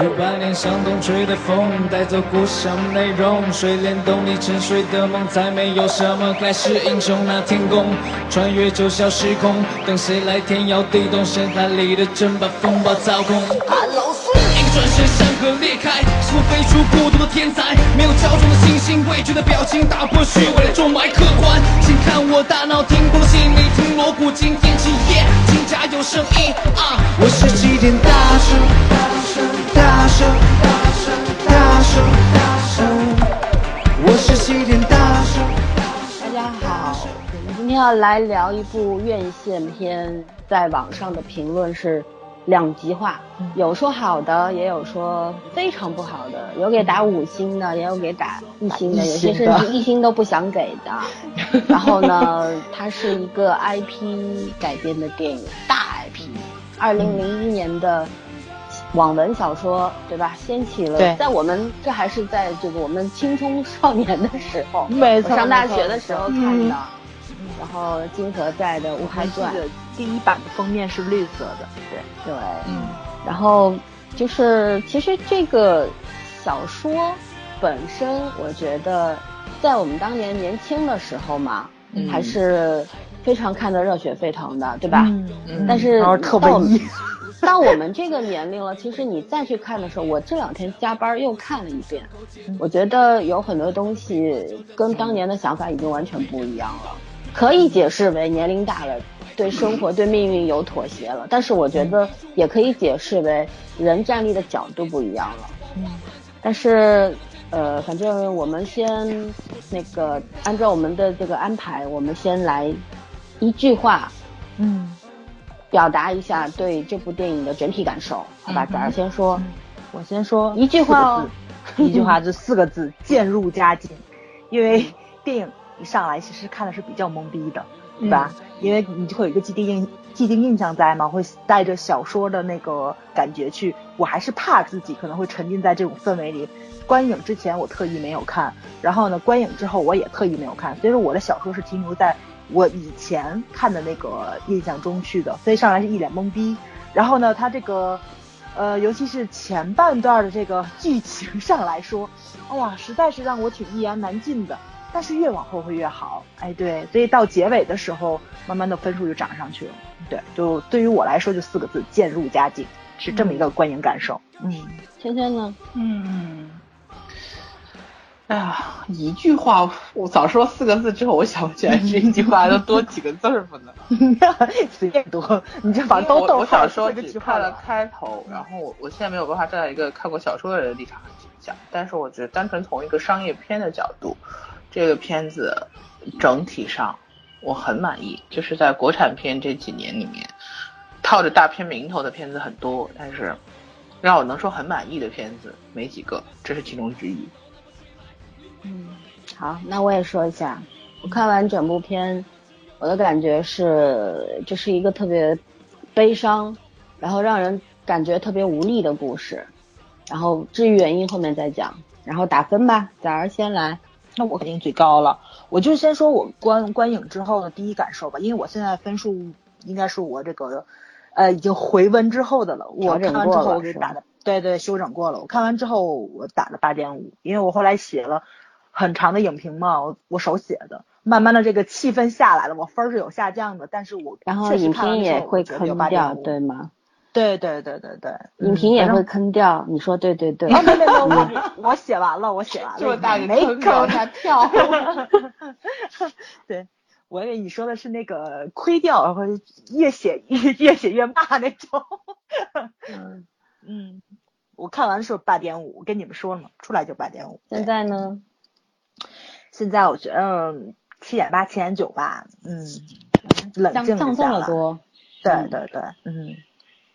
五百年向东吹的风，带走故乡内容。水帘洞里沉睡的梦，再没有什么盖世英雄。那天宫穿越九霄时空，等谁来天摇地动？深海里的针把风暴操控。一个转身，山河裂开，是我飞出孤独的天才。没有骄纵的信心，畏惧的表情，打破虚伪的钟埋客观。请看我大脑停泊的心里，听锣鼓惊天起夜，金甲有声音啊！我是齐天大圣，大声，大声，大声，大声，我是齐天大圣。大家好，我们今天要来聊一部院线片，在网上的评论是两极化，有说好的，也有说非常不好的，有给打五星的，也有给打一星的，有些甚至一星都不想给的。然后呢，它是一个 IP 改编的电影，大 IP，二零零一年的网文小说，对吧？掀起了，对。在我们这还是在这个我们青葱少年的时候，没错上大学的时候看的。然后金河在的《乌我还记海传》，第一版的封面是绿色的，对，对，嗯，然后就是其实这个小说本身，我觉得在我们当年年轻的时候嘛，嗯。还是非常看得热血沸腾的，对吧？嗯。但是然后特到我们文艺，到我们这个年龄了，其实你再去看的时候，我这两天加班又看了一遍，我觉得有很多东西跟当年的想法已经完全不一样了。可以解释为年龄大了，对生活、对命运有妥协了，但是我觉得也可以解释为人站立的角度不一样了。嗯但是，呃，反正我们先那个按照我们的这个安排，我们先来一句话嗯，表达一下对这部电影的整体感受，好吧？嗯哼早上先说，我先说一句话哦 一句话，这四个字，渐入佳境。因为电影一上来其实看的是比较懵逼的，对吧？因为你就会有一个既定印既定印象在嘛，会带着小说的那个感觉去。我还是怕自己可能会沉浸在这种氛围里。观影之前我特意没有看，然后呢，观影之后我也特意没有看，所以说我的小说是停留在我以前看的那个印象中去的，所以上来是一脸懵逼。然后呢，他这个呃，尤其是前半段的这个剧情上来说，哎呀，实在是让我挺一言难尽的。但是越往后会越好，哎，对，所以到结尾的时候，慢慢的分数就涨上去了。对，就对于我来说就四个字，渐入佳境，是这么一个观影感受。嗯，芊芊呢？嗯，哎呀，一句话，我早说四个字之后，我想不起来这一句话要多几个字儿不能。随便读，你这把都我逗我想说号四个句话只看了开头，然后我我现在没有办法站在一个看过小说的人的立场上去讲，但是我觉得单纯从一个商业片的角度，这个片子整体上我很满意，就是在国产片这几年里面，套着大片名头的片子很多，但是让我能说很满意的片子没几个，这是其中之一。嗯，好，那我也说一下，我看完整部片，我的感觉是，这是一个特别悲伤，然后让人感觉特别无力的故事。然后至于原因后面再讲。然后打分吧，早儿先来。那我肯定最高了。我就先说我观观影之后的第一感受吧，因为我现在分数应该是我这个呃已经回温之后的了。我看完之后是吧我给打的，对对，修整过了。我看完之后我打了八点五，因为我后来写了很长的影评嘛，我我手写的，慢慢的这个气氛下来了，我分儿是有下降的，但是我然后确实影评看完也会坑掉，对吗？对对对对对，影评也会坑掉，你说对对对。啊，没没没，我我写完了，我写完了，大个没坑给往下跳。对，我以为你说的是那个亏掉，然后越写越越写越骂那种。嗯嗯，我看完是八点五，跟你们说了嘛，出来就八点五。现在呢？现在我觉得七点八、七点九吧，嗯，冷静一降这下了。么多。对对对，嗯，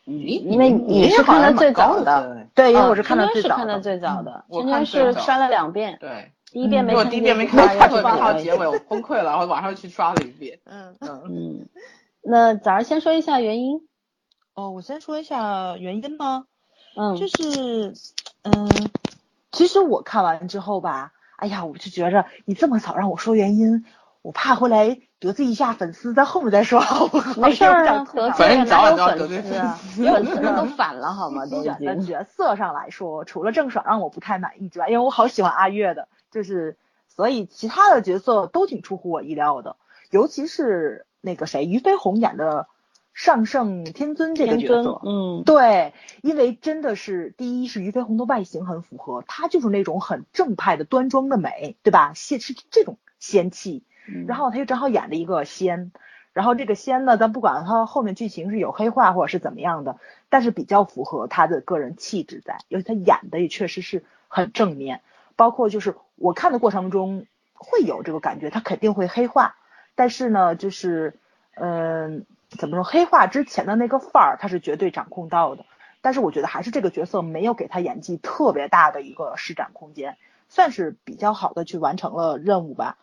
因为你是看的最早的，对，因为啊我是看的最早是看的最早的，我圈圈看是刷了两遍，对，第一遍没看第一遍没看看八结尾，我崩溃了，然后晚上去刷了一遍。嗯嗯，嗯，那早上先说一下原因。哦，我先说一下原因吗？嗯，就是，嗯，其实我看完之后吧，哎呀，我就觉着你这么早让我说原因，我怕回来得罪一下粉丝，在后面再说好不好？没事儿啊，得反正早晚都要粉得罪丝啊，丝粉丝们都反了好吗？都已选的。角色上来说，除了郑爽让我不太满意之外，因为我好喜欢阿月的，就是所以其他的角色都挺出乎我意料的，尤其是那个谁，俞飞鸿演的上圣天尊这个角色，，嗯，对，因为真的是第一是俞飞鸿的外形很符合，她就是那种很正派的端庄的美，对吧？仙是这种仙气，嗯。然后他又正好演了一个仙，然后这个仙呢，咱不管他后面剧情是有黑化或者是怎么样的，但是比较符合他的个人气质在，尤其他演的也确实是很正面，包括就是我看的过程中会有这个感觉，他肯定会黑化，但是呢，就是嗯、怎么说，黑化之前的那个范儿他是绝对掌控到的，但是我觉得还是这个角色没有给他演技特别大的一个施展空间，算是比较好的去完成了任务吧。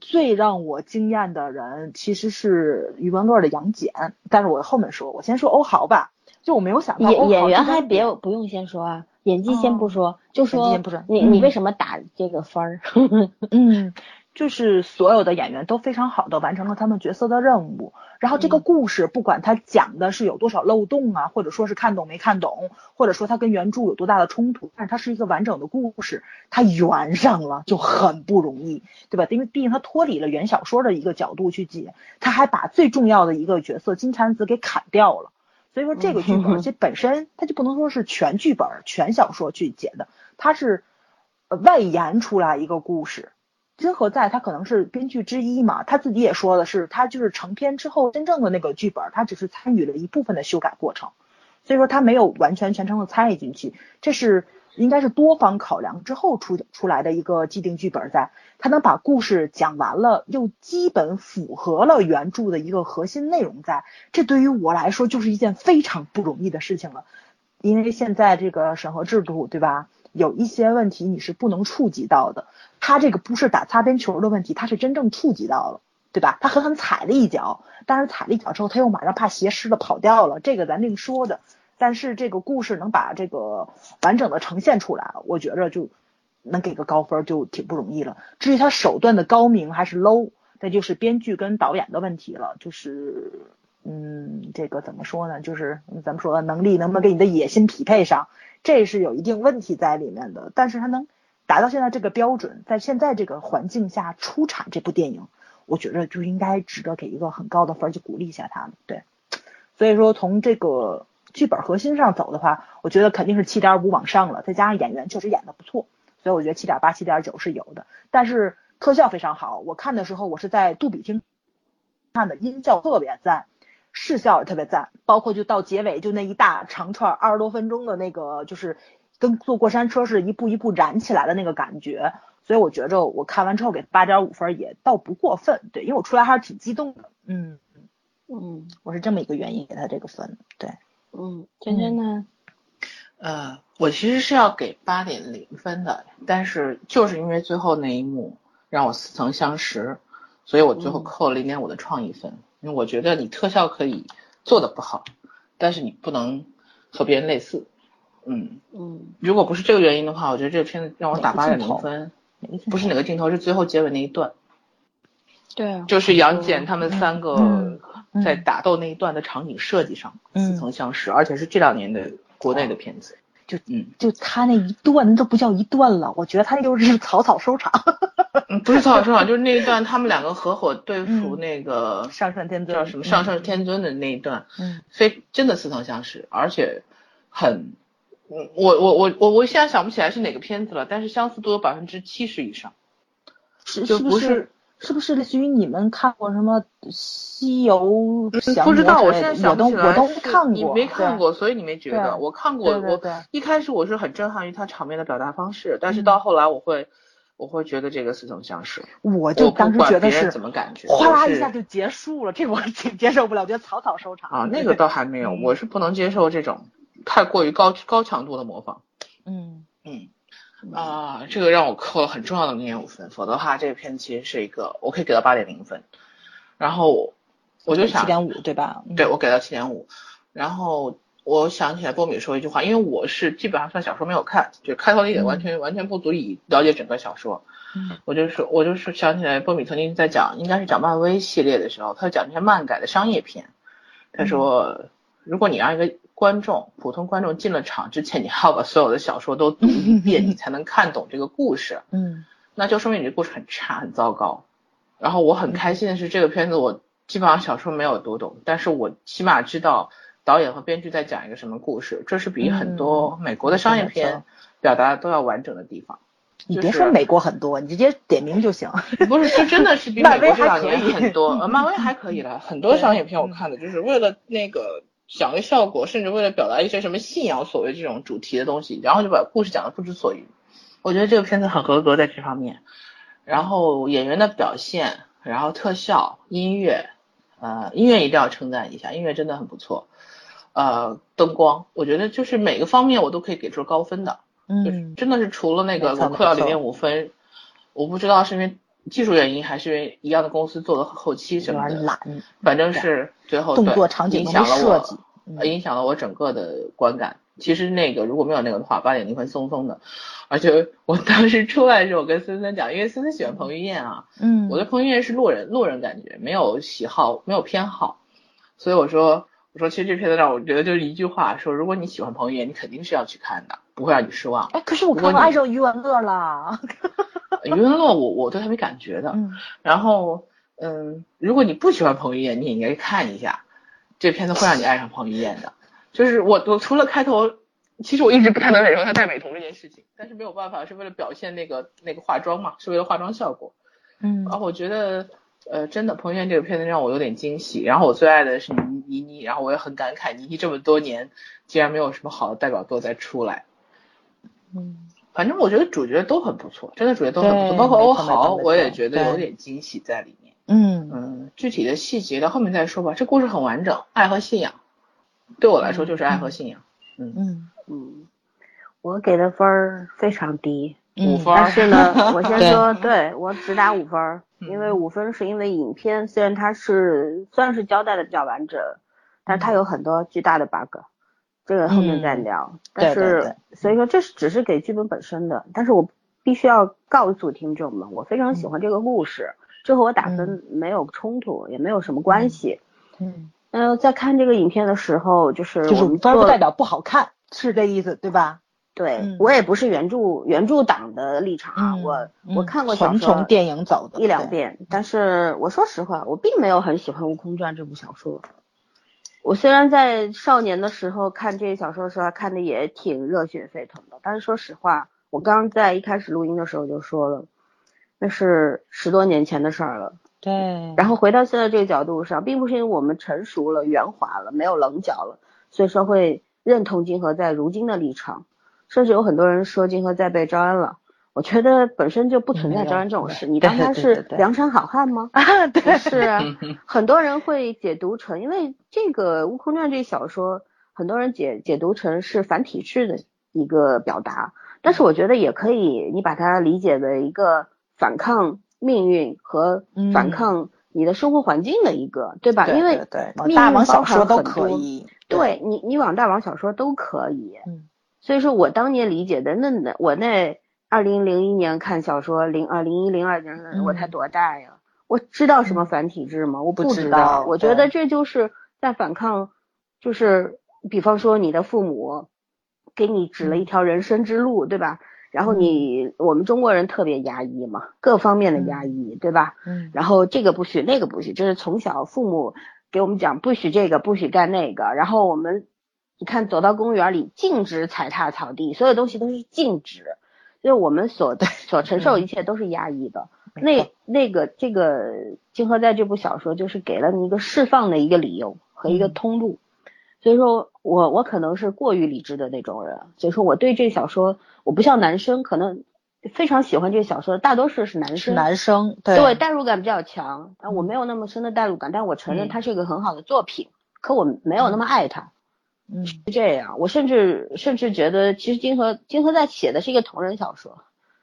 最让我惊艳的人其实是余文乐的杨戬，但是我后面说，我先说欧豪吧，就我没有想到演演员还别不用先说啊，演技先不说，就说你你为什么打这个分儿？嗯，就是所有的演员都非常好的完成了他们角色的任务，然后这个嗯故事不管他讲的是有多少漏洞啊，或者说是看懂没看懂，或者说它跟原著有多大的冲突，但是它是一个完整的故事，它圆上了就很不容易，对吧？因为毕竟它脱离了原小说的一个角度去解，他还把最重要的一个角色金蝉子给砍掉了。所以说这个剧本，嗯其实本身它就不能说是全剧本、全小说去解的，它是呃外延出来一个故事。金河在他可能是编剧之一嘛，他自己也说的是，他就是成片之后真正的那个剧本，他只是参与了一部分的修改过程，所以说他没有完全全程的参与进去，这是应该是多方考量之后出出来的一个既定剧本在，他能把故事讲完了，又基本符合了原著的一个核心内容在，这对于我来说就是一件非常不容易的事情了，因为现在这个审核制度，对吧？有一些问题你是不能触及到的，他这个不是打擦边球的问题，他是真正触及到了，对吧？他狠狠踩了一脚，但是踩了一脚之后，他又马上怕鞋湿了跑掉了，这个咱另说的。但是这个故事能把这个完整的呈现出来，我觉着就能给个高分就挺不容易了。至于他手段的高明还是 low，那就是编剧跟导演的问题了。就是嗯，这个怎么说呢？就是咱们说的能力能不能跟你的野心匹配上，这是有一定问题在里面的。但是他能达到现在这个标准，在现在这个环境下出产这部电影，我觉得就应该值得给一个很高的分儿，去鼓励一下他们。对，所以说从这个剧本核心上走的话，我觉得肯定是七点五往上了，再加上演员确实演的不错，所以我觉得七点八、七点九是有的。但是特效非常好，我看的时候我是在杜比厅看的，音效特别赞，视效也特别赞，包括就到结尾就那一大长串二十多分钟的那个，就是跟坐过山车是一步一步燃起来的那个感觉。所以我觉着我看完之后给八点五分也倒不过分，对，因为我出来还是挺激动的，嗯，嗯我是这么一个原因给他这个分，对。嗯，圈圈呢？呃，我其实是要给八点零分的，但是就是因为最后那一幕让我似曾相识，所以我最后嗯扣了零点五的创意分。因为我觉得你特效可以做的不好，但是你不能和别人类似。嗯，嗯如果不是这个原因的话，我觉得这个片子让我打八点零分。不是哪个镜头，是最后结尾那一段，对啊，就是杨戬他们三个在打斗那一段的场景设计上嗯似曾相识，而且是这两年的国内的片子。就嗯，就他那一段，那都不叫一段了，我觉得他那就是草草收场。嗯，不是草草收场，就是那一段他们两个合伙对付嗯。那个上圣天尊叫什么上圣天尊的那一段，嗯。非真的似曾相识，而且很，嗯，我我我我我现在想不起来是哪个片子了，但是相似度有百分之七十以上，是就是不不是是不是类似于你们看过什么《西游嗯降魔》不知道，我现在想不起来我都是看过，你没看过，所以你没觉得。我看过，对对对我一开始我是很震撼于他场面的表达方式，但是嗯到后来我会我会觉得这个似曾相识。我就当时觉得是怎么感觉，哗啦一下就结束了，这我 挺接受不了，我觉得草草收场啊，那个倒还没有，嗯我是不能接受这种太过于高高强度的模仿。嗯嗯，啊、这个让我扣了很重要的零点五分，否则的话，这个片子其实是一个我可以给到八点零分。然后我就想七，点五对吧？嗯对我给到七点五。然后我想起来波米说一句话，因为我是基本上算小说没有看，就开头那一点嗯完全、完全不足以了解整个小说。我就是我就是想起来波米曾经在讲，应该是讲漫威系列的时候，他讲这些漫改的商业片，他说，如果你让一个观众普通观众进了场之前，你还要把所有的小说都读一遍，你才能看懂这个故事，嗯，那就说明你这故事很差很糟糕。然后我很开心的是，这个片子我基本上小说没有读懂，但是我起码知道导演和编剧在讲一个什么故事，这是比很多美国的商业片表达的都要完整的地方。你别说美国很多，你直接点名就行。不是，这真的是比美国这两年很多。呃，漫威还可以了，很多商业片我看的就是为了那个想个效果，甚至为了表达一些什么信仰所谓这种主题的东西，然后就把故事讲的不知所云。我觉得这个片子很合格在这方面。然后演员的表现，然后特效、音乐，呃，音乐一定要称赞一下，音乐真的很不错。呃，灯光，我觉得就是每个方面我都可以给出高分的。嗯，真的是除了那个我扣掉零点五分，我不知道是因为技术原因还是因为一样的公司做的后期什么的，懒，反正是最后动作场景影响了我，影响了我整个的观感。其实那个如果没有那个的话，八点零分松松的。而且我当时出来的时候，我跟森森讲，因为森森喜欢彭于晏啊，嗯，我对彭于晏是路人，路人感觉没有喜好，没有偏好，所以我说，我说其实这片子让我觉得就是一句话，说如果你喜欢彭于晏，你肯定是要去看的，不会让你失望。哎，可是我看完爱上余文乐了，余文乐我我对他没感觉的，嗯，然后嗯，如果你不喜欢彭于晏，你也应该看一下，这片子会让你爱上彭于晏的。就是我我除了开头。其实我一直不太能忍受他戴美瞳这件事情，但是没有办法，是为了表现那个那个化妆嘛，是为了化妆效果。嗯，然后我觉得，呃，真的彭于晏这个片子让我有点惊喜。然后我最爱的是倪倪妮，然后我也很感慨倪妮这么多年竟然没有什么好的代表作再出来。嗯，反正我觉得主角都很不错，真的主角都很不错，包括欧豪，我也觉得有点惊喜在里面。嗯嗯，具体的细节到后面再说吧。这故事很完整，爱和信仰，对我来说就是爱和信仰。嗯嗯。嗯，我给的分儿非常低，五分。但是呢，我先说，对我只打五分，因为五分是因为影片虽然它是算是交代的比较完整，但是它有很多巨大的 bug，这个后面再聊。但是所以说这是只是给剧本本身的，但是我必须要告诉听众们，我非常喜欢这个故事，这和我打分没有冲突，也没有什么关系。嗯，嗯，在看这个影片的时候，就是就是五分不代表不好看。是这意思对吧？对我也不是原著原著党的立场啊，我我看过小说，电影走的一两遍，但是我说实话，我并没有很喜欢《悟空传》这部小说。我虽然在少年的时候看这些小说的时候看的也挺热血沸腾的，但是说实话，我刚刚在一开始录音的时候就说了，那是十多年前的事儿了。对。然后回到现在这个角度上，并不是因为我们成熟了、圆滑了、没有棱角了，所以说会。认同金河在如今的立场，甚至有很多人说金河在被招安了。我觉得本身就不存在招安这种事。你当他是梁山好汉吗？啊，对，是。很多人会解读成，因为这个《悟空传》这小说，很多人解解读成是反体制的一个表达。但是我觉得也可以，你把它理解为一个反抗命运和反抗你的生活环境的一个，对吧？因为对大王小说都可以。对你，你往大王小说都可以，嗯，所以说我当年理解的那那我那二零零一年看小说，零二零一零二年我才多大呀？我知道什么繁体字吗？我不知道。我觉得这就是在反抗，就是比方说你的父母给你指了一条人生之路，对吧？然后你我们中国人特别压抑嘛，各方面的压抑，对吧？嗯。然后这个不许，那个不许，就是从小父母。给我们讲不许这个，不许干那个，然后我们你看走到公园里禁止踩踏草地，所有东西都是禁止，就是我们所所承受一切都是压抑的。那那个这个金河在这部小说就是给了你一个释放的一个理由和一个通路，所以说我我可能是过于理智的那种人，所以说我对这小说我不像男生可能。非常喜欢这个小说的大多数是男生，男生对代入感比较强。啊，我没有那么深的代入感，但我承认它是一个很好的作品，可我没有那么爱它。嗯，是这样。我甚至甚至觉得，其实金河金河在写的是一个同人小说，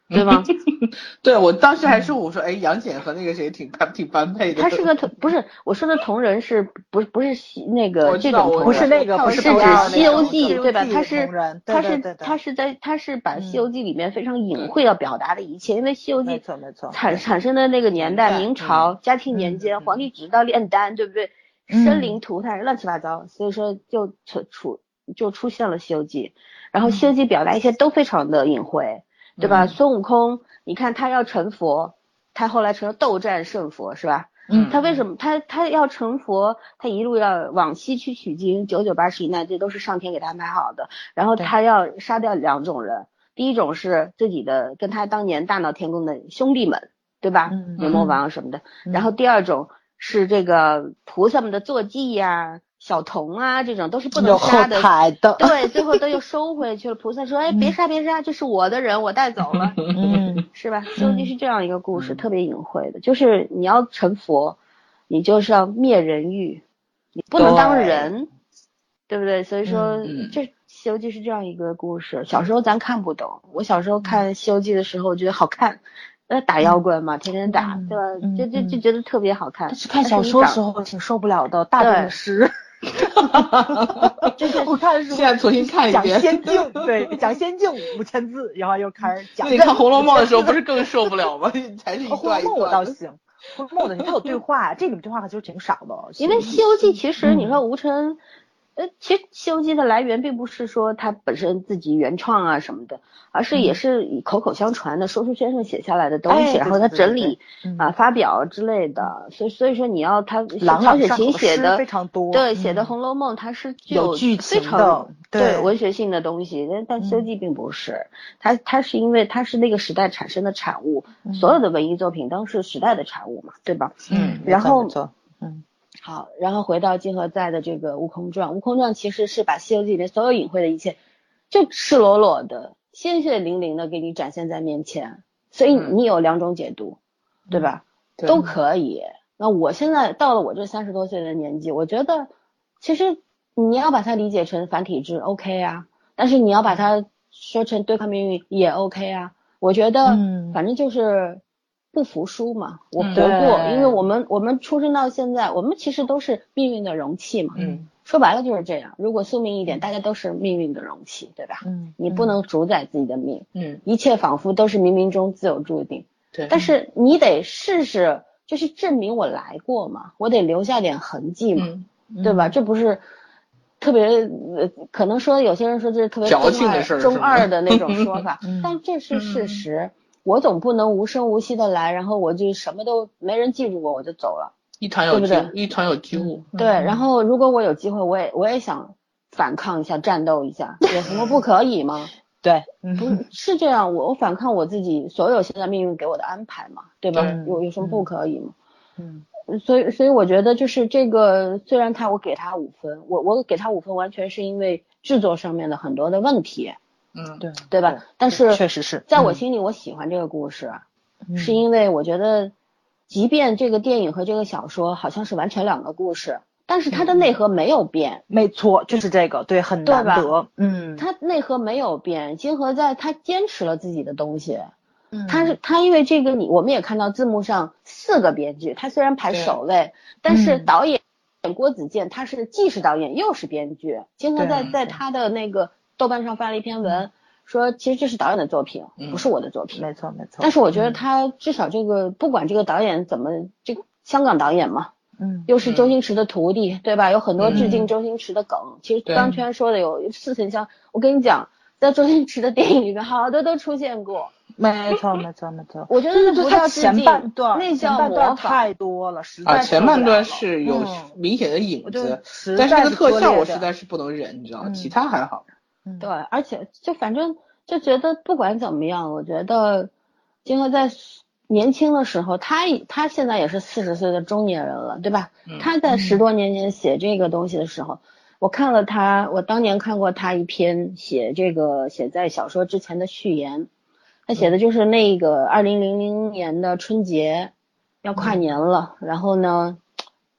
对吗？对我当时还说，我说哎，杨戬和那个谁挺般挺般配的。他是个同，不是我说的同人是不不是西那个这种同人不是那个，不是是指《西游记》对吧？他是他是他是在他是把《嗯西游记》里面非常隐晦要表达的一切，因为《西游记没》错没错，产产生的那个年代，明朝嘉庆年嗯间，嗯皇帝只知道炼丹，对不对？嗯生灵涂炭，乱七八糟，所以说就出出就出现了《西游记》，然后《西游记》表达一些都非常的隐晦，对吧？嗯孙悟空，你看他要成佛，他后来成了斗战胜佛，是吧？嗯他为什么他他要成佛？他一路要往西去取经，九九八十一难，这都是上天给他安排好的。然后他要杀掉两种人，第一种是自己的跟他当年大闹天宫的兄弟们，对吧？嗯牛魔王什么的。嗯然后第二种是这个菩萨们的坐骑呀、小童啊，这种都是不能杀的。的，对，最后都又收回去了。菩萨说：“哎，别杀，别杀，这是我的人，我带走了。”嗯是吧？《西游记》是这样一个故事，嗯特别隐晦的，就是你要成佛，你就是要灭人欲，你不能当人，对不对？所以说，嗯这《西游记》是这样一个故事。小时候咱看不懂，我小时候看《西游记》的时候，我觉得好看，呃，打妖怪嘛，天天打，嗯对吧？嗯就就就嗯觉得特别好看。但是看小说的时候挺受不了的，大段的诗。就是我看的时候现在重新看一遍讲。仙境，对，讲仙境五千字，然后又开始讲。那你看《红楼梦》的时候，不是更受不了吗？才是一哦《红楼梦》我。倒行，《红楼梦》我的它有对话，这里面对话可就挺少的。因为《西游记》其实嗯你说吴承，呃，其实《西游记》的来源并不是说他本身自己原创啊什么的，而是也是以口口相传的说书先生写下来的东西，然后他整理嗯。啊发表之类的。所以所以说你要他朗曹雪芹写的非常多对写的《嗯红楼梦》，它是具有剧非常情的对对。文学性的东西，但但《西游嗯。记》并不是，它它是因为它是那个时代产生的产物，嗯。所有的文艺作品都是时代的产物嘛，对吧？嗯然后嗯好，然后回到金河在的这个《悟空传》，《悟空传》其实是把《西游记》里面所有隐晦的一切，就赤裸裸的、鲜血淋淋的给你展现在面前，所以嗯你有两种解读，对吧？对都可以。那我现在到了我这三十多岁的年纪，我觉得其实你要把它理解成反体制，OK 啊，但是你要把它说成对抗命运也 OK 啊。我觉得嗯反正就是不服输嘛，我活嗯过，因为我们我们出生到现在，我们其实都是命运的容器嘛。嗯说白了就是这样。如果宿命一点，大家都是命运的容器，对吧？嗯，你不能主宰自己的命，嗯，一切仿佛都是冥冥中自有注定。对。但是你得试试，就是证明我来过嘛，我得留下点痕迹嘛，嗯对吧？这不是特别呃，可能说有些人说这是特别矫中二情的事儿中二的那种说 法嗯，但这是事实。我总不能无声无息的来，然后我就什么都没人记住我，我就走了。一团有对不对机，一团有机物。对，然后如果我有机会，我也我也想反抗一下，战斗一下，有什么不可以吗？对，不是是这样，我我反抗我自己所有现在命运给我的安排嘛，对吧？对有有什么不可以吗？嗯所以所以我觉得就是这个，虽然他我给他五分，我我给他五分完全是因为制作上面的很多的问题，嗯，对对吧？但是确实是在我嗯。心里我喜欢这个故事，嗯。是因为我觉得，即便这个电影和这个小说好像是完全两个故事，但是它的内核没有变。没错，就是这个，对，很难得，嗯，它内核没有变，金河在他坚持了自己的东西，嗯。他是他因为这个你我们也看到字幕上四个编剧，他虽然排首位，但是嗯。导演郭子健他是既是导演又是编剧。金河在在他的那个豆瓣上发了一篇文，说其实这是导演的作品，嗯不是我的作品。没错没错，但是我觉得嗯他至少这个不管这个导演怎么这个香港导演嘛，嗯又是周星驰的徒弟，对吧？有很多致敬嗯周星驰的梗。其实对刚圈说的有似曾相，我跟你讲，在周星驰的电影里面，好多都出现过。没错没错没错，我觉得那不就是他前叫致敬，半段，那叫前半段模仿。太多了，实啊，前半段是有嗯明显的影子，实但是那个特效我实在是不能忍，你知道吗？嗯其他还好。嗯。对，而且就反正就觉得不管怎么样，我觉得金河在年轻的时候，他他现在也是四十岁的中年人了，对吧？嗯？他在十多年前写这个东西的时候，我看了他，我当年看过他一篇写这个写在小说之前的序言，他写的就是那个二零零零年的春节要跨年了，然后呢，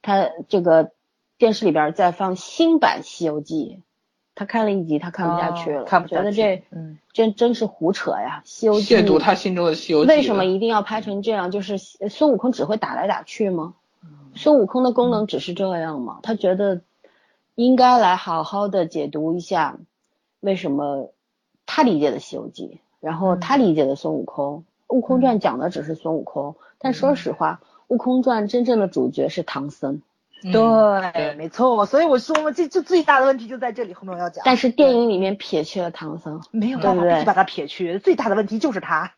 他这个电视里边在放新版《西游记》他看了一集，他看不下去了，哦看不下去觉得这嗯这真是胡扯呀，《西游记》亵渎他心中的《西游记》。为什么一定要拍成这样？就是呃孙悟空只会打来打去吗？孙悟空的功能只是这样吗？他觉得应该来好好的解读一下，为什么他理解的《西游记》，然后他理解的孙悟空，悟空传》讲的只是孙悟空，但说实话，悟空传》真正的主角是唐僧，嗯对，没错，所以我说嘛，这这最大的问题就在这里，后面我要讲。但是电影里面撇去了唐僧。没有办法，必须把他撇去。最大的问题就是他。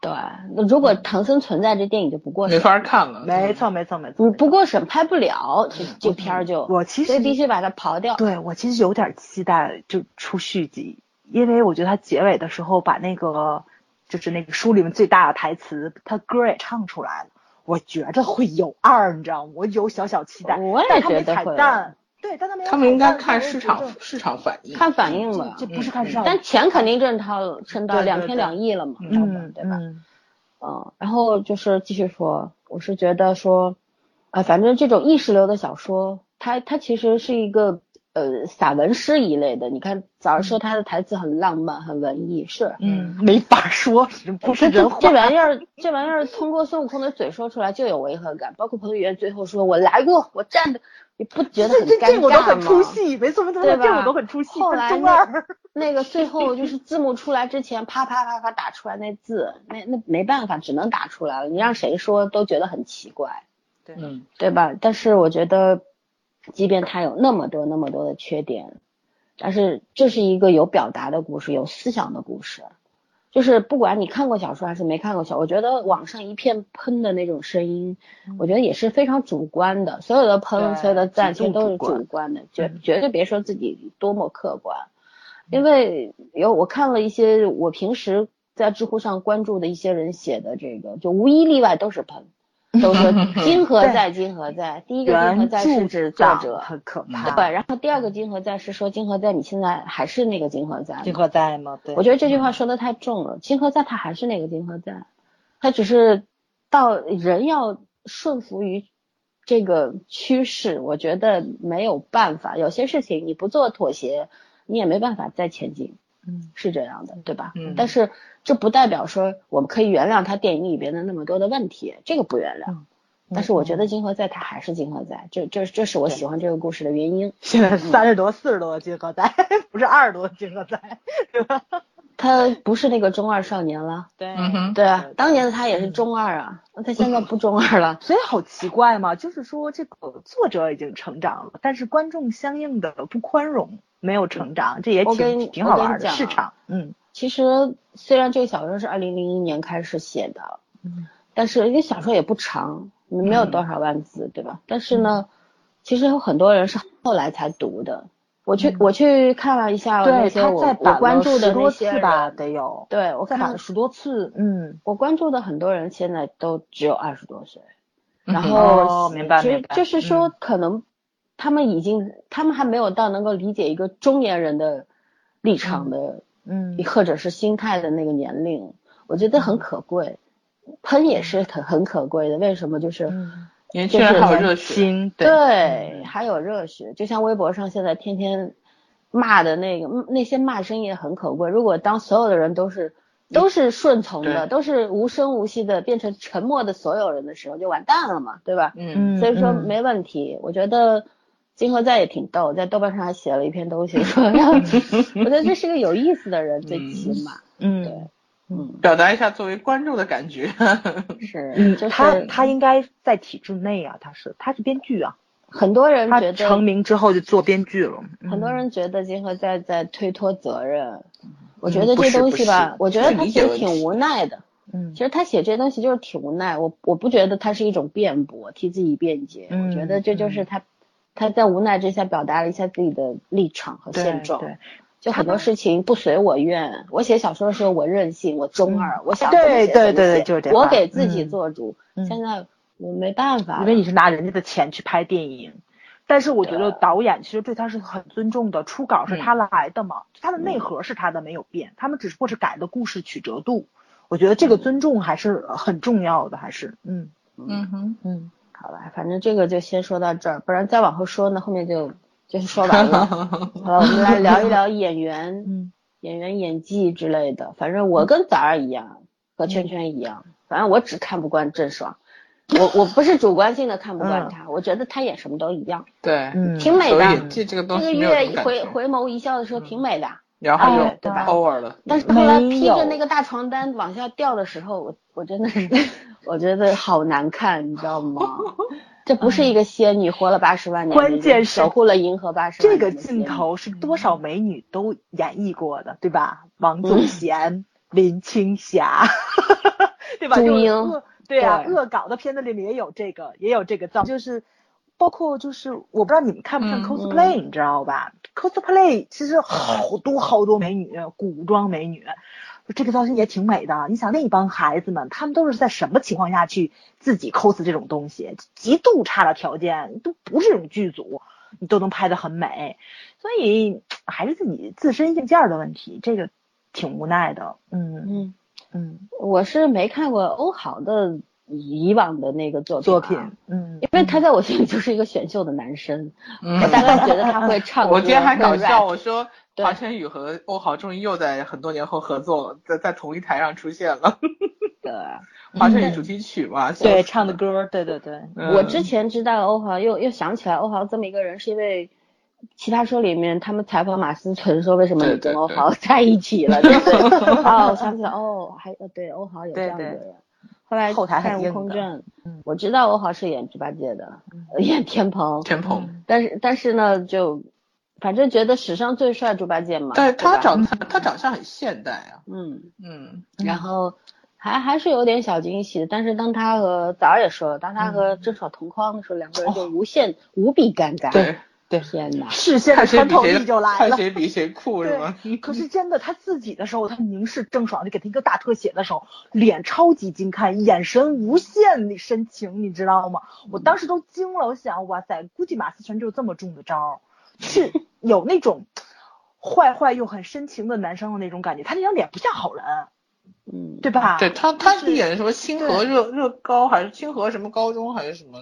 对，那如果唐僧存在，这电影就不过审没。法看了。没错，没错，没错。你不过审拍不了，这这片儿就我其实所以必须把它刨掉。对我其实有点期待就出续集，因为我觉得他结尾的时候把那个就是那个书里面最大的台词，他歌也唱出来了，我觉着会有二，你知道吗？我有小小期待，我也觉得会。蛋，对，但他没有他们应该看市场市场反应。看反应了这，不是看市场，但钱肯定挣到挣到两天两亿了嘛，嗯，对吧？嗯。嗯，然后就是继续说，我是觉得说，啊、反正这种意识流的小说，它它其实是一个呃散文诗一类的。你看早上说他的台词很浪漫、很文艺，是，嗯，没法说，不是这人话。这玩意儿，这玩意儿通过孙悟空的嘴说出来就有违和感。包括彭于晏最后说“我来过，我站的”，你不觉得这这很尴这我都很尬吗？出戏，没错这我都很出戏。后来那个最后就是字幕出来之前，啪啪啪啪打出来那字，那那没办法，只能打出来了。你让谁说都觉得很奇怪，嗯，对吧？但是我觉得，即便它有那么多那么多的缺点，但是这是一个有表达的故事，有思想的故事。就是不管你看过小说还是没看过小说，我觉得网上一片喷的那种声音，我觉得也是非常主观的。所有的喷，对所有的赞，极度其实都是主观主观的，绝绝对别说自己多么客观。因为有我看了一些我平时在知乎上关注的一些人写的这个，就无一例外都是喷，都说金河在金河在。第一个金河在是指作者，很可怕。对，然后第二个金河在是说金河在你现在还是那个金河在吗，金河在吗？对，我觉得这句话说的太重了。金河在他还是那个金河在，他只是到人要顺服于这个趋势，我觉得没有办法。有些事情你不做妥协，你也没办法再前进，嗯，是这样的，对吧？嗯但是这不代表说我们可以原谅他电影里边的那么多的问题，这个不原谅。嗯但是我觉得金河在他还是金河在，这这这是我喜欢这个故事的原因。现在三十多、四十多的金河在，不是二十多的金河在，对吧？他不是那个中二少年了。对对啊，当年的他也是中二啊，那他现在不中二了。所以好奇怪嘛，就是说这个作者已经成长了，但是观众相应的不宽容，没有成长，这也跟挺挺好玩的市场。嗯其实虽然这个小说是二零零一年开始写的，嗯。但是因为小说也不长，没有多少万字，对吧？但是呢，其实有很多人是后来才读的。我去、我去看了一下那对，他些我我关注的那些次吧，得有，对我看了十多次。嗯，我关注的很多人现在都只有二十多岁，然嗯后、哦明白明白就是说嗯。可能他们已经他们还没有到能够理解一个中年人的立场的，嗯或者是心态的那个年龄，我觉得很可贵。喷也是很很可贵的，为什么？就是、嗯，年轻人还有热血。心对，还有热血，就像微博上现在天天骂的那个那些骂声也很可贵。如果当所有的人都是都是顺从的，都是无声无息的变成沉默的所有人的时候，就完蛋了嘛，对吧？嗯嗯，所以说嗯没问题。我觉得金河在也挺逗，在豆瓣上还写了一篇东西，说让我觉得这是个有意思的人，最起码，嗯对，嗯，表达一下作为观众的感觉。是，嗯，就是他他应该在体制内啊，他是他是编剧啊，很多人他觉得成名之后就做编剧了。嗯很多人觉得金河在在推脱责任，我觉嗯得这东西吧，我觉得他其实挺无奈的。嗯其实他写这些东西就是挺无奈，我我不觉得他是一种辩驳，替自己辩解，嗯我觉得这就是他他在无奈之下表达了一下自己的立场和现状。对就很多事情不随我愿。我写小说的时候，我任性，我中二，我想对对对对就是这样。我给自己嗯做主。嗯现在我没办法，因为你是拿人家的钱去拍电影。但是我觉得导演其实对他是很尊重的，初稿是他来的嘛，他的内嗯核是他的没有变，他们只不过是改的故事曲折度。我觉得这个尊重还是很重要的，还是嗯嗯哼，嗯好吧，反正这个就先说到这儿，不然再往后说呢，后面就就是说完了。好了，我们来聊一聊演员，嗯演员演技之类的。反正我跟早儿一样，和圈圈一样，反正我只看不惯郑爽。我我不是主观性的看不惯他，我觉得他演什么都一样，对，嗯，挺美的。这个东这个西没有什月回。回眸一笑的时候挺美的，然后就哎对吧 over 了，但是后来披着那个大床单往下掉的时候，我我真的是，我觉得好难看，你知道吗？这不是一个仙女活了八十万年，关键是守护了银河八十万这个镜头是多少美女都演绎过的，对吧？王祖贤、林青霞，对吧？就是朱茵恶对啊，对恶搞的片子里面也有这个，也有这个造，就是包括就是我不知道你们看不看嗯 cosplay，、你知道吧？cosplay 其实好多好多美女，古装美女。这个造型也挺美的，你想那一帮孩子们，他们都是在什么情况下去自己 cos 这种东西？极度差的条件，都不是这种剧组，你都能拍得很美，所以还是自己自身硬件儿的问题，这个挺无奈的。嗯嗯，嗯，我是没看过欧豪的以往的那个作品、作品，，嗯，因为他在我心里就是一个选秀的男生，嗯。我大概觉得他会唱 歌，我今天还搞笑，我说华晨宇和欧豪终于又在很多年后合作了，在在同一台上出现了。对。华晨宇主题曲嘛，笑对，唱的歌，对对对，嗯。我之前知道欧豪，又又想起来欧豪这么一个人，是因为《奇葩说》里面他们采访马思纯说为什么你跟欧豪在一起了，对不对？哦，我想起来，哦，还呃对，欧豪有这样的对人。后来后台很看《悟硬空传》嗯，我知道欧豪是演猪八戒的，呃演天蓬，天蓬，但是但是呢，就反正觉得史上最帅猪八戒嘛，但是他长他他长相很现代啊，嗯，嗯，然后还还是有点小惊喜，但是当他和早儿也说了，当他和郑爽同框的时候，两个人就无限、无比尴尬。对，对天哪！视线穿透力就来看了。谁比谁酷是吗？对，可是真的，他自己的时候，他凝视郑爽，就给他一个大特写的时候，脸超级精看，眼神无限深情，你知道吗？我当时都惊了，我想，哇塞，估计马思纯就这么中的招儿，是 有那种坏坏又很深情的男生的那种感觉。他那张脸不像好人，嗯，对吧？对他，他是演的什么清河热热高还是清河什么高中还是什么？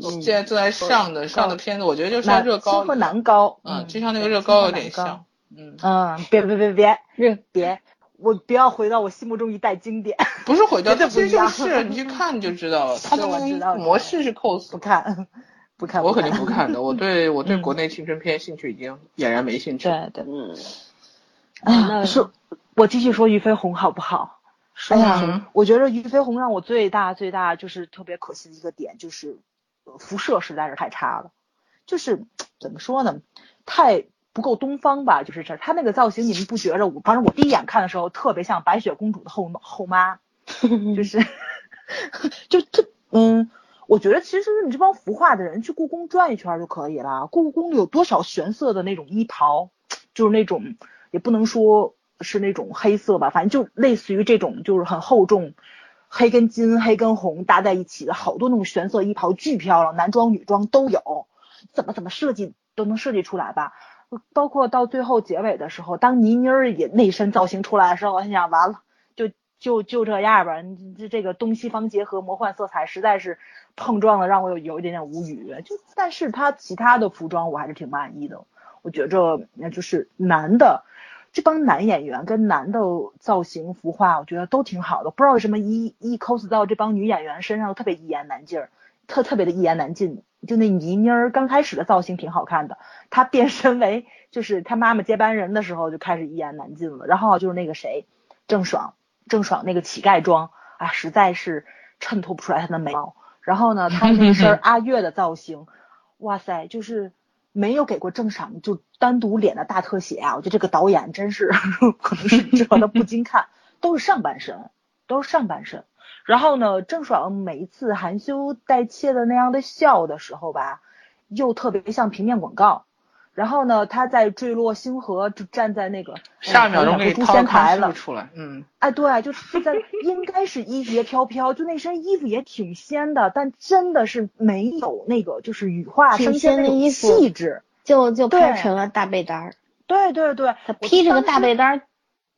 嗯现在正在上的上的片子，我觉得就那像热高清河，南高，嗯，就像那个热高有点像，嗯，嗯，别别别别热别，我不要回到我心目中一代经典，不是毁掉，它其实就是你去 看就知道了，他的我知道模式是 cos 不看，不看，我肯定不看的，我对我对 嗯国内青春片兴趣已经俨然没兴趣。对对。嗯，啊，那说，我继续说俞飞鸿好不好？哎呀，嗯我觉得俞飞鸿让我最大最大就是特别可惜的一个点，就是呃辐射实在是太差了，就是怎么说呢，太不够东方吧，就是这他那个造型，你们不觉着？我反正我第一眼看的时候特别像白雪公主的后后妈，就是 就特嗯。我觉得其实你这帮服化的人去故宫转一圈就可以了。故宫里有多少玄色的那种衣袍，就是那种也不能说是那种黑色吧，反正就类似于这种，就是很厚重，黑跟金、黑跟红搭在一起的好多那种玄色衣袍，巨漂亮，男装女装都有，怎么怎么设计都能设计出来吧。包括到最后结尾的时候，当倪妮儿也那身造型出来的时候，我想完了，就就就这样吧。这这个东西方结合，魔幻色彩实在是碰撞的，让我有有一点点无语。就但是他其他的服装我还是挺满意的。我觉着那就是男的这帮男演员跟男的造型服化，我觉得都挺好的。不知道为什么一一 cos 到这帮女演员身上特别一言难尽儿，特特别的一言难尽。就那倪妮儿刚开始的造型挺好看的，她变身为就是她妈妈接班人的时候就开始一言难尽了。然后就是那个谁，郑爽，郑爽那个乞丐装啊，实在是衬托不出来她的美貌。然后呢，她那身 阿月的造型，哇塞，就是没有给过郑爽就单独脸的大特写啊！我觉得这个导演真是 可能是知道的不经看，都是上半身，都是上半身。然后呢，郑爽每一次含羞带怯的那样的笑的时候吧，又特别像平面广告。然后呢，他在坠落星河就站在那个下一秒钟给你诛仙掏康台了，出来，嗯，哎，对，就是在应该是衣节飘飘，就那身衣服也挺仙的，但真的是没有那个就是羽化挺升仙那种仙的衣服气质。就就拍成了大被单儿，对对对，他披着个大被单儿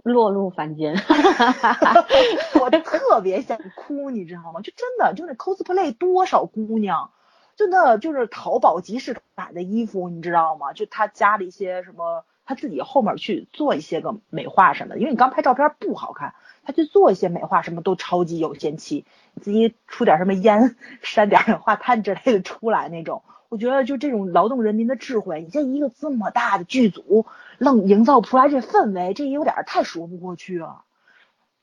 落入凡间。我特别想哭，你知道吗？就真的，就那 cosplay 多少姑娘，就那就是淘宝集市买的衣服，你知道吗？就他加了一些什么，他自己后面去做一些个美化什么的，因为你刚拍照片不好看，他去做一些美化什么都超级有仙气，自己出点什么烟，扇点氧化碳之类的出来那种。我觉得就这种劳动人民的智慧，你这一个这么大的剧组，愣营造不出来这氛围，这有点太说不过去了。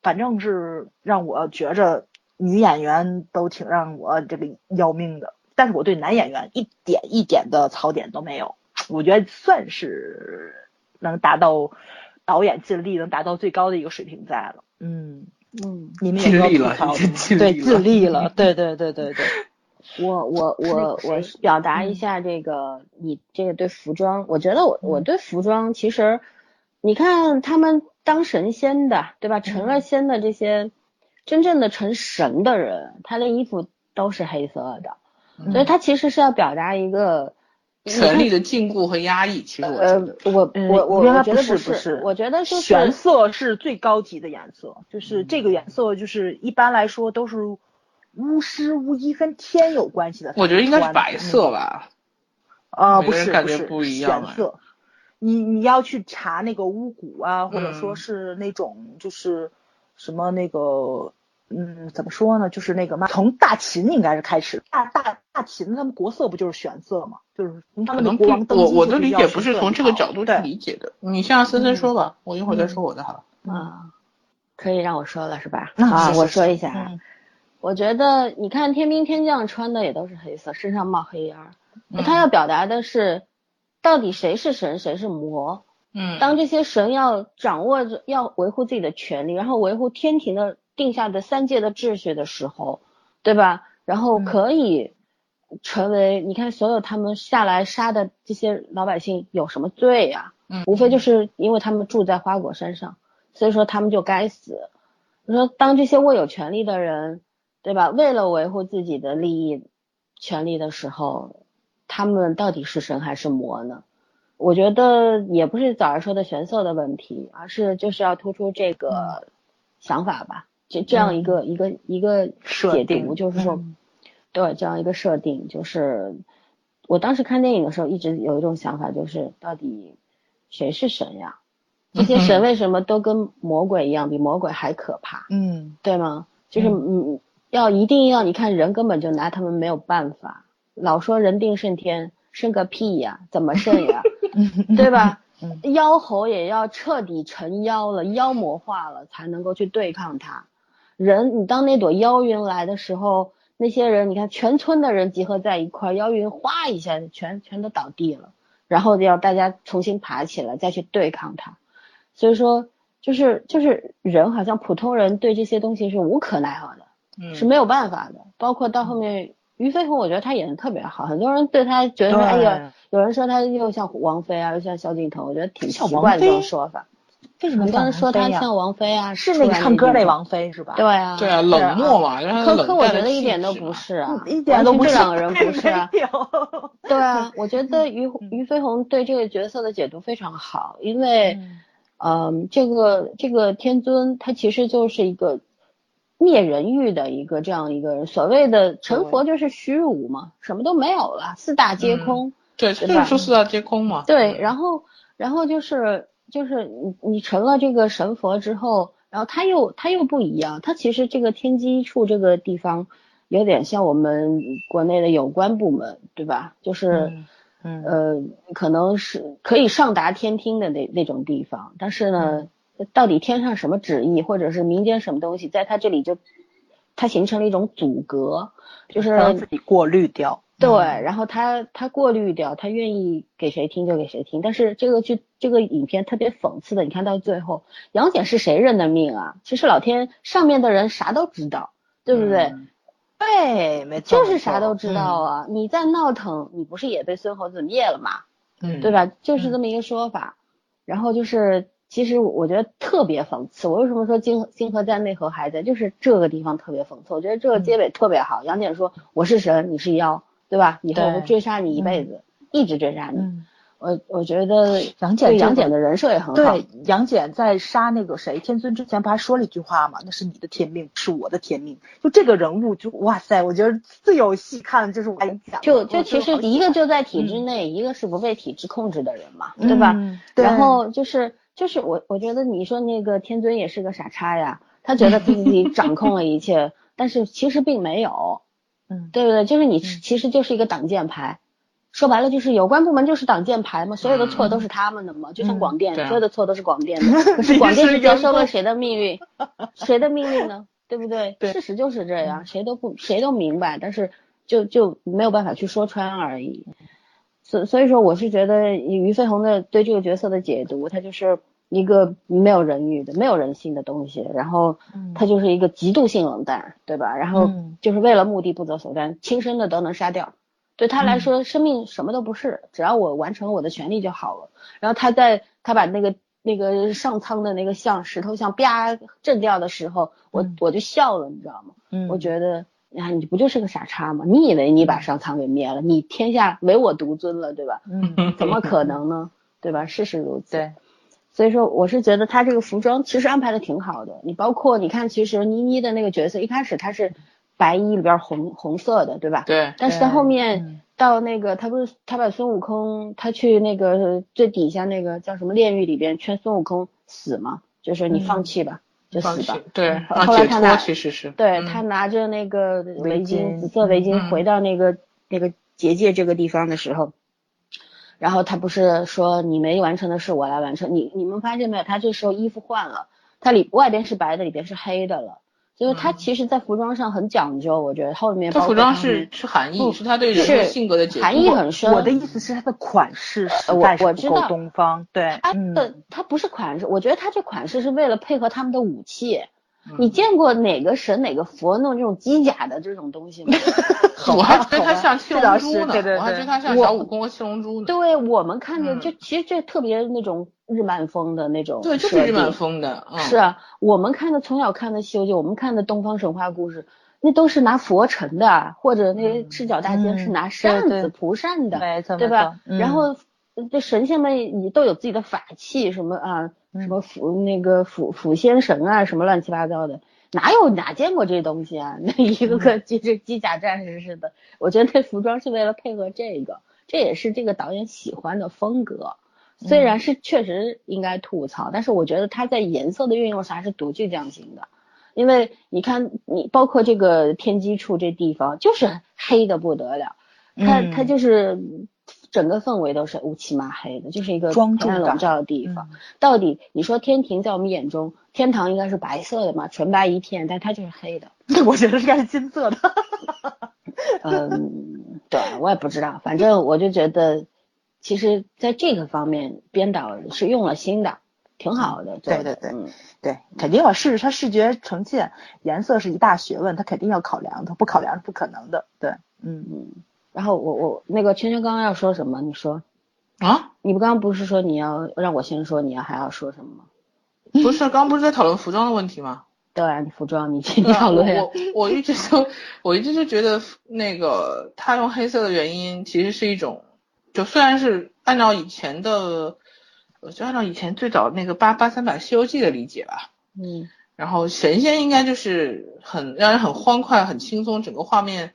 反正是让我觉着女演员都挺让我这个要命的。但是我对男演员一点一点的槽点都没有，我觉得算是能达到导演尽力能达到最高的一个水平在了。嗯嗯，你们也要吐槽对，尽力了，对对对对对。我我我我表达一下这个，你这个对服装，我觉得我我对服装其实，你看他们当神仙的，对吧？成了仙的这些真正的成神的人，他的衣服都是黑色的。所以他其实是要表达一个 权力的禁锢和压抑。其实我呃，我我我我觉得不是，我觉得是玄色是最高级的颜色，就是这个颜色，就是一般来说都是巫师巫医跟天有关系的。我觉得应该是白色吧？啊，不是不是不玄色。你你要去查那个巫蛊啊，或者说是那种就是什么那个。嗯，怎么说呢？就是那个嘛，从大秦应该是开始，大大大秦他们国色不就是玄色嘛？就是从他们的国王登基我我的理解不是从这个角度去理解的。你先森森说吧，我一会儿再说我的好了。啊，可以让我说了是吧？啊，我说一下啊。我觉得你看天兵天将穿的也都是黑色，身上冒黑烟儿。他要表达的是，到底谁是神，谁是魔？嗯。当这些神要掌握着，要维护自己的权利，然后维护天庭的。定下的三界的秩序的时候，对吧？然后可以成为你看，所有他们下来杀的这些老百姓有什么罪呀？嗯，无非就是因为他们住在花果山上，所以说他们就该死。你说，当这些握有权力的人，对吧？为了维护自己的利益、权利的时候，他们到底是神还是魔呢？我觉得也不是早上说的玄色的问题，而是就是要突出这个想法吧。这这样一个一个一个解读，就是说，对这样一个设定，就是我当时看电影的时候，一直有一种想法，就是到底谁是神呀？这些神为什么都跟魔鬼一样，比魔鬼还可怕？嗯，对吗？就是嗯，要一定要你看人根本就拿他们没有办法，老说人定胜天，胜个屁呀？怎么胜呀？对吧？妖猴也要彻底成妖了，妖魔化了，才能够去对抗他。人，你当那朵妖云来的时候，那些人，你看全村的人集合在一块，妖云哗一下全全都倒地了，然后要大家重新爬起来再去对抗他。所以说，就是就是人好像普通人对这些东西是无可奈何的，是没有办法的。包括到后面于飞鸿，我觉得他演的特别好，很多人对他觉得哎呀，有人说他又像王菲啊，又像萧敬腾，我觉得挺奇怪的这种说法。为什么刚才说他像王菲啊？是那个唱歌那王菲是吧？对啊，对啊，冷漠嘛，可可我觉得一点都不是啊，一点都不是。这两个人不是啊。对啊，我觉得于于飞鸿对这个角色的解读非常好，因为，嗯，这个这个天尊他其实就是一个灭人欲的一个这样一个人。所谓的成佛就是虚无嘛，什么都没有了，四大皆空。对，就是说四大皆空嘛。对，然后然后就是。就是你你成了这个神佛之后，然后他又他又不一样，他其实这个天机处这个地方有点像我们国内的有关部门，对吧？就是嗯呃，可能是可以上达天听的那那种地方，但是呢，到底天上什么旨意，或者是民间什么东西，在他这里就它形成了一种阻隔，就是让自己过滤掉。对，然后他他过滤掉，他愿意给谁听就给谁听。但是这个剧这个影片特别讽刺的，你看到最后，杨戬是谁认的命啊？其实老天上面的人啥都知道，对不对？对，没错，就是啥都知道啊。你在闹腾，你不是也被孙猴子灭了吗？嗯，对吧？就是这么一个说法。然后就是，其实我觉得特别讽刺。我为什么说金金河在内核还在？就是这个地方特别讽刺。我觉得这个结尾特别好。杨戬说：“我是神，你是妖。”对吧？以后会追杀你一辈子，一直追杀你。我我觉得杨戬杨戬的人设也很好。对，杨戬在杀那个谁天尊之前，不还说了一句话吗？那是你的天命，是我的天命。就这个人物，就哇塞，我觉得最有戏看的就是我讲的。就就其实一个就在体制内，一个是不被体制控制的人嘛，对吧？嗯对然后就是就是我我觉得你说那个天尊也是个傻叉呀，他觉得自己掌控了一切，但是其实并没有，嗯对不对？就是你其实就是一个挡箭牌。说白了就是有关部门就是挡箭牌嘛，所有的错都是他们的嘛，就像广电，所有的错都是广电的。可是广电 是接收了谁的命运？谁的命运呢？对不对？对事实就是这样，谁都不谁都明白，但是就就没有办法去说穿而已。所所以说，我是觉得俞飞鸿的对这个角色的解读，他就是一个没有人欲的、没有人性的东西，然后他就是一个极度性冷淡，对吧？然后嗯就是为了目的不择手段，亲生的都能杀掉。对他来说，生命什么都不是，只要我完成我的权利就好了。然后他在他把那个那个上苍的那个像石头像啪震掉的时候，我我就笑了，你知道吗？嗯我觉得啊，你不就是个傻叉吗？你以为你把上苍给灭了，你天下唯我独尊了，对吧？嗯，怎么可能呢？对吧？事实如此。对，所以说，我是觉得他这个服装其实安排的挺好的。你包括你看，其实倪妮的那个角色一开始她是白衣里边红红色的，对吧？。对，但是他后面嗯到那个，他不是他把孙悟空他去那个最底下那个叫什么炼狱里边劝孙悟空死嘛，就说你放弃吧，就死吧。对，后来他拿其实是对、嗯他拿着那个围围巾，紫色围巾嗯回到那个、那个结界这个地方的时候，然后他不是说你没完成的事我来完成，你你们发现没有？他这时候衣服换了，他里外边是白的，里边是黑的了。就是他其实，在服装上很讲究，我觉得后面他服装是是含义，不是他对人的性格的解读。含义很深。我的意思是，它的款式是我知道东方。对，他嗯的他不是款式，我觉得他这款式是为了配合他们的武器。嗯你见过哪个神哪个佛弄这种机甲的这种东西吗？我还觉得他像七这倒龙珠呢，对对对我还觉得他像小悟空和七龙珠呢。对我们看着嗯就其实这特别那种日漫风的那种对，就是日漫风的。嗯、是啊，我们看的从小看的《西游记》，我们看的东方神话故事，那都是拿佛尘的，或者那些赤脚大仙是拿扇子、蒲扇的，没错对吧然后这神仙们也都有自己的法器，什么啊，什么辅那个辅辅仙神啊，什么乱七八糟的，哪有哪见过这东西啊？那一个个就是机甲战士似的，我觉得那服装是为了配合这个，这也是这个导演喜欢的风格。虽然是确实应该吐槽，但是我觉得他在颜色的运用上还是独具匠心的。因为你看，你包括这个天机处这地方，就是黑的不得了，它嗯它就是整个氛围都是乌漆嘛黑的，就是一个庄重感黑暗笼罩的地方。到底你说天庭在我们眼中，天堂应该是白色的嘛，纯白一片，但它就是黑的。我觉得应该是金色的。嗯，对我也不知道，反正我就觉得，其实在这个方面，编导是用了心的，挺好的。对对对嗯对，肯定要视它视觉呈现，颜色是一大学问，它肯定要考量的，不考量是不可能的。对，嗯，嗯。然后我我那个圈圈刚刚要说什么？你说，啊，你不刚刚不是说你要让我先说，你要还要说什么吗？不是，刚刚不是在讨论服装的问题吗？对啊，你服装你你讨论呀我。我我一直都我一直就觉得那个他用黑色的原因其实是一种，就虽然是按照以前的，呃就按照以前最早那个八八三版《西游记》的理解吧，嗯然后神仙应该就是很让人很欢快、很轻松，整个画面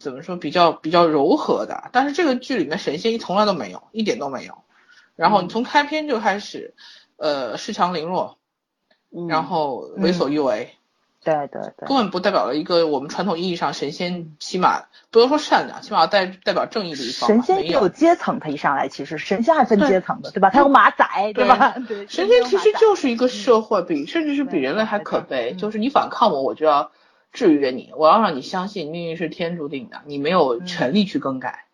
怎么说比较比较柔和的。但是这个剧里面神仙从来都没有，一点都没有。然后你从开篇就开始，呃，恃强凌弱，嗯，然后为所欲为，对对对根，本不代表了一个我们传统意义上神仙起码不能说善良，起码代代表正义的一方。神仙也有。阶层，他一上来其实神仙还分阶层的，对吧？他有马仔，对吧？对，神仙其实就就是一个社会，比甚至是比人类还可悲。就是你反抗我，我就要制约你，我要让你相信命运是天注定的，你没有权利去更改。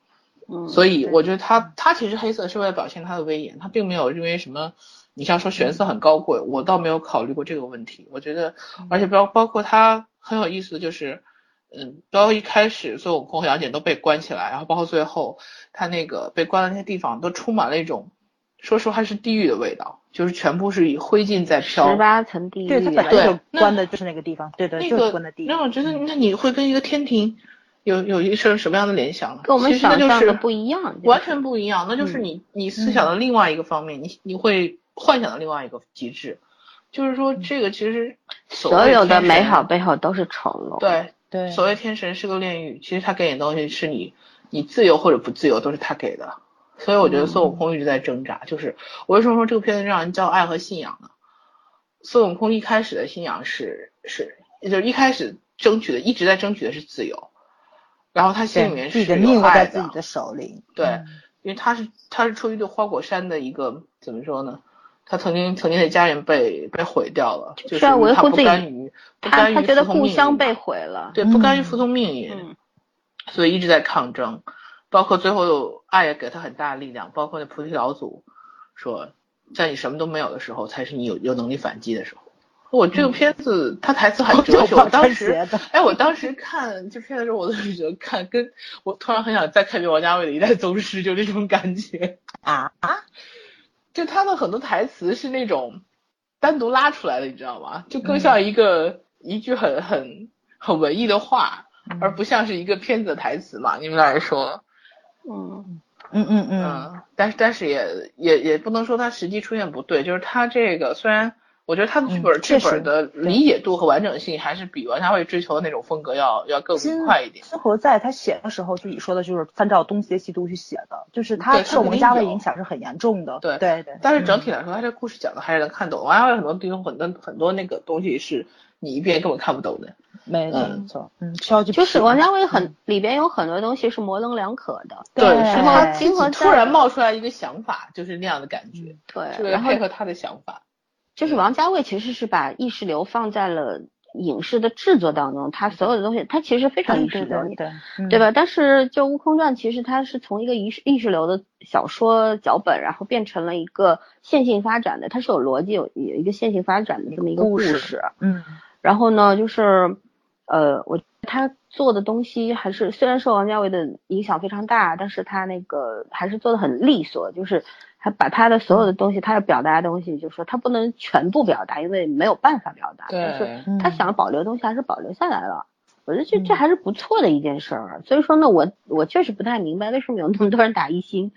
嗯，所以我觉得他他其实黑色是为了表现他的威严，他并没有因为什么，你像说玄色很高贵，我倒没有考虑过这个问题。我觉得，而且包包括他很有意思的就是，嗯，包括一开始孙悟空和杨戬都被关起来，然后包括最后他那个被关的那些地方都充满了一种，说实话是地狱的味道，就是全部是以灰烬在飘十。八层地狱对，它啊，本来对就关的就是那个地方，对对，那就是个关的地方。让我觉得，那你会跟一个天庭有有一生什么样的联想呢？跟我们其实那就是想象的不一样，完全不一样，那就是你你思想的另外一个方面，你你会幻想的另外一个极致，就是说这个其实所所有的美好背后都是丑陋。，对对所谓天神是个炼狱，其实他给你的东西是你你自由或者不自由都是他给的，所以我觉得孙悟空一直在挣扎。就是我为什么说这个片子让人叫爱和信仰呢？孙悟空一开始的信仰是是，就是一开始争取的一直在争取的是自由，然后他心里对面是自己的命在自己的手里。对嗯因为他是他是出于对花果山的一个怎么说呢？他曾经曾经的家人被被毁掉了，就是要维护他不自己甘于不他甘于他觉得故乡被毁了。对，不甘于嗯服从命运，嗯所以一直在抗争，包括最后有爱也给他很大的力量，包括那菩提老祖说，在你什么都没有的时候，才是你有有能力反击的时候。我这个片子，他台词很哲学，我当时，哎，我当时看这片子的时候，我都是觉得看跟我突然很想再看一遍王家卫的《一代宗师》，就这种感觉。啊啊，就他的很多台词是那种单独拉出来的，你知道吗？就更像一个、一句很很很文艺的话，而不像是一个片子的台词嘛。你们俩人说，嗯，嗯嗯嗯，嗯，但是但是也也也不能说他实际出现不对，就是他这个虽然我觉得他的剧本、嗯确实剧本的理解度和完整性还是比王家卫追求的那种风格要要更金快一点。金河在他写的时候自己说的就是参照东邪西毒去写的，就是他受王家卫影响是很严重的。对对对，但是整嗯体来说，他这故事讲的还是能看懂。王家卫很多地方很多很多那个东西是你一遍根本看不懂的。没错嗯没错，嗯，需要去就是品王家卫很嗯里边有很多东西是模棱两可的。对是他对自金河突然冒出来一个想法，就是那样的感觉，对，为了然后配合他的想法。就是王家卫其实是把意识流放在了影视的制作当中，他所有的东西，他其实非常意识流。对对对，嗯对？吧？但是就《悟空传》，其实它是从一个意识意识流的小说脚本，然后变成了一个线性发展的，它是有逻辑、有有一个线性发展的这么一个故事。嗯然后呢，就是呃，我他做的东西还是虽然受王家卫的影响非常大，但是他那个还是做的很利索，就是他把他的所有的东西，他要表达的东西，就是说他不能全部表达，因为没有办法表达，但是他想保留的东西还是保留下来了。我觉得这这还是不错的一件事儿，所以说呢，我我确实不太明白为什么有那么多人打一星。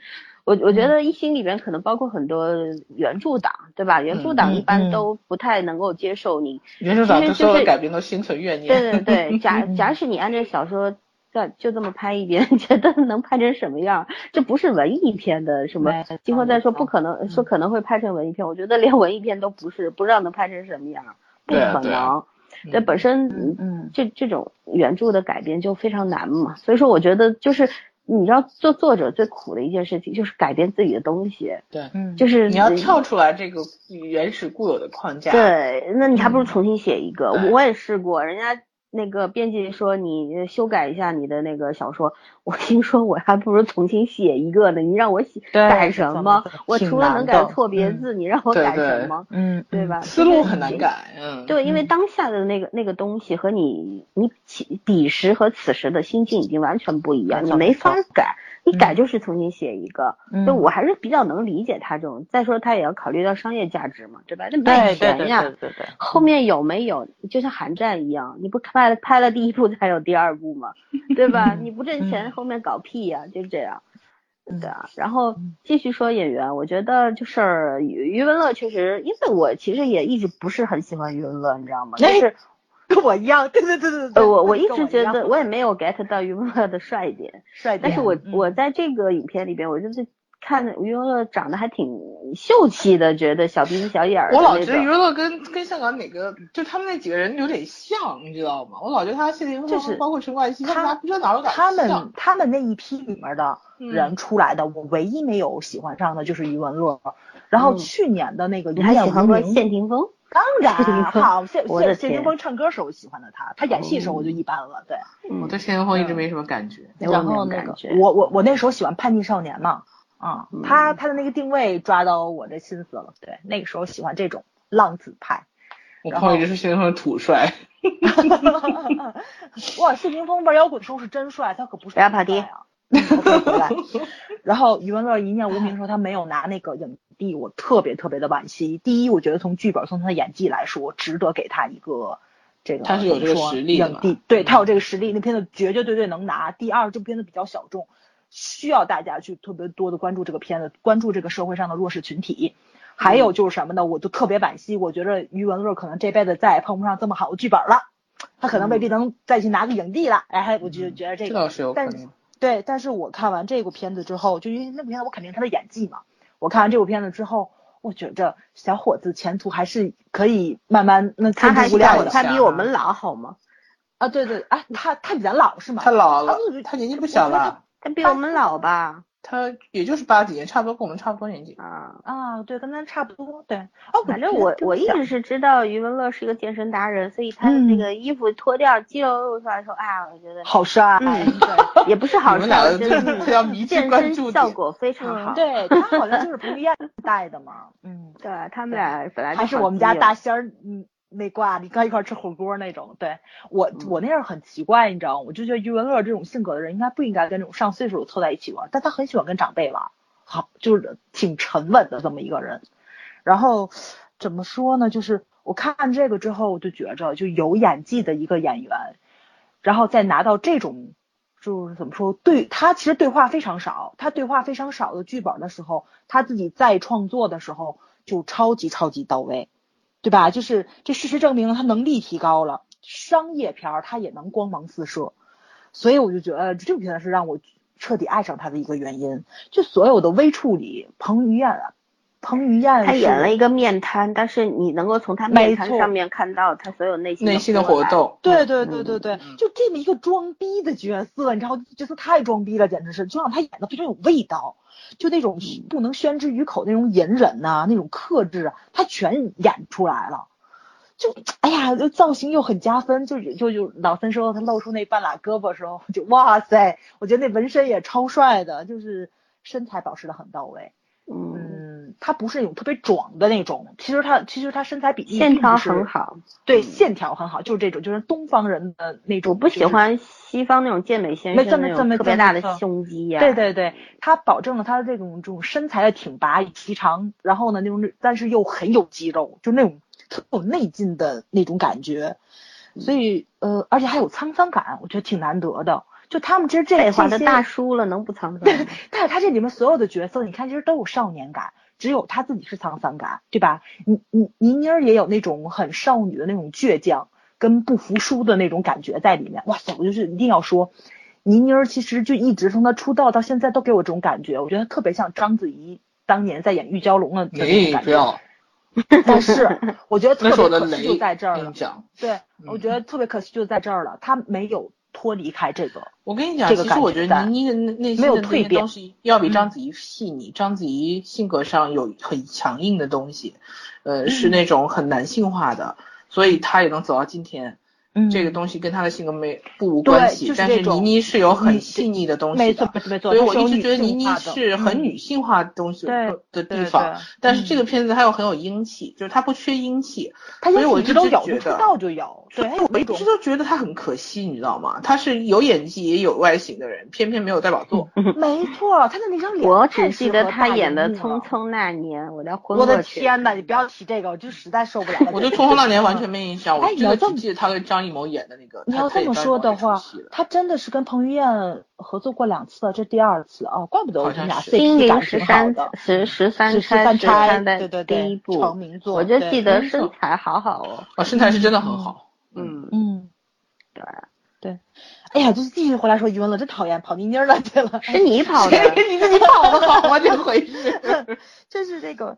我我觉得一星里边可能包括很多原著党，对吧？原著党嗯一般嗯都不太能够接受你原著党对所有其实就是改编都心存怨念。对对对，假嗯假使你按这小说再就这么拍一遍，觉得能拍成什么样？这不是文艺片的什么？今后再说不可能说可能会拍成文艺片，我觉得连文艺片都不是，不知道能拍成什么样，不可能。这本身这这种原著的改编就非常难嘛，所以说我觉得就是你知道做作者最苦的一件事情就是改变自己的东西，对，嗯，就是你要跳出来这个原始固有的框架。，对，那你还不如重新写一个。嗯我也试过，人家那个编辑说你修改一下你的那个小说，我心说我还不如重新写一个呢。你让我写改什么？我除了能改错别嗯字，你让我改什么？嗯对吧？思路很难。改。嗯，对，因为嗯当下的那个那个东西和你你起彼时和此时的心境已经完全不一样，你没法改，你改嗯就是重新写一个。嗯就我还是比较能理解他这种，再说他也要考虑到商业价值嘛，对吧？那卖对对对钱呀，对对对，后面有没有就像寒战一样，你不拍了拍了第一部才有第二部嘛？对吧？你不挣钱，嗯后面搞屁呀、就这样。嗯对啊，然后嗯继续说演员，我觉得就是余余文乐确实，因为我其实也一直不是很喜欢余文乐，你知道吗？就哎是跟我一样，对对对对对，呃，我我一直觉得我也没有 get 到余文乐的帅点，帅点，但是我嗯我在这个影片里边，我就是看余文乐长得还挺秀气的，觉得小鼻子小眼儿的我老觉得余文乐跟跟香港哪个，就他们那几个人有点像，你知道吗？我老觉得他谢霆锋，就是包括陈冠希，他们他俩不知道哪有点他们。他们那一批里面的嗯人出来的，我唯一没有喜欢上的就是余文乐。然后嗯去年的那个《你还喜一念无名》，欢过谢霆锋？当然好，谢谢谢霆锋唱歌时候喜欢的他，他演戏时候我就一般了。对，我对谢霆锋一直没什么感觉。没有然后那觉我我我那时候喜欢叛逆少年嘛，啊、嗯他他的那个定位抓到我的心思了。对，那个时候喜欢这种浪子派。我朋友一直说谢霆锋是土帅，哇，谢霆锋玩摇滚的时候是真帅，他可不是不要跑题。然后余文乐一念无名的时候，他没有拿那个影帝，我特别特别的惋惜。第一，我觉得从剧本从他的演技来说，值得给他一个这个他是有这个实力影帝，对他有这个实力，那片子绝绝对对能拿。第二，这部片子比较小众，需要大家去特别多的关注这个片子，关注这个社会上的弱势群体。还有就是什么呢？我就特别惋惜，我觉得余文乐可能这辈子再也碰不上这么好的剧本了，他可能未必能再去拿个影帝了。哎，我就觉得这个，这倒是有可但能。对，但是我看完这部片子之后，就因为那部片子我肯定他的演技嘛，我看完这部片子之后，我觉着小伙子前途还是可以慢慢那他还天之无量的，他比我们老好吗？啊，对对，啊，他他比咱老是吗？他老了他年纪不小了，他比我们老吧？他也就是八几年，差不多跟我们差不多年纪。啊，啊，对，跟咱差不多，对。哦，反正我我一直是知道余文乐是一个健身达人，所以他的那个衣服脱掉肌肉露出来的时候，啊，我觉得好帅，嗯 对。也不是好帅，你们俩我觉得这叫迷之健关注点身效果非常好。嗯，对他好像就是彭于晏带的嘛，嗯，对，他们俩本来就还是我们家大仙儿，嗯，那挂你刚一块儿吃火锅那种。对我我那样很奇怪，你知道吗？我就觉得余文乐这种性格的人，应该不应该跟这种上岁数的凑在一起玩，但他很喜欢跟长辈玩，好，就是挺沉稳的这么一个人。然后怎么说呢？就是我看这个之后，我就觉着就有演技的一个演员，然后再拿到这种。就是怎么说，对他其实对话非常少，他对话非常少的剧本的时候，他自己再创作的时候就超级超级到位，对吧？就是这事实证明了他能力提高了，商业片儿他也能光芒四射，所以我就觉得这部片子是让我彻底爱上他的一个原因。就所有的微处理，彭于晏啊，彭于晏他演了一个面瘫，但是你能够从他面瘫上面看到他所有内心内心的。活动，对对对对嗯对，嗯就这么一个装逼的角色，你知道，角色太装逼了，简直是，就让他演的非常有味道，就那种嗯不能宣之于口那种隐忍呐、那种克制啊，他全演出来了。就哎呀，就造型又很加分，就就就老三说他露出那半拉胳膊的时候，就哇塞，我觉得那纹身也超帅的，就是身材保持的很到位。嗯，嗯，他不是那种特别壮的那种，其实他其实他身材比例线条很好。对，线条很好，就是这种，就是东方人的那种。我不喜欢西方那种健美先没错生那种没错没特别大的胸肌呀、对对对，他保证了他的这种这种身材的挺拔以及长，然后呢那种但是又很有肌肉，就那种特有内劲的那种感觉，所以呃，而且还有沧桑感，我觉得挺难得的。就他们其实这废话，这些大叔了，能不沧桑吗？但是他这里面所有的角色，你看其实都有少年感，只有他自己是沧桑感，对吧？倪倪倪妮儿也有那种很少女的那种倔强跟不服输的那种感觉在里面。哇塞，我就是一定要说，倪妮儿其实就一直从她出道到现在都给我这种感觉，我觉得特别像章子怡当年在演玉娇龙的那种感觉。但是 我觉得特别可惜就。在这儿了，讲，对，我觉得特别可惜就在这儿了，她没有脱离开这个。我跟你讲，这个其实我觉得倪妮的内心的那蜕变些东西要比嗯章子怡细腻。章子怡性格上有很强硬的东西，呃，是那种很男性化的，所以她也能走到今天。嗯这个东西跟她的性格没不无关系，就是但是倪妮是有很细腻的东西的。没错没错，所以我一直觉得倪妮是很嗯女性化的东西的地方，对但是嗯这个片子它又很有英气，就是它不缺英气，所以我一直都觉得道就有，对，我一直都觉得他很可惜，你知道吗？他是有演技也有外形的人，偏偏没有代表作。没错，他的那张脸，我只记得他演的《匆匆。那年》，我的。天呐，你不要提这个，我就实在受不了了。我对《匆匆那年》完全没印象，我真的哎你要这么只记得他跟张艺谋演的那个。你要这么说的话，他真的是跟彭于晏合作过两次了，这第二次啊，怪不得我们俩 CP 感挺好十三的。十十三十钗三钗十三的对对对第一部成名作我就对记得身材好好哦。哦，身材是真的很好。嗯，嗯，对，对。哎呀，就是继续回来说余文乐，真讨厌跑泥妮儿了。对了，是你跑的。你自己跑的好吗？这回事。就是这个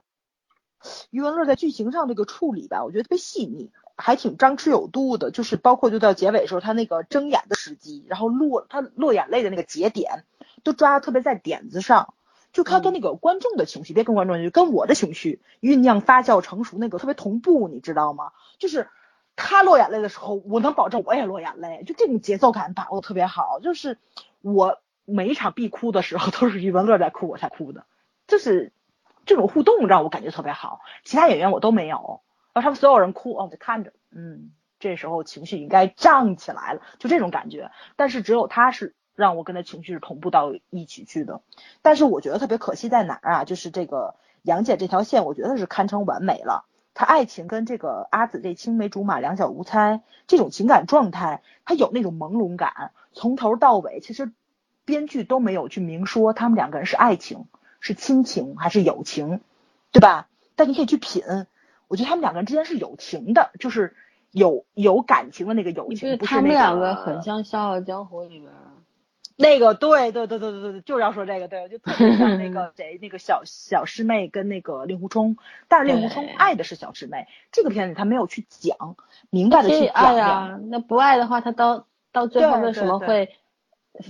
余文乐在剧情上这个处理吧，我觉得特别细腻，还挺张弛有度的。就是包括就到结尾的时候，他那个睁眼的时机，然后落他落眼泪的那个节点，都抓的特别在点子上。就他跟那个观众的情绪，别跟观众就跟我的情绪酝酿、发酵、成熟那个特别同步，你知道吗？就是他落眼泪的时候，我能保证我也落眼泪，就这种节奏感把握特别好。就是我每一场必哭的时候，都是余文乐在哭，我才哭的。就是这种互动让我感觉特别好，其他演员我都没有，然后他们所有人哭，哦，我就看着，嗯，这时候情绪应该涨起来了，就这种感觉。但是只有他是让我跟他情绪是同步到一起去的。但是我觉得特别可惜在哪儿啊？就是这个杨戬这条线，我觉得是堪称完美了。他爱情跟这个阿紫这青梅竹马两小无猜这种情感状态，他有那种朦胧感，从头到尾其实编剧都没有去明说他们两个人是爱情、是亲情还是友情，对吧？但你可以去品，我觉得他们两个人之间是友情的，就是有有感情的那个友情，不是他们两个很像《笑傲江湖》里边儿。那个对对对对对对对，就是要说这个，对，就特别像那个 谁，那个小小师妹跟那个令狐冲，但是令狐冲爱的是小师妹，这个片子他没有去讲，明白的去讲爱啊。，那不爱的话，他到到最后为什么会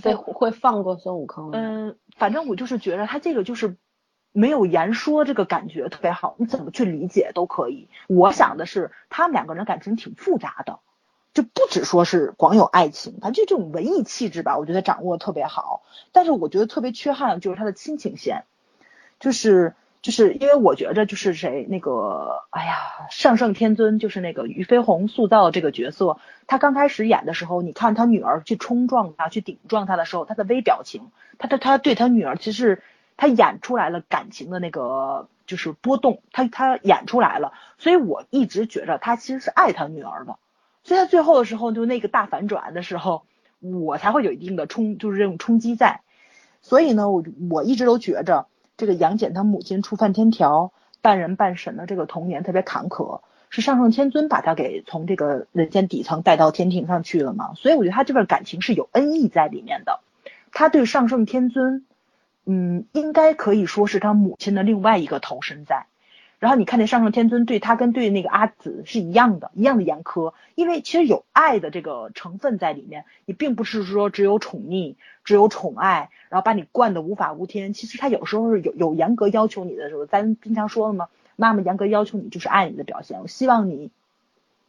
会会放过孙悟空？嗯，反正我就是觉得他这个就是没有言说，这个感觉特别好，你怎么去理解都可以。我想的是，他们两个人感情挺复杂的，就不只说是光有爱情，他就这种文艺气质吧，我觉得掌握的特别好。但是我觉得特别缺憾就是他的亲情线，就是就是因为我觉着就是谁那个，哎呀，上圣天尊就是那个俞飞鸿塑造的这个角色，他刚开始演的时候，你看他女儿去冲撞他、去顶撞他的时候，他的微表情，他他他对他女儿其实他演出来了感情的那个就是波动，他他演出来了，所以我一直觉着他其实是爱他女儿的，所以他最后的时候就那个大反转的时候，我才会有一定的冲就是这种冲击在，所以呢，我我一直都觉着这个杨戬他母亲触犯天条，半人半神的这个童年特别坎坷，是上圣天尊把他给从这个人间底层带到天庭上去了嘛，所以我觉得他这份感情是有恩义在里面的，他对上圣天尊，嗯，应该可以说是他母亲的另外一个投身在。然后你看那上圣天尊对他跟对那个阿紫是一样的，一样的严苛，因为其实有爱的这个成分在里面，你并不是说只有宠溺，只有宠爱，然后把你惯得无法无天。其实他有时候是有有严格要求你的时候，咱经常说了嘛，妈妈严格要求你就是爱你的表现，我希望你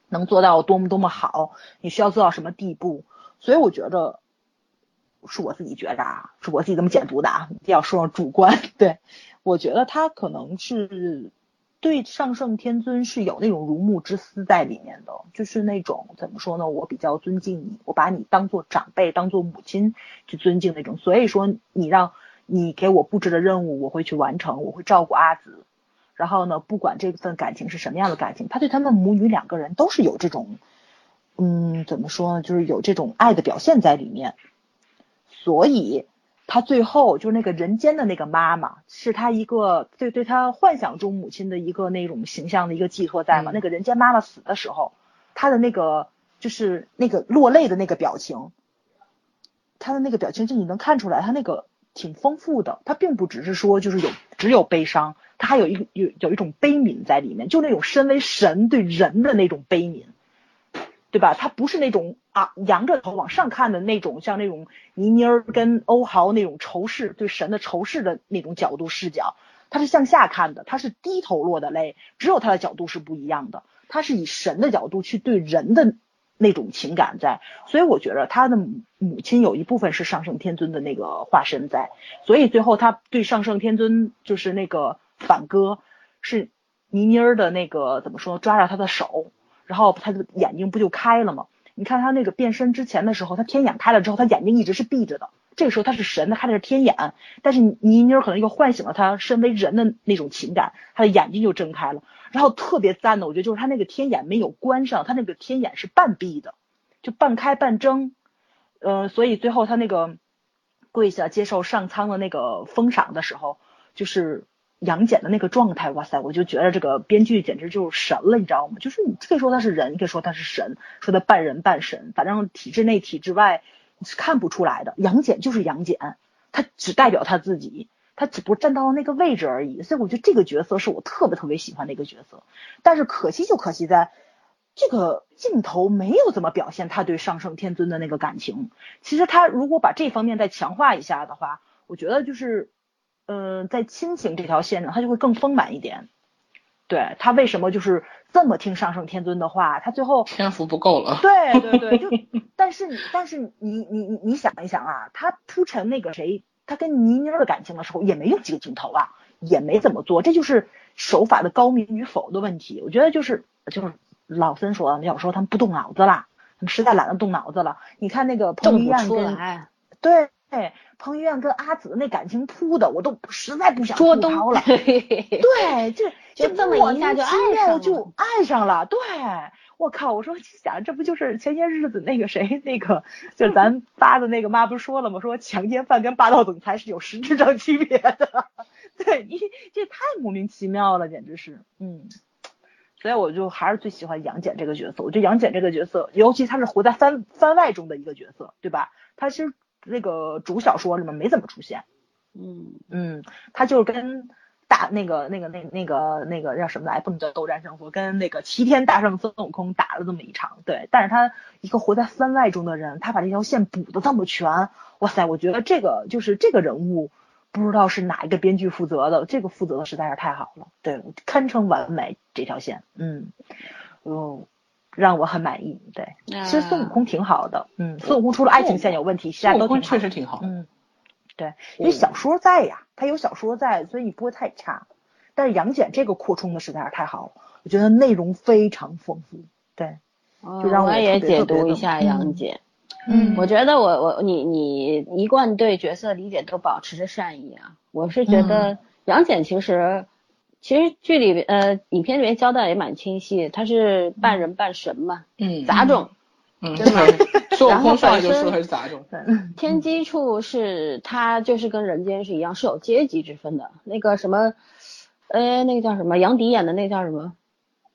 能做到多么多么好，你需要做到什么地步。所以我觉得是我自己觉着啊，是我自己这么解读的啊，一定要说主观。对我觉得他可能是对上圣天尊是有那种如沐之思在里面的，就是那种怎么说呢？我比较尊敬你，我把你当做长辈，当做母亲去尊敬那种。所以说，你让你给我布置的任务，我会去完成，我会照顾阿紫。然后呢，不管这份感情是什么样的感情，他对他们母女两个人都是有这种，嗯，怎么说呢？就是有这种爱的表现在里面。所以他最后就是那个人间的那个妈妈，是他一个对对他幻想中母亲的一个那种形象的一个寄托在嘛。嗯那个人间妈妈死的时候，他的那个就是那个落泪的那个表情，他的那个表情就你能看出来，他那个挺丰富的，他并不只是说就是有只有悲伤，他还有一个有有一种悲悯在里面，就那种身为神对人的那种悲悯。对吧？他不是那种啊仰着头往上看的那种，像那种倪妮儿跟欧豪那种仇视对神的仇视的那种角度视角，他是向下看的，他是低头落的泪，只有他的角度是不一样的，他是以神的角度去对人的那种情感在，所以我觉得他的母母亲有一部分是上圣天尊的那个化身在，所以最后他对上圣天尊就是那个反戈，是倪妮儿的那个怎么说，抓着他的手。然后他的眼睛不就开了吗？你看他那个变身之前的时候，他天眼开了之后，他眼睛一直是闭着的。这个时候他是神，他开的是天眼，但是倪妮可能又唤醒了他身为人的那种情感，他的眼睛就睁开了。然后特别赞的，我觉得就是他那个天眼没有关上，他那个天眼是半闭的，就半开半睁。呃，所以最后他那个跪下接受上苍的那个封赏的时候，就是。杨戬的那个状态，哇塞，我就觉得这个编剧简直就是神了，你知道吗？就是你可以说他是人，你可以说他是神，说他半人半神，反正体制内体制外你是看不出来的。杨戬就是杨戬，他只代表他自己，他只不过站到了那个位置而已。所以我觉得这个角色是我特别特别喜欢的一个角色，但是可惜就可惜在这个镜头没有怎么表现他对上圣天尊的那个感情。其实他如果把这方面再强化一下的话，我觉得就是。嗯、呃，在亲情这条线上，他就会更丰满一点。对他为什么就是这么听上圣天尊的话？他最后篇幅不够了。对对对，就但 是但是你你你你想一想啊，他铺陈那个谁，他跟倪妮儿的感情的时候，也没有几个镜头啊，也没怎么做，这就是手法的高明与否的问题。我觉得就是就是老森说的，有时候他们不动脑子了，他们实在懒得动脑子了。你看那个彭于晏跟。对哎，彭于晏跟阿紫那感情扑的，我都实在不想捉东吐槽了。对，这 就这么一下就爱上了就爱上了。对，我靠！我说想，这不就是前些日子那个谁，那个就咱 发的那个妈不是说了吗？说强奸犯跟霸道总裁是有实质上区别的。对你这太莫名其妙了，简直是，嗯。所以我就还是最喜欢杨戬这个角色。我觉得杨戬这个角色，尤其他是活在番番外中的一个角色，对吧？他其实那个主小说里面没怎么出现。嗯嗯，他就是跟大那个那个那那个那个叫什么来，不能叫斗战胜佛，跟那个齐天大圣孙悟空打了这么一场。对，但是他一个活在番外中的人，他把这条线补的这么全，哇塞！我觉得这个就是这个人物。不知道是哪一个编剧负责的，这个负责的实在是太好了，对，堪称完美这条线，嗯，嗯，让我很满意。对，其实孙悟空挺好的，嗯，孙悟空除了爱情线有问题，其他都挺好。确实挺好，嗯，对，因为小说在呀，他有小说在，所以你不会太差。但是杨戬这个扩充的实在是太好了，我觉得内容非常丰富，对，就让我也解读一下杨戬。嗯，我觉得我我你你一贯对角色理解都保持着善意啊。我是觉得杨戬其实其实剧里呃影片里面交代也蛮清晰，他是半人半神嘛，嗯，杂种，嗯，对吧？孙悟空上来就说他是杂种。天机处是他就是跟人间是一样，是有阶级之分的。那个什么，呃，那个叫什么？杨迪演的那叫什么？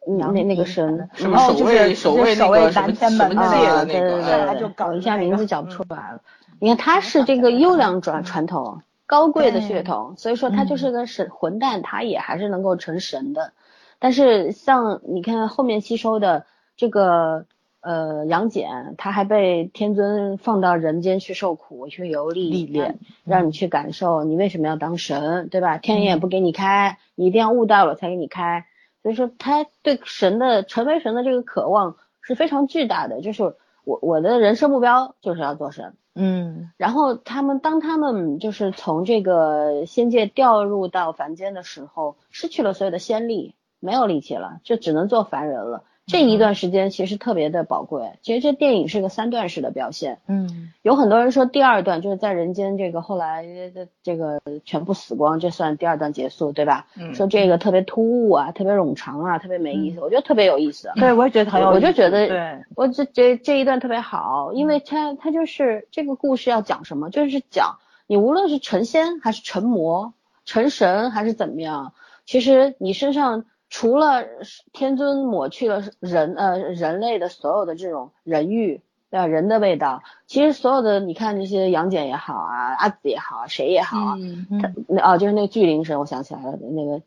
那那个神，什么守卫守卫那个什么什么界的那个，对对对，搞一下名字叫不出来了。你看他是这个优良传传统，高贵的血统，所以说他就是个神混蛋，他也还是能够成神的。但是像你看后面吸收的这个呃杨戬，他还被天尊放到人间去受苦去游历历练，让你去感受你为什么要当神，对吧？天眼不给你开，你一定要悟到了才给你开。所以说他对神的成为神的这个渴望是非常巨大的，就是我我的人生目标就是要做神，嗯，然后他们当他们就是从这个仙界掉入到凡间的时候，失去了所有的仙力，没有力气了，就只能做凡人了。这一段时间其实特别的宝贵，其实这电影是个三段式的表现，嗯，有很多人说第二段就是在人间这个后来的这个全部死光，这算第二段结束，对吧？嗯，说这个特别突兀啊，特别冗长啊，特别没意思，我觉得特别有意思。对，我也觉得很有意思，我就觉得，对，我这这这一段特别好，因为它它就是这个故事要讲什么，就是讲你无论是成仙还是成魔、成神还是怎么样，其实你身上。除了天尊抹去了人呃人类的所有的这种人欲对吧人的味道，其实所有的你看那些杨戬也好啊阿紫也好谁也好啊，他那哦就是那个巨灵神我想起来了那个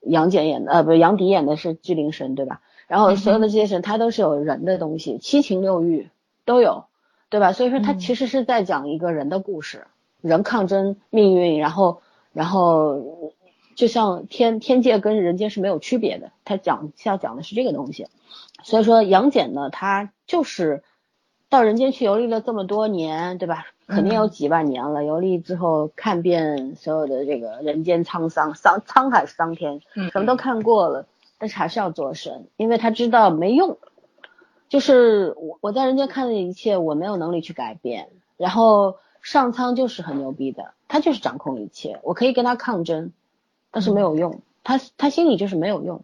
杨戬演的呃不是杨迪演的是巨灵神对吧？然后所有的这些神他都是有人的东西七情六欲都有对吧？所以说他其实是在讲一个人的故事，人抗争命运，然后然后。就像天天界跟人间是没有区别的，他讲要讲的是这个东西，所以说杨戬呢，他就是到人间去游历了这么多年，对吧？肯定有几万年了，游历之后看遍所有的这个人间沧桑，桑沧海桑田，什么都看过了，但是还是要做神，因为他知道没用，就是我我在人间看的一切，我没有能力去改变，然后上苍就是很牛逼的，他就是掌控一切，我可以跟他抗争。但是没有用，他他心里就是没有用，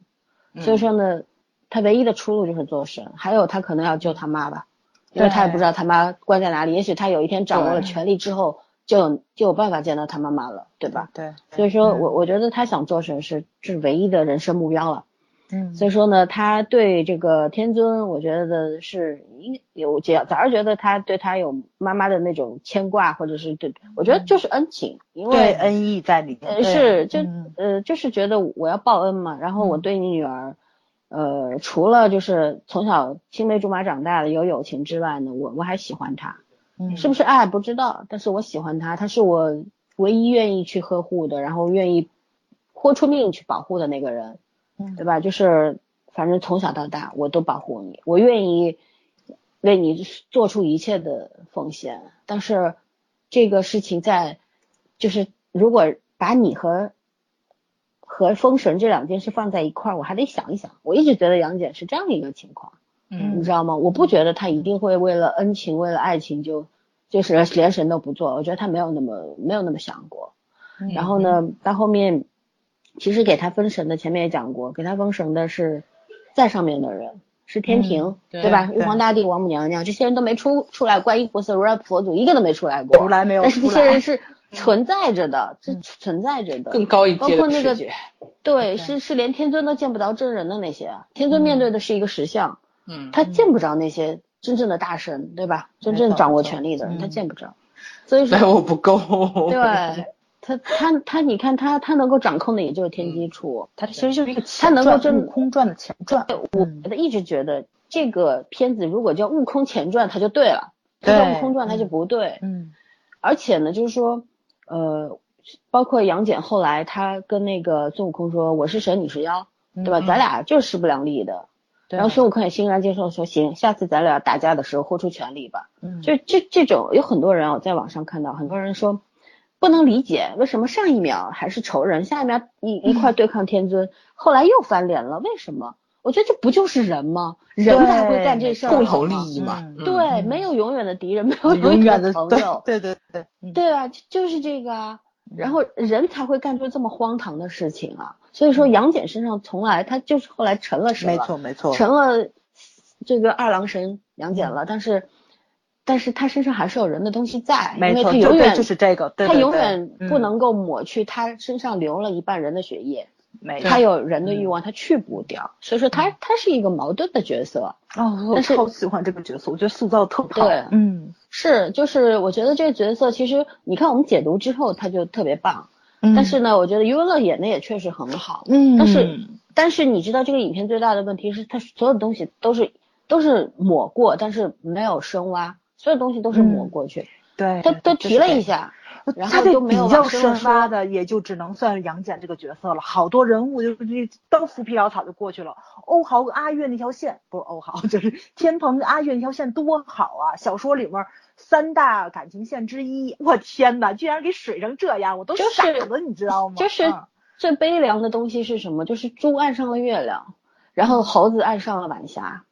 所以说呢，他唯一的出路就是做神，还有他可能要救他妈吧，因为他也不知道他妈关在哪里，也许他有一天掌握了权力之后，就有就有办法见到他妈妈了，对吧？对，所以说我我觉得他想做神是是唯一的人生目标了。嗯，所以说呢，他对这个天尊，我觉得是应有觉，早上觉得他对他有妈妈的那种牵挂，或者是对，我觉得就是恩情，因为恩义在里面。是，就呃，就是觉得我要报恩嘛，然后我对你女儿，呃，除了就是从小青梅竹马长大的有友情之外呢，我我还喜欢她，是不是爱不知道，但是我喜欢她，她是我唯一愿意去呵护的，然后愿意豁出命去保护的那个人。对吧？就是反正从小到大我都保护你，我愿意为你做出一切的奉献。但是这个事情在，就是如果把你和和封神这两件事放在一块儿，我还得想一想。我一直觉得杨戬是这样的一个情况，嗯，你知道吗？我不觉得他一定会为了恩情、为了爱情就就是连神都不做，我觉得他没有那么没有那么想过。嗯然后呢，到后面其实给他封神的，前面也讲过，给他封神的是在上面的人，是天庭，嗯对对吧？玉皇大帝、王母娘娘这些人都没出出来，观音菩萨、如来佛祖一个都没出来过，从来没有但是这。些人是存在着的，是嗯存在着的。更高一阶包括那个。对，是是连天尊都见不着真人的那些啊，天尊面对的是一个石像，嗯，他见不着那些真正的大神，对吧？真正掌握权力的人，他见不着。所以说，来我不够。对 他他他，你看他他能够掌控的也就是天机处，他其实就是一个他能够前传真悟空传的前传。我嗯一直觉得这个片子如果叫《悟空前传》，它就对了；它叫对《悟空传》，它就不对。嗯而且呢，就是说，呃，包括杨戬后来他跟那个孙悟空说：“我是神，你是妖，对吧？嗯咱俩就是势不两立的。”对然后孙悟空也欣然接受，说：“行，下次咱俩打架的时候豁出全力吧。”嗯就这这种有很多人啊，我在网上看到很多人说不能理解为什么上一秒还是仇人，下一秒一一块对抗天尊，后来又翻脸了，为什么？我觉得这不就是人吗？人才会干这事儿，共同利益嘛。嗯嗯对，没有永远的敌人，没有永远的对朋友，对对对，嗯对啊，就就是这个啊。然后人才会干出这么荒唐的事情啊。所以说杨戬身上从来他就是后来成了神没了，错没错，成了这个二郎神杨戬了，但是但是他身上还是有人的东西在，因为没错，就对他永远就是这个，对他永远嗯。不能够抹去他身上流了一半人的血液，没他有人的欲望，他去不掉，所以说嗯。他他是一个矛盾的角色。哦，我但是超喜欢这个角色，我觉得塑造特别好。对嗯。是，就是我觉得这个角色其实你看我们解读之后他就特别棒，嗯，但是呢，我觉得余文乐演的也确实很好，嗯，但是。但是你知道这个影片最大的问题是，他所有的东西都是都是抹过，但是没有深挖，所有东西都是抹过去，对，他都提了一下。下，然后就没有比较往深挖。的，也就只能算杨戬这个角色了。好多人物就是这都浮皮潦草就过去了。欧豪跟阿月那条线不是欧豪，就是天蓬跟阿月那条线多好啊！小说里面三大感情线之一，我天哪，居然给水成这样，我都就是傻了，你知道吗？就是嗯最悲凉的东西是什么？就是猪爱上了月亮，然后猴子爱上了晚霞，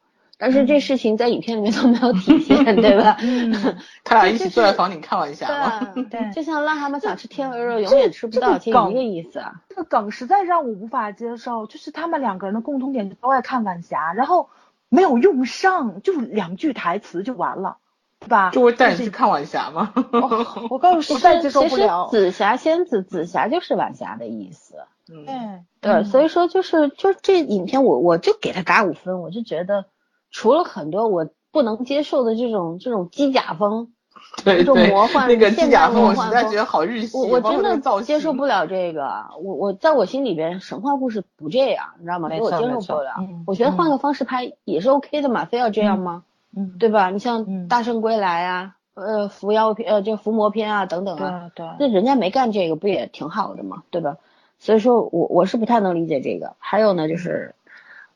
但是这事情在影片里面都没有体现，对吧？嗯，他俩一起坐在房顶看晚霞 对就像癞蛤蟆想吃天鹅肉，永远吃不到，其实一个意思啊。这个梗实在让我无法接受，就是他们两个人的共同点都爱看晚霞，然后没有用上，就两句台词就完了，对吧？就会带你去看晚霞吗？哦我告诉你，实在接受不了。其实紫霞仙子，紫霞就是晚霞的意思。嗯，对对，所以说就是就这影片我我就给他打五分，我就觉得除了很多我不能接受的这种这种机甲风，这种对对，魔幻那个机甲风，我实在觉得好日系，我我真的接受不了这个，我我在我心里边神话故事不这样，你知道吗？所没错以我接受不了嗯。我觉得换个方式拍也是 OK 的嘛，非要这样吗？嗯，对吧？你像嗯《大圣归来》啊，呃，伏妖篇呃，就伏魔篇啊等等啊，对对，那人家没干这个，不也挺好的嘛，对吧？所以说我我是不太能理解这个。还有呢，就是，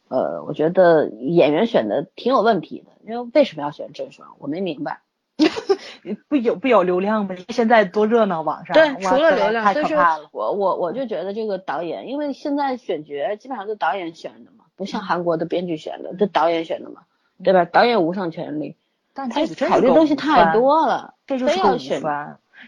呃，我觉得演员选的挺有问题的，因为为什么要选郑爽？我没明白。不有不有流量吗？现在多热闹，网上对，除了流量，可怕了。我我我就觉得这个导演，因为现在选角基本上都导演选的嘛，不像韩国的编剧选的，这导演选的嘛，对吧？导演无上权力，他但他考虑东西太，多了，这就是个午非要选。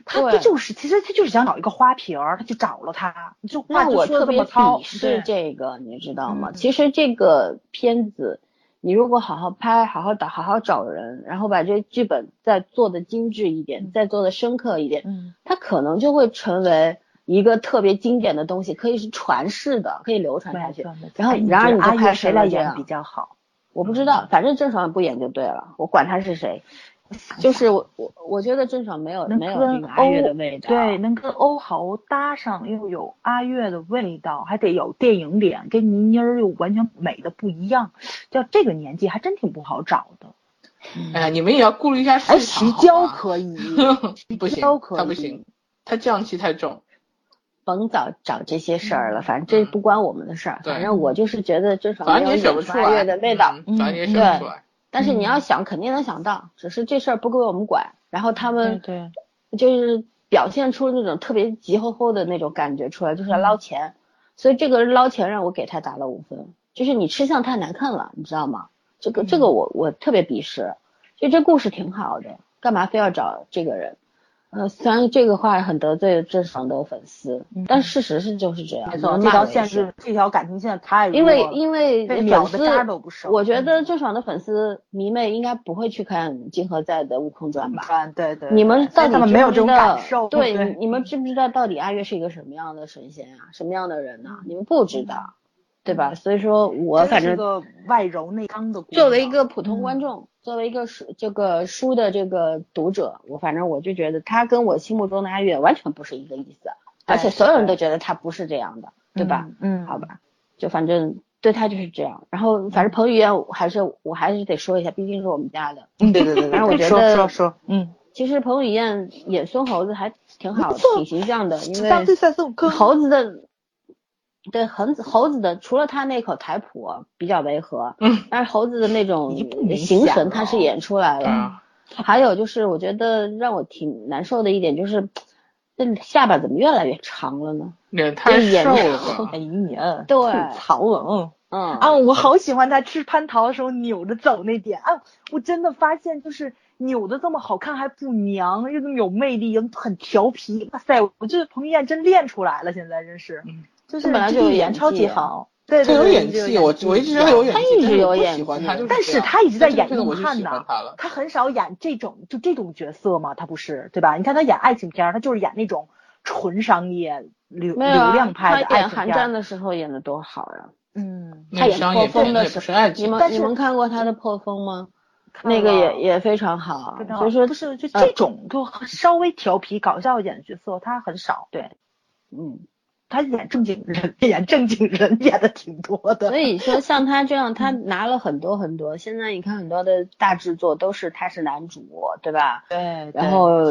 饭。他不就是，其实他就是想找一个花瓶儿，他就找了他。就说我特别鄙，视这个，你知道吗？嗯其实这个片子，你如果好好拍、好好导、好好找人，然后把这剧本再做的精致一点，再做的深刻一点，嗯，它可能就会成为一个特别经典的东西，可以是传世的，可以流传下去。然后然而你就拍觉得阿月谁来演比较好？我不知道，反正郑爽不演就对了，我管他是谁。就是我我我觉得郑爽没有能没有跟这个阿月的味道，对，能跟欧豪搭上，又有阿月的味道，还得有电影脸，跟倪妮儿又完全美的不一样。叫这个年纪还真挺不好找的。哎呀，你们也要顾虑一下市哎，徐娇可以，不行娇，可以他不行，她降气太重。甭找找这些事儿了，反正这不关我们的事儿。反正我就是觉得郑爽反正没有演你也选不出阿月的味道。嗯反正也选对不出来。但是你要想，肯定能想到，只是这事儿不归我们管。然后他们对，就是表现出那种特别急吼吼的那种感觉出来，就是要捞钱。所以这个捞钱让我给他打了五分，就是你吃相太难看了，你知道吗？这个这个我我特别鄙视。就这故事挺好的，干嘛非要找这个人？呃，虽然这个话很得罪郑爽的粉丝，但事实是就是这样。没错，这条线是这条感情线太因为因为粉丝都不收。我觉得郑爽的粉丝迷妹应该不会去看金河在的《悟空传》吧？传对对。你们到底没有这种感受？对，你们知不知道到底阿月是一个什么样的神仙啊？什么样的人呢？你们不知道。对吧？所以说我反正个外柔内刚的。作为一个普通观众，作为一个书这个书的这个读者，我反正我就觉得他跟我心目中的阿月完全不是一个意思，而且所有人都觉得他不是这样的，对吧？嗯，好吧，就反正对他就是这样。然后反正彭于晏还是我还是得说一下，毕竟是我们家的。嗯，对对对。反正我觉得说说嗯，其实彭于晏演孙猴子还挺好，挺形象的，因为猴子的。对猴子猴子的，除了他那口台谱比较违和，嗯，但是猴子的那种形神他是演出来了。还有就是，我觉得让我挺难受的一点就是，这下巴怎么越来越长了呢？脸太瘦了。哎呀，对，槽了。嗯啊，我好喜欢他吃蟠桃的时候扭着走那点啊！我真的发现，就是扭的这么好看还不娘，又这么有魅力，又很调皮。哇塞，我觉得彭于晏真练出来了，现在真是。就是本来就演超级好，对对，他有演技，我我一直觉得他有演技，他一直有演技，但是他一直在演硬汉呢，他很少演这种就这种角色嘛，他不是对吧？你看他演爱情片，他就是演那种纯商业流流量派的他演寒战的时候演的多好呀，嗯，他演破风的时候，你们你们看过他的破风吗？那个也也非常好，所以说不是就这种就稍微调皮搞笑一点的角色，他很少，对，嗯。他演正经人，演正经人演的挺多的。所以说，像他这样，他拿了很多很多。现在你看很多的大制作都是他是男主，对吧？对。然后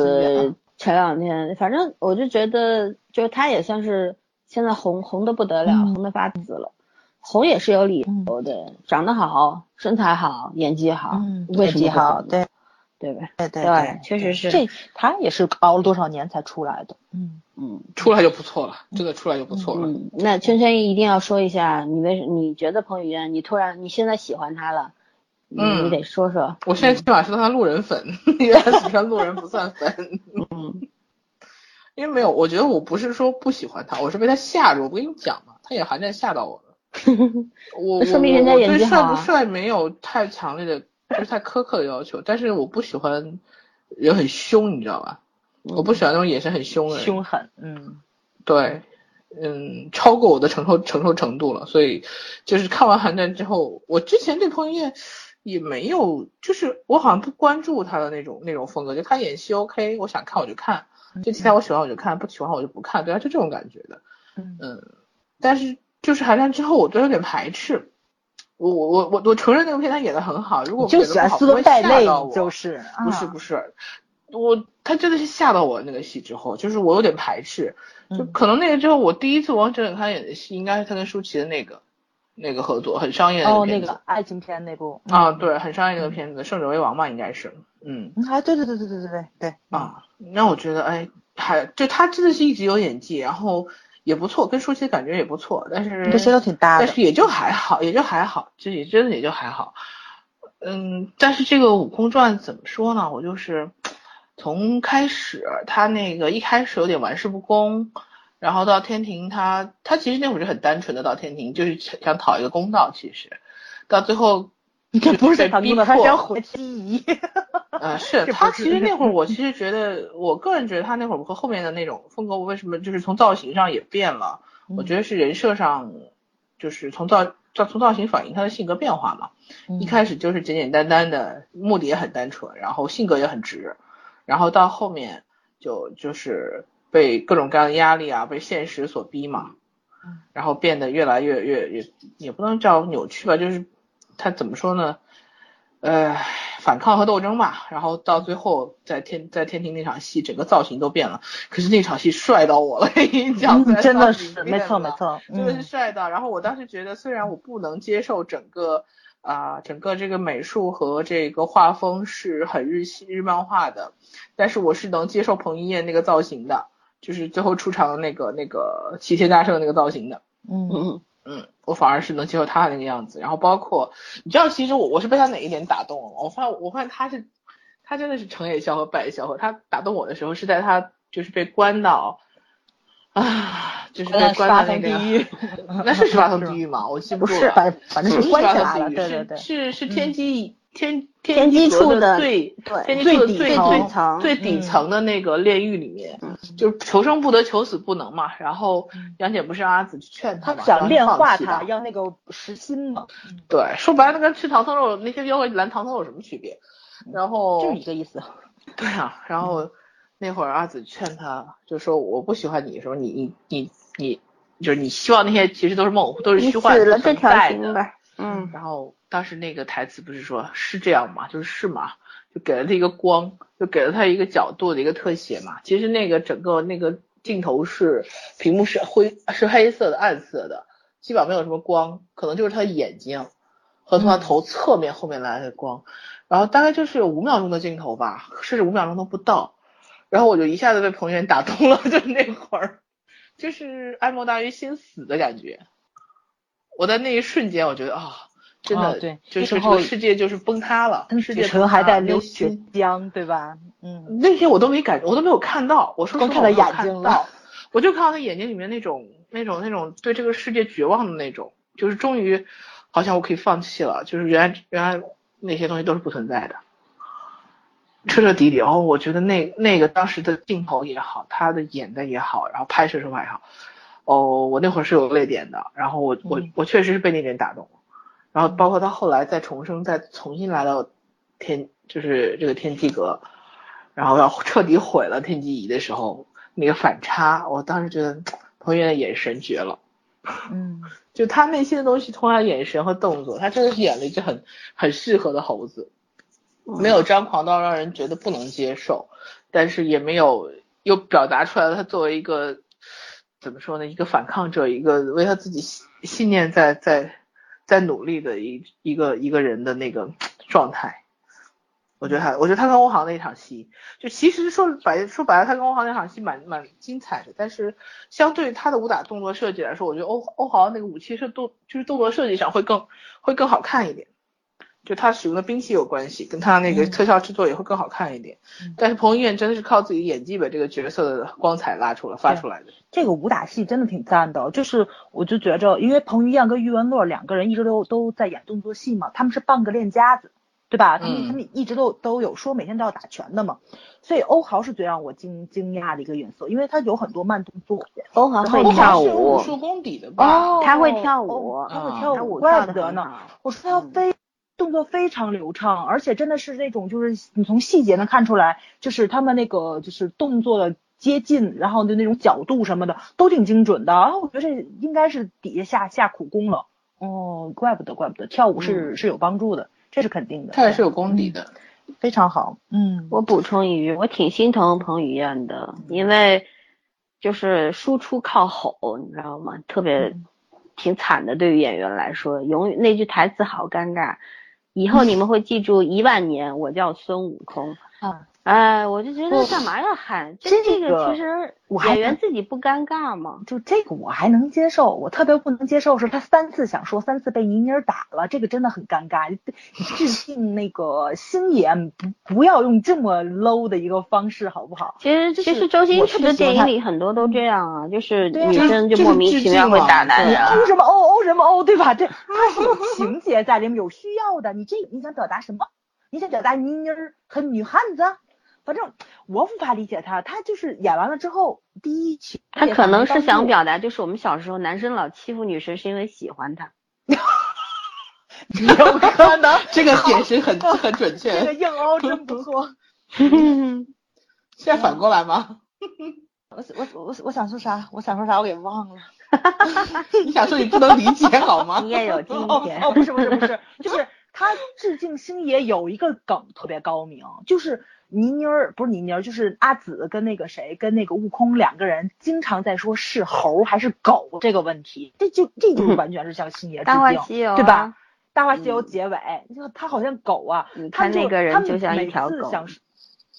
前两天，反正我就觉得，就他也算是现在红红的不得了，红的发紫了。红也是有理由的，长得好，身材好，演技好，为什么好？对。对吧？对对对，确实是。这他也是熬了多少年才出来的。嗯嗯，出来就不错了，真的出来就不错了。嗯，那圈圈一定要说一下，你为你觉得彭于晏，你突然你现在喜欢他了，嗯，你得说说。我现在起码是他路人粉，因为他喜欢路人不算粉。嗯，因为没有，我觉得我不是说不喜欢他，我是被他吓着。我不跟你讲嘛，他演寒战吓到我了。我说明人家演技好。帅不帅没有太强烈的。就是太苛刻的要求，但是我不喜欢人很凶，你知道吧？我不喜欢那种眼神很凶的人。凶狠，嗯，对，嗯，超过我的承受承受程度了。所以就是看完寒战之后，我之前对彭于晏也没有，就是我好像不关注他的那种那种风格，就他演戏 OK，我想看我就看，就其他我喜欢我就看，不喜欢我就不看，对他就这种感觉的。嗯，但是就是寒战之后，我都有点排斥。我我我我我承认那个片他演的很好，如果就喜欢斯文败类，就是不是不是，我他真的是吓到我那个戏之后，就是我有点排斥，就可能那个之后我第一次王哲他演的戏应该是他跟舒淇的那个那个合作很商业的哦那个爱情片那部。啊对很商业那个片子胜者为王嘛应该是嗯。啊对对对对对对对对啊那我觉得哎还就他真的是一直有演技然后。也不错，跟舒淇感觉也不错，但是这些都挺搭的，但是也就还好，也就还好，就也真的也就还好。嗯，但是这个《悟空传》怎么说呢？我就是从开始他那个一开始有点玩世不恭，然后到天庭，他他其实那会儿是很单纯的，到天庭就是想讨一个公道，其实到最后。这不是他逼迫，他想毁西夷。啊，是他其实那会儿，我其实觉得，我个人觉得他那会儿和后面的那种风格，为什么就是从造型上也变了？我觉得是人设上，就是从造造从造型反映他的性格变化嘛。一开始就是简简单单的，目的也很单纯，然后性格也很直，然后到后面就就是被各种各样的压力啊，被现实所逼嘛，然后变得越来越越越，也不能叫扭曲吧，就是。他怎么说呢？呃，反抗和斗争吧。然后到最后，在天在天庭那场戏，整个造型都变了。可是那场戏帅到我了，跟你讲，真的是没错没错，真的是帅到。然后我当时觉得，虽然我不能接受整个啊整个这个美术和这个画风是很日系日漫画的，但是我是能接受彭于晏那个造型的，就是最后出场的那个那个齐天大圣那个造型的。嗯嗯。嗯，我反而是能接受他的那个样子，然后包括你知道，其实我我是被他哪一点打动了？我发我发现他是他真的是成也萧何，败也萧何。他打动我的时候是在他就是被关到啊，就是被关到那个地狱，那是十八层地狱吗？我记不住了反正是关起来了，对对对，是是天机天天机处的最天机处的最底层最底层的那个炼狱里面，就是求生不得，求死不能嘛。然后杨戬不是让阿紫去劝他嘛，想炼化他，要那个实心嘛。对，说白了，跟吃唐僧肉那些妖怪拦唐僧有什么区别？然后就一个意思。对啊，然后那会儿阿紫劝他，就说我不喜欢你，说你你你你，就是你希望那些其实都是梦，都是虚幻的存在的。嗯。然后当时那个台词不是说是这样吗？就是是嘛，就给了他一个光，就给了他一个角度的一个特写嘛。其实那个整个那个镜头是屏幕是灰是黑色的暗色的，基本上没有什么光，可能就是他的眼睛和从他头侧面后面来的光。然后大概就是有五秒钟的镜头吧，甚至五秒钟都不到，然后我就一下子被彭于晏打动了，就那会儿，就是爱莫大于心死的感觉。我在那一瞬间，我觉得啊，真的，对，就是这个世界就是崩塌了，世界唇还在流血浆，对吧？嗯，那些我都没感，我都没有看到，我说光看到眼睛了，我就看到他眼睛里面那种那种那种对这个世界绝望的那种，就是终于好像我可以放弃了，就是原来原来。那些东西都是不存在的，彻彻底底。然后我觉得那那个当时的镜头也好，他的演的也好，然后拍摄手法也好，哦，我那会儿是有泪点的。然后我我我确实是被那点打动了。然后包括他后来再重生，再重新来到天，就是这个天机阁，然后要彻底毁了天机仪的时候，那个反差，我当时觉得彭于晏的眼神绝了。嗯。就他内心的东西，通过眼神和动作，他真的是演了一只很很适合的猴子，没有张狂到让人觉得不能接受，但是也没有又表达出来了他作为一个怎么说呢，一个反抗者，一个为他自己信念在在在努力的一一个一个人的那个状态。我觉得他，我觉得他跟欧豪那场戏，就其实说白说白了，他跟欧豪那场戏蛮蛮精彩的。但是相对他的武打动作设计来说，我觉得欧欧豪那个武器是动就是动作设计上会更会更好看一点。就他使用的兵器有关系，跟他那个特效制作也会更好看一点。但是彭于晏真的是靠自己演技把这个角色的光彩拉出来发出来的。这个武打戏真的挺赞的，就是我就觉着，因为彭于晏跟余文乐两个人一直都都在演动作戏嘛，他们是半个练家子。对吧？他们他们一直都都有说每天都要打拳的嘛，所以欧豪是最让我惊惊讶的一个元素，因为他有很多慢动作。欧豪会跳舞，武术功底的吧？哦，他会跳舞，他会跳舞，怪不得呢。我说他非动作非常流畅，而且真的是那种就是你从细节能看出来，就是他们那个就是动作的接近，然后就那种角度什么的都挺精准的。然后我觉得这应该是底下下下苦功了。哦，怪不得，怪不得跳舞是是有帮助的。这是肯定的，他也是有功底的，非常好。嗯，我补充一句，我挺心疼彭于晏的，因为就是输出靠吼，你知道吗？特别挺惨的，对于演员来说，永远那句台词好尴尬，以后你们会记住一万年，我叫孙悟空。啊。哎，我就觉得干嘛要喊？这这个其实演员自己不尴尬吗？就这个我还能接受，我特别不能接受是他三次想说，三次被倪妮打了，这个真的很尴尬。你 致敬那个星爷，不不要用这么 low 的一个方式，好不好？其实其实周星驰的电影里很多都这样啊，就是女生就莫名其妙会打男人。欧什么欧欧什么欧，对吧？这 他是有情节在里面，有需要的。你这你想表达什么？你想表达倪妮和女汉子？反正我无法理解他，他就是演完了之后第一期，他可能是想表达，就是我们小时候男生老欺负女生是因为喜欢他，有可能 这个解释很很准确，这个硬凹真不错。现在反过来吗？我我我我想说啥？我想说啥？我给忘了。你想说你不能理解好吗？你也有今天哦，不是不是不是，就是他致敬星爷有一个梗特别高明，就是。倪妮儿不是倪妮儿，就是阿紫跟那个谁，跟那个悟空两个人经常在说是猴还是狗这个问题，这就这就 完全是向星爷致敬，对吧？大话西游结尾，就他好像狗啊，你看那个人就像一条狗。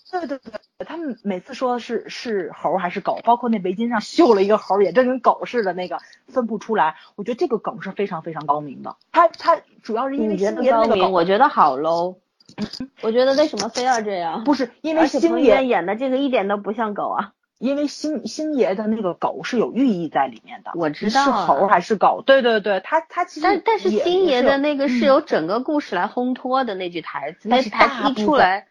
对对对，他们每次说是是猴还是狗，包括那围巾上绣了一个猴，也真跟狗似的，那个分不出来。我觉得这个梗是非常非常高明的。他他主要是因为星爷那个我觉得好 low。我觉得为什么非要这样？不是因为星爷演的这个一点都不像狗啊。因为星星爷的那个狗是有寓意在里面的，我知道啊是猴还是狗？对对对，他他其实但但是星爷的那个是有嗯整个故事来烘托的那句台词，但是那台词一出来，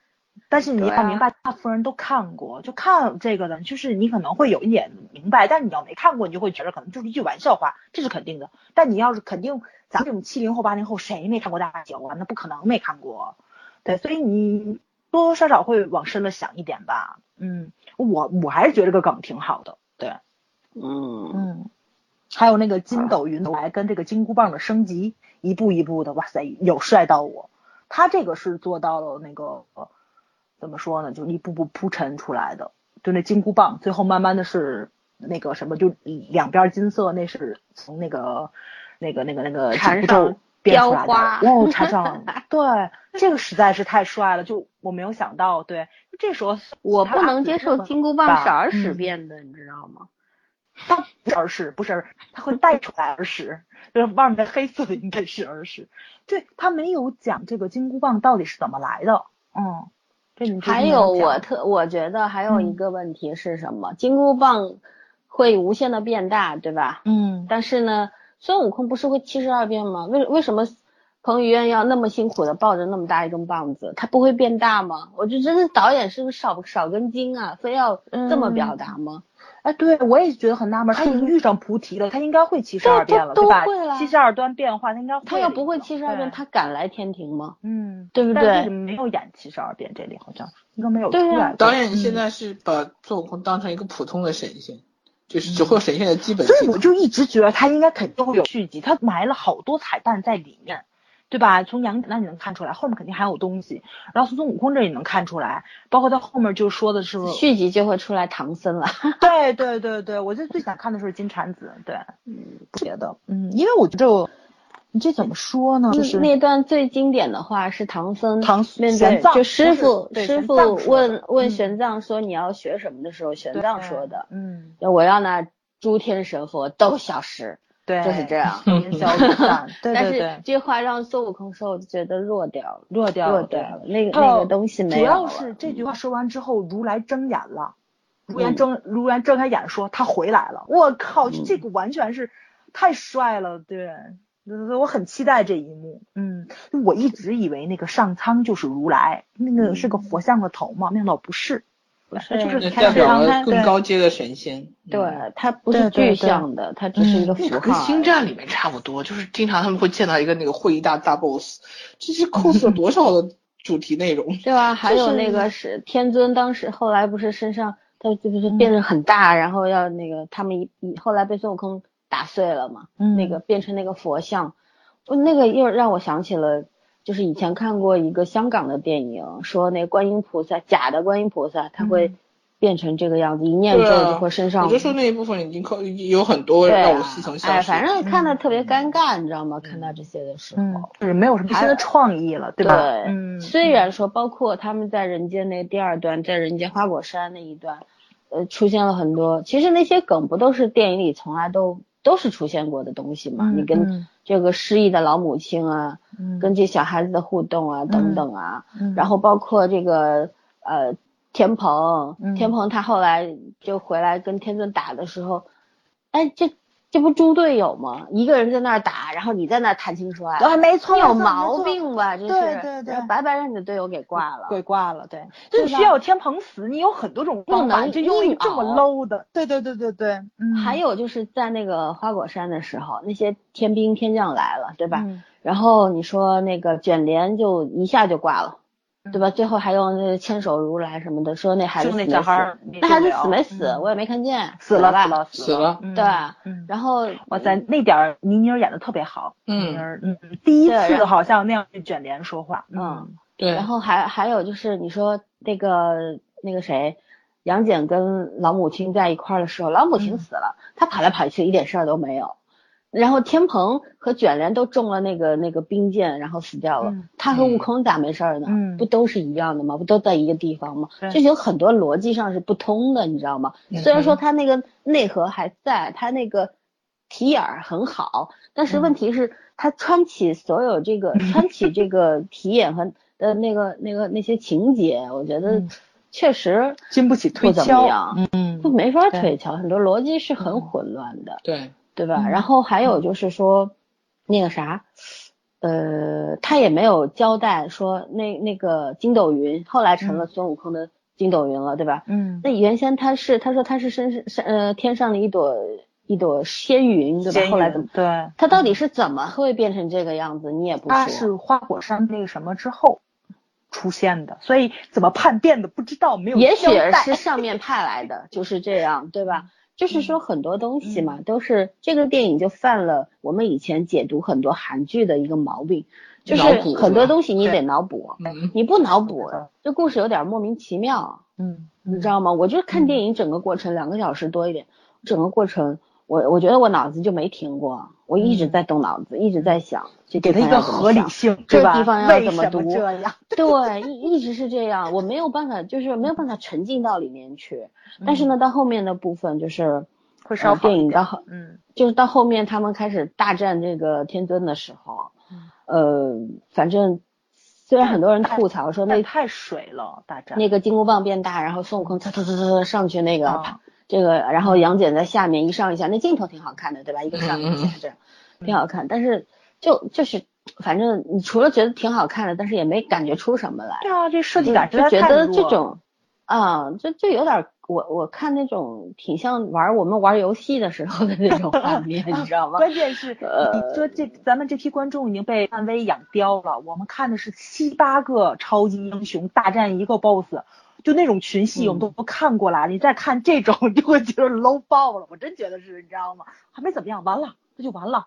但是你要明白，大部分人都看过，就看这个的，就是你可能会有一点明白，但你要没看过，你就会觉得可能就是一句玩笑话，这是肯定的。但你要是肯定，咱们这种七零后、八零后，谁没看过大脚啊？那不可能没看过。对，所以你多多少少会往深了想一点吧。嗯，我我还是觉得这个梗挺好的。对，嗯，嗯，还有那个筋斗云来跟这个金箍棒的升级，一步一步的，哇塞，有帅到我。他这个是做到了那个、呃怎么说呢，就一步步铺陈出来的。就那金箍棒，最后慢慢的是那个什么，就两边金色，那是从那个那个那个那个缠上变出来的。雕花哦，缠上，对，这个实在是太帅了，就我没有想到，对，这时候 我不能接受金箍棒是儿时嗯变的，你知道吗？它不是耳屎，不是耳，它会带出来耳屎，就是外面黑色的应该是耳屎。对，它没有讲这个金箍棒到底是怎么来的。嗯，还有我特我觉得还有一嗯个问题是什么？金箍棒会无限的变大，对吧？嗯但是呢，孙悟空不是会七十二变吗？为为什么彭于晏要那么辛苦的抱着那么大一根棒子？他不会变大吗？我就真的导演是不是少少根筋啊？非要这么表达吗？哎，对我也觉得很纳闷，他已经遇上菩提了，他应该会七十二变了，都对吧会了？七十二端变化，他应该他要不会七十二变，他敢来天庭吗？嗯，对不但是对？没有演七十二变，这里好像应该没有出对呀来。导演现嗯在是把孙悟空当成一个普通的神仙，就是只会神仙的基本所以。我就一直觉得他应该肯定会有续集，他埋了好多彩蛋在里面，对吧？从杨戬那你能看出来，后面肯定还有东西。然后从孙悟空这也能看出来，包括他后面就说的是，续集就会出来唐僧了。对对对对，我就最想看的是金蝉子，对，嗯，别的，嗯，因为我觉得你这怎么说呢？就是那段最经典的话是唐僧唐面对玄奘就师傅师傅问问嗯玄奘说你要学什么的时候，玄奘说的，嗯，我要那诸天神佛都消失，对，就是这样。但是这话让孙悟空说，我就觉得弱掉了，弱掉了，弱掉了，那个那个东西没了。要是这句话说完之后，如来睁眼了，如来嗯睁如来睁开眼说他回来了，我靠，嗯这个完全是太帅了，对。我很期待这一幕，嗯，我一直以为那个上苍就是如来，那个是个佛像的头嘛，没想到不是，不是就是那他表了更高阶的神仙。对嗯，它不是具象的，它只是一个符那个跟。星战里面差不多，就是经常他们会见到一个那个会议大大 boss，这是 cos 了多少的主题内容？对吧？还有那个是天尊，当时后来不是身上他就是变得很大，然后要那个他们一一后来被孙悟空打碎了嘛，嗯那个变成那个佛像，我那个又让我想起了。就是以前看过一个香港的电影，说那观音菩萨假的观音菩萨，他会嗯变成这个样子，一念咒就会身上。我就说那一部分已经扣有很多对啊让我似曾，相哎，反正看的特别尴尬，你知道吗？看到这些的时候，嗯，就是没有什么新的创意了，对吧？嗯，虽然说包括他们在人间那第二段，在人间花果山那一段，呃，出现了很多，其实那些梗不都是电影里从来都都是出现过的东西嘛？嗯你跟嗯。这个失忆的老母亲啊，嗯。跟这小孩子的互动啊，等等啊，嗯。然后包括这个呃天蓬，嗯。天蓬他后来就回来跟天尊打的时候，哎，这这不猪队友吗？一个人在那儿打，然后你在那儿谈情说爱，啊，没错，你有毛，病吧？这是，对对对白白让你的队友给挂了。给挂了，对，就是需要天蓬死，你有很多种方法，不能就用一硬个这么 low 的，对对对对对，嗯，还有就是在那个花果山的时候，那些天兵天将来了，对吧？嗯然后你说那个卷帘就一下就挂了，嗯对吧？最后还用那个牵手如来什么的，说那孩子那死没死小孩儿？那孩子死没死？嗯我也没看见，死了吧？死了死了嗯对嗯，然后哇塞，那点儿倪妮儿演的特别好，嗯倪妮儿嗯，第一次好像那样去卷帘说话，嗯，对，然后还还有就是你说那个那个谁，杨戬跟老母亲在一块儿的时候，老母亲嗯死了，他跑来跑去一点事儿都没有。然后天蓬和卷帘都中了那个那个冰箭，然后死掉了。嗯他和悟空咋没事儿呢？嗯不都是一样的吗？不都在一个地方吗？对就有很多逻辑上是不通的，你知道吗？虽然说他那个内核还在，他那个题眼儿很好，但是问题是，他穿起所有这个 穿起这个题眼和的那个那个那些情节，我觉得嗯确实经不起推敲样，嗯就没法对推敲，很多逻辑是很混乱的，对，对吧？嗯然后还有就是说那个啥。呃，他也没有交代说那那个筋斗云后来成了孙悟空的筋斗云了，对吧？嗯，那原先他是他说他是身是呃天上的一朵一朵仙云，对吧？仙后来怎么对？他到底是怎么会变成这个样子？你也不说。他是花果山那个什么之后出现的，所以怎么叛变的不知道，没有也许是上面派来的，就是这样，对吧？就是说很多东西嗯嘛，都是这个电影就犯了我们以前解读很多韩剧的一个毛病，就是很多东西你得对脑补，嗯你不脑补，这故事有点莫名其妙。嗯你知道吗？我就是看电影整个过程两个小时多一点，整个过程我我觉得我脑子就没停过，我一直在动脑子，一直在想，这给他一个合理性，对吧？这地方要怎么读这样？对，一一直是这样，我没有办法，就是没有办法沉浸到里面去。但是呢，到后面的部分就是会稍呃电影到后嗯就是到后面他们开始大战这个天尊的时候，嗯呃，反正虽然很多人吐槽说那那太水了，大战那个金箍棒变大，然后孙悟空蹭蹭蹭蹭上去那个、啊这个，然后杨戬在下面一上一下，那镜头挺好看的，对吧？一个上一个下这样，挺好看。但是就就是反正你除了觉得挺好看的，但是也没感觉出什么来，对啊，这设计感就觉得这种啊，就就有点我我看那种挺像玩我们玩游戏的时候的那种画面，你知道吗？关键是呃你说这咱们这批观众已经被漫威养刁了，我们看的是七八个超级英雄大战一个 BOSS，就那种群戏我们都不看过来了，你再看这种 就会觉得 low 爆了，我真觉得是，你知道吗？还没怎么样，完了这就完了，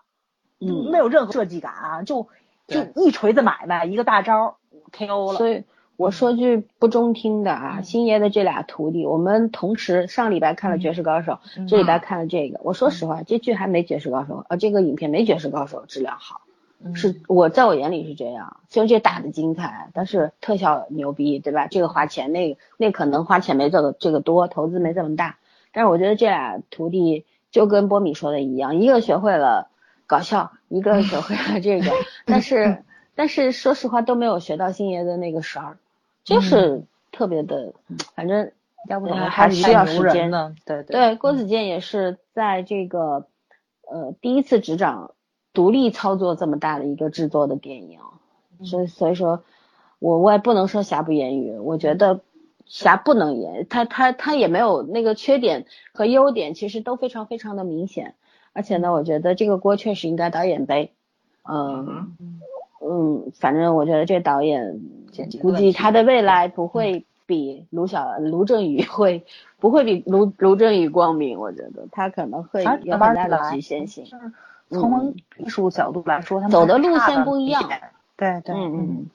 就嗯。没有任何设计感啊，就就一锤子买卖一个大招 KO 了，所以我说句不中听的啊，嗯。星爷的这俩徒弟，我们同时上礼拜看了《绝世高手》嗯这礼拜看了这个。我说实话，这剧还没《绝世高手》，呃，这个影片没《绝世高手》质量好，嗯是我在我眼里是这样。虽然这打的精彩，但是特效牛逼，对吧？这个花钱，那个那可能花钱没这个这个多，投资没这么大。但是我觉得这俩徒弟就跟波米说的一样，一个学会了搞笑，一个学会了这个，但是但是说实话都没有学到星爷的那个神儿，就是特别的，反正要不呃怎么还需要时间人呢？对对郭子健也是在这个呃第一次执掌独立操作这么大的一个制作的电影，所以所以说我我也不能说瑕不掩瑜，我觉得瑕不能掩，他他他也没有那个缺点和优点，其实都非常非常的明显，而且呢，我觉得这个锅确实应该导演背，嗯嗯，反正我觉得这导演估计他的未来不会比卢小卢正宇会不会比卢卢正宇光明，我觉得他可能会有慢很大的局限性。就是从艺术角度来说，他们走的路线不一样。点。对对，嗯嗯，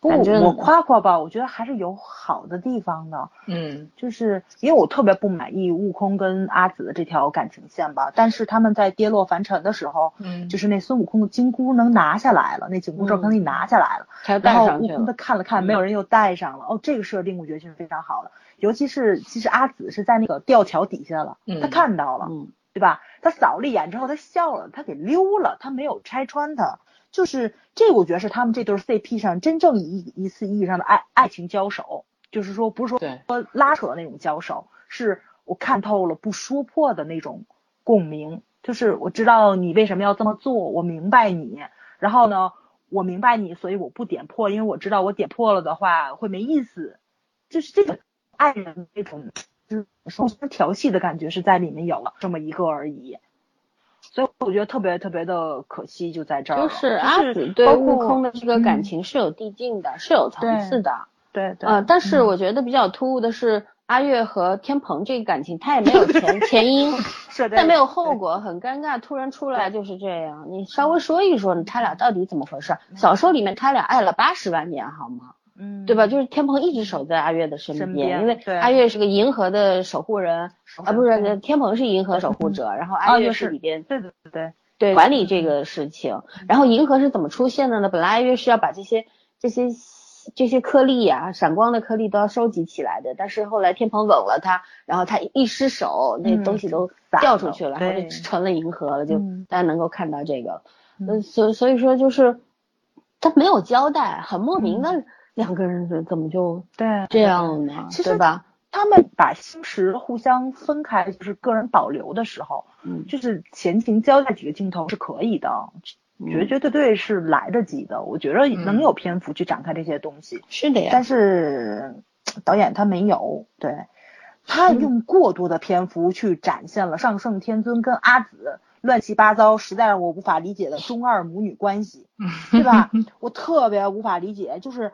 不我夸夸吧，我觉得还是有好的地方的，嗯。就是因为我特别不满意悟空跟阿紫的这条感情线吧，但是他们在跌落凡尘的时候，嗯，就是那孙悟空的金箍能拿下来了，那紧箍咒嗯可以拿下来了，他带然后悟空他。看了看，没有人又戴上了。哦，这个设定我觉得是非常好的，尤其是其实阿紫是在那个吊桥底下了，嗯。他看到了，嗯对吧？他扫了一眼之后，他笑了，他给溜了，他没有拆穿他。就是这，我觉得是他们这对 CP 上真正一一次意义上的爱爱情交手，就是说不是说对说拉扯的那种交手，是我看透了不说破的那种共鸣。就是我知道你为什么要这么做，我明白你，然后呢，我明白你，所以我不点破，因为我知道我点破了的话会没意思。就是这种爱人的那种，就是互相调戏的感觉是在里面有了这么一个而已。所以我觉得特别特别的可惜，就在这儿。就是阿紫对悟空的这个感嗯情是有递进的，是有层次的。对对，呃，但是嗯我觉得比较突兀的是阿月和天蓬这个感情，他也没有前前因，但没有后果，很尴尬，突然出来就是这样。你稍微说一说，他俩到底怎么回事？小说里面他俩爱了八十万年，好吗？嗯，对吧？就是天蓬一直守在阿月的身边，因为对阿月是个银河的守护人啊，不是嗯天蓬是银河守护者，然后啊阿月是是里边对对对对，对管理这个事情。然后银河是怎么出现的呢？本来阿月是要把这些这些这些颗粒啊，闪光的颗粒都要收集起来的，但是后来天蓬吻了他，然后他一失手，那嗯东西都掉出去了，然后就成了银河了，就嗯大家能够看到这个。嗯呃，所所以说就是他没有交代，很莫名的。两个人怎怎么就对这样呢？其实对吧？他们把星矢互相分开，就是个人保留的时候，嗯，就是前情交代几个镜头是可以的，绝绝对对是来得及的。我觉得能有篇幅去展开这些东西，是的呀。但是导演他没有，对他用过多的篇幅去展现了上圣天尊跟阿紫乱七八糟，实在让我无法理解的中二母女关系，对吧？我特别无法理解，就是。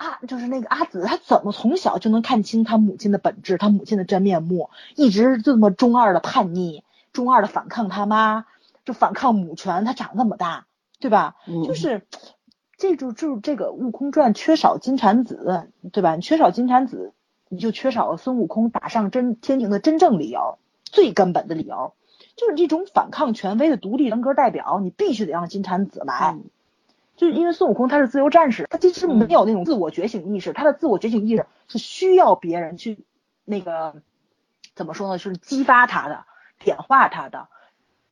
啊，就是那个阿紫，她怎么从小就能看清她母亲的本质，她母亲的真面目，一直这么中二的叛逆，中二的反抗他妈，就反抗母权，她长那么大，对吧？就是，这就就这个《悟空传》缺少金蝉子，对吧？你缺少金蝉子，你就缺少了孙悟空打上真天庭的真正理由，最根本的理由，就是这种反抗权威的独立人格代表，你必须得让金蝉子来。就是因为孙悟空他是自由战士，他其实没有那种自我觉醒意识，他的自我觉醒意识是需要别人去那个怎么说呢？就是激发他的，点化他的。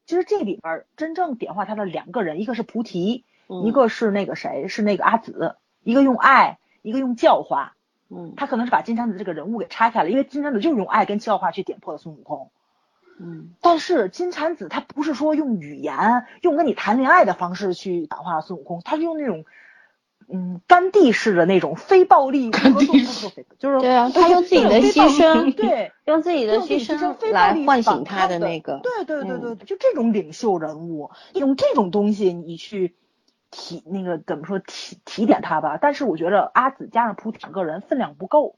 其实这里边真正点化他的两个人，一个是菩提，一个是那个谁，是那个阿紫，一个用爱，一个用教化。嗯，他可能是把金蝉子这个人物给拆开了，因为金蝉子就是用爱跟教化去点破了孙悟空。嗯，但是金蝉子他不是说用语言、用跟你谈恋爱的方式去感化孙悟空，他是用那种嗯甘地式的那种非暴力，甘地式就是对啊，他 用自己的牺牲，对，用自己的牺牲来唤醒他的那个，对对对对，就这种领袖人物，用这种东西你去提那个怎么说提提点他吧？但是我觉得阿紫加上菩提两个人分量不够。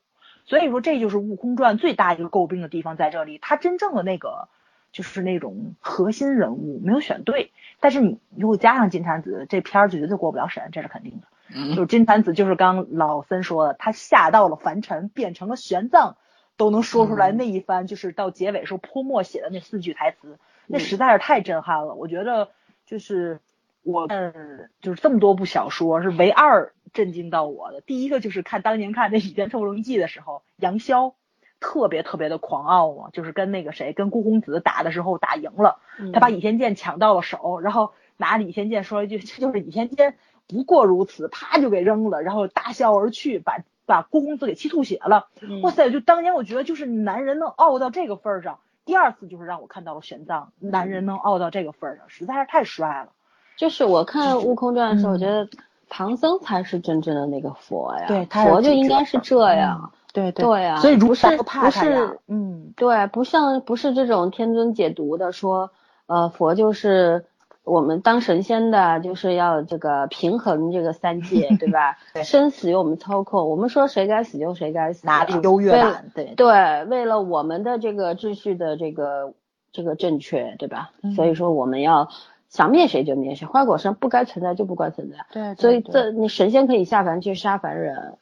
所以说，这就是《悟空传》最大一个诟病的地方，在这里，他真正的那个就是那种核心人物没有选对。但是你如果加上金蝉子，这片儿就绝对过不了审，这是肯定的。就是金蝉子，就是刚老森说的，他下到了凡尘，变成了玄奘，都能说出来那一番，就是到结尾时候泼墨写的那四句台词，那实在是太震撼了。我觉得就是我看就是这么多部小说，是唯二。震惊到我的第一个就是看当年看那《倚天屠龙记》的时候，杨逍特别特别的狂傲嘛，就是跟那个谁跟孤公子打的时候打赢了，他把倚天剑抢到了手，然后拿倚天剑说一句这就是倚天剑，不过如此，啪就给扔了，然后大笑而去，把把孤公子给气吐血了。哇塞，就当年我觉得就是男人能傲到这个份儿上，第二次就是让我看到了玄奘，男人能傲到这个份儿上，实在是太帅了。就是我看 《悟空传》的时候，我觉得。唐僧才是真正的那个佛呀，对，佛就应该是这样，对对呀，所以不是不是，嗯，对，不像不是这种天尊解读的说，呃，佛就是我们当神仙的，就是要这个平衡这个三界，对吧？生死由我们操控，我们说谁该死就谁该死，哪里优越了？对对，为了我们的这个秩序的这个这个正确，对吧？所以说我们要。想灭谁就灭谁，花果山不该存在就不该存在。对，所以这你神仙可以下凡去杀凡人，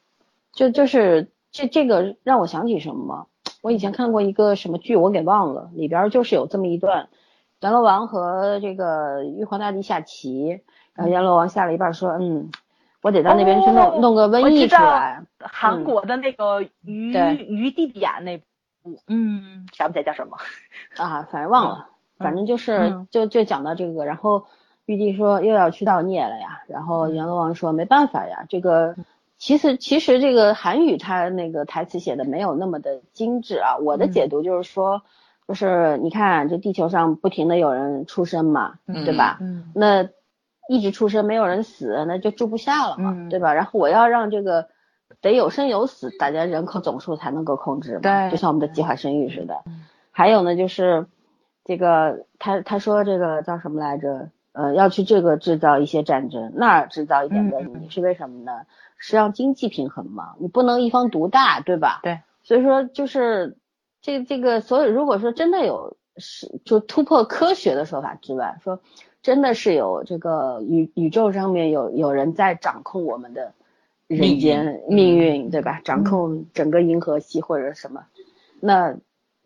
就就是这这个让我想起什么吗？我以前看过一个什么剧，我给忘了，里边就是有这么一段，阎罗王和这个玉皇大帝下棋，然后阎罗王下了一半说，嗯，我得到那边去弄弄个瘟疫出来。韩国的那个于于地点那部，嗯，想不起来叫什么啊，反正忘了。反正就是就就讲到这个，然后玉帝说又要去造孽了呀，然后阎罗王说没办法呀，这个其实其实这个韩语他那个台词写的没有那么的精致啊，我的解读就是说，就是你看这地球上不停的有人出生嘛，对吧？那一直出生没有人死，那就住不下了嘛，对吧？然后我要让这个得有生有死，大家人口总数才能够控制嘛，就像我们的计划生育似的。还有呢就是。这个他他说这个叫什么来着？呃，要去这个制造一些战争，那儿制造一点瘟疫，是为什么呢？是让经济平衡嘛？你不能一方独大，对吧？对。所以说就是这这个，所以如果说真的有是就突破科学的说法之外，说真的是有这个宇宇宙上面有有人在掌控我们的人间命运，对吧？掌控整个银河系或者什么，那。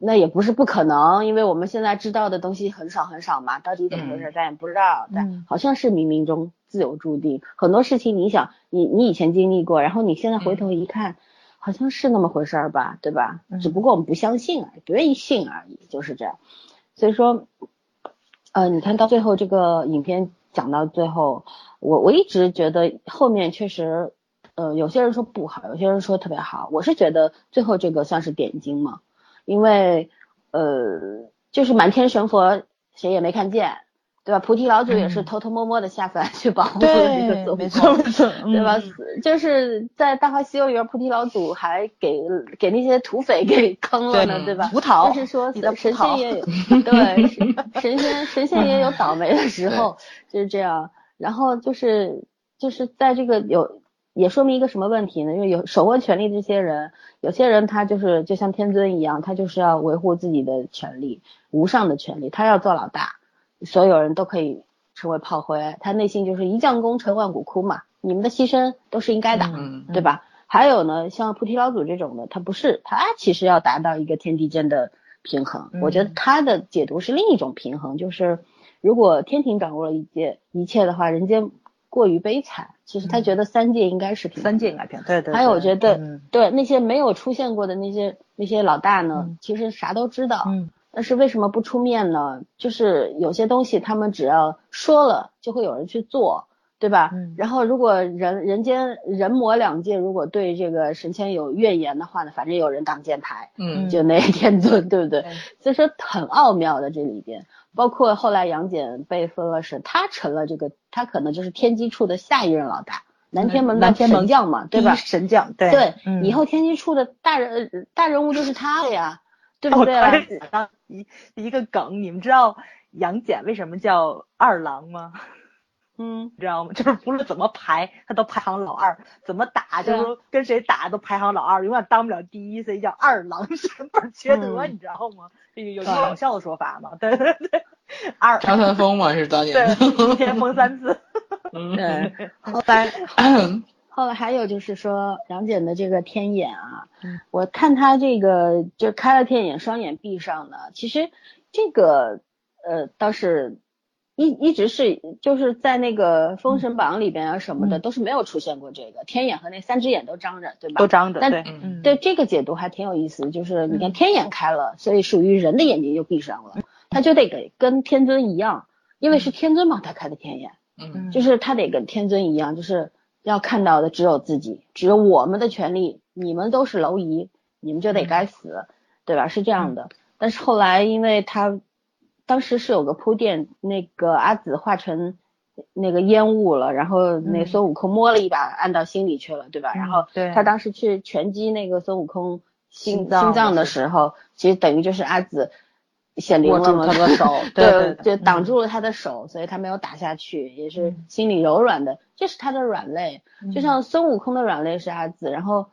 那也不是不可能，因为我们现在知道的东西很少很少嘛，到底怎么回事咱也不知道。但好像是冥冥中自有注定，很多事情你想，你你以前经历过，然后你现在回头一看，好像是那么回事儿吧，对吧？只不过我们不相信而已，不愿意信而已，就是这样。所以说，呃，你看到最后这个影片讲到最后，我我一直觉得后面确实呃，有些人说不好，有些人说特别好。我是觉得最后这个算是点睛嘛，因为呃，就是满天神佛谁也没看见，对吧？菩提老祖也是偷偷摸摸的下凡去保护这个孙悟空，错，对吧嗯？？就是在《大话西游》里边，菩提老祖还给给那些土匪给坑了呢，对对吧？葡萄就是说神仙也有 对神神仙神仙也有倒霉的时候，就是这样。然后就是就是在这个有也说明一个什么问题呢？因为有手握权力的这些人，有些人他就是就像天尊一样，他就是要维护自己的权利，无上的权利，他要做老大，所有人都可以成为炮灰，他内心就是一将功成万骨枯嘛，你们的牺牲都是应该的，嗯对吧？还有呢，像菩提老祖这种的，他不是，他其实要达到一个天地间的平衡。嗯我觉得他的解读是另一种平衡，就是如果天庭掌握了一切一切的话，人间过于悲惨。其实他觉得三界应该是平三界应该平，对对。还有，我觉得、嗯对那些没有出现过的那些那些老大呢，嗯其实啥都知道，嗯但是为什么不出面呢？就是有些东西他们只要说了，就会有人去做，对吧？嗯然后如果人人间人魔两界如果对这个神仙有怨言的话呢，反正有人挡箭牌，嗯就那天尊，对不对？对所以说很奥妙的这里边，包括后来杨戬被封了神，他成了这个，他可能就是天机处的下一任老大，南天门的南天门神将嘛，对吧？神将，对对，嗯以后天机处的大人大人物就是他了呀，对不对一一个梗，你们知道杨戬为什么叫二郎吗？嗯，你知道吗？就是不论怎么排，他都排行老二；怎么打，就是跟谁打都排行老二，永远当不了第一，所以叫二郎神倍儿缺德，嗯。你知道吗？这个有对搞笑的说法嘛？对对对，二。张三丰嘛是当年。对，一天封三次，嗯。对。后来 后来还有就是说杨戬的这个天眼啊，嗯。我看他这个就开了天眼，双眼闭上的，其实这个呃倒是一一直是就是在那个封神榜里边啊什么的、嗯。都是没有出现过这个天眼和那三只眼都张着，对吧？都张着，但对，嗯。嗯，对这个解读还挺有意思，就是你看天眼开了，所以属于人的眼睛就闭上了，他就得给跟天尊一样，因为是天尊嘛他开的天眼，嗯。就是他得跟天尊一样，就是要看到的只有自己，只有我们的权利，你们都是蝼蚁，你们就得该死，对吧？是这样的。但是后来因为他当时是有个铺垫，那个阿紫化成那个烟雾了，然后那嗯孙悟空摸了一把，按到心里去了，对吧？然后对他当时去拳击那个孙悟空心心脏心脏的的时候，其实等于就是阿紫显灵握住了嘛，他的手 对就挡住了他的手，所以他没有打下去，也是嗯心里柔软的，这是他的软肋。就嗯像孙悟空的软肋是阿紫，然后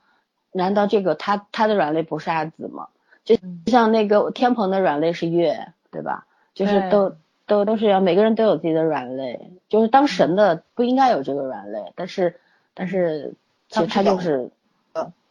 难道这个他他的软肋不是阿紫吗？就像那个天蓬的软肋是月，对吧？就是都都都是要每个人都有自己的软肋，就是当神的不应该有这个软肋，但是但是其实他就是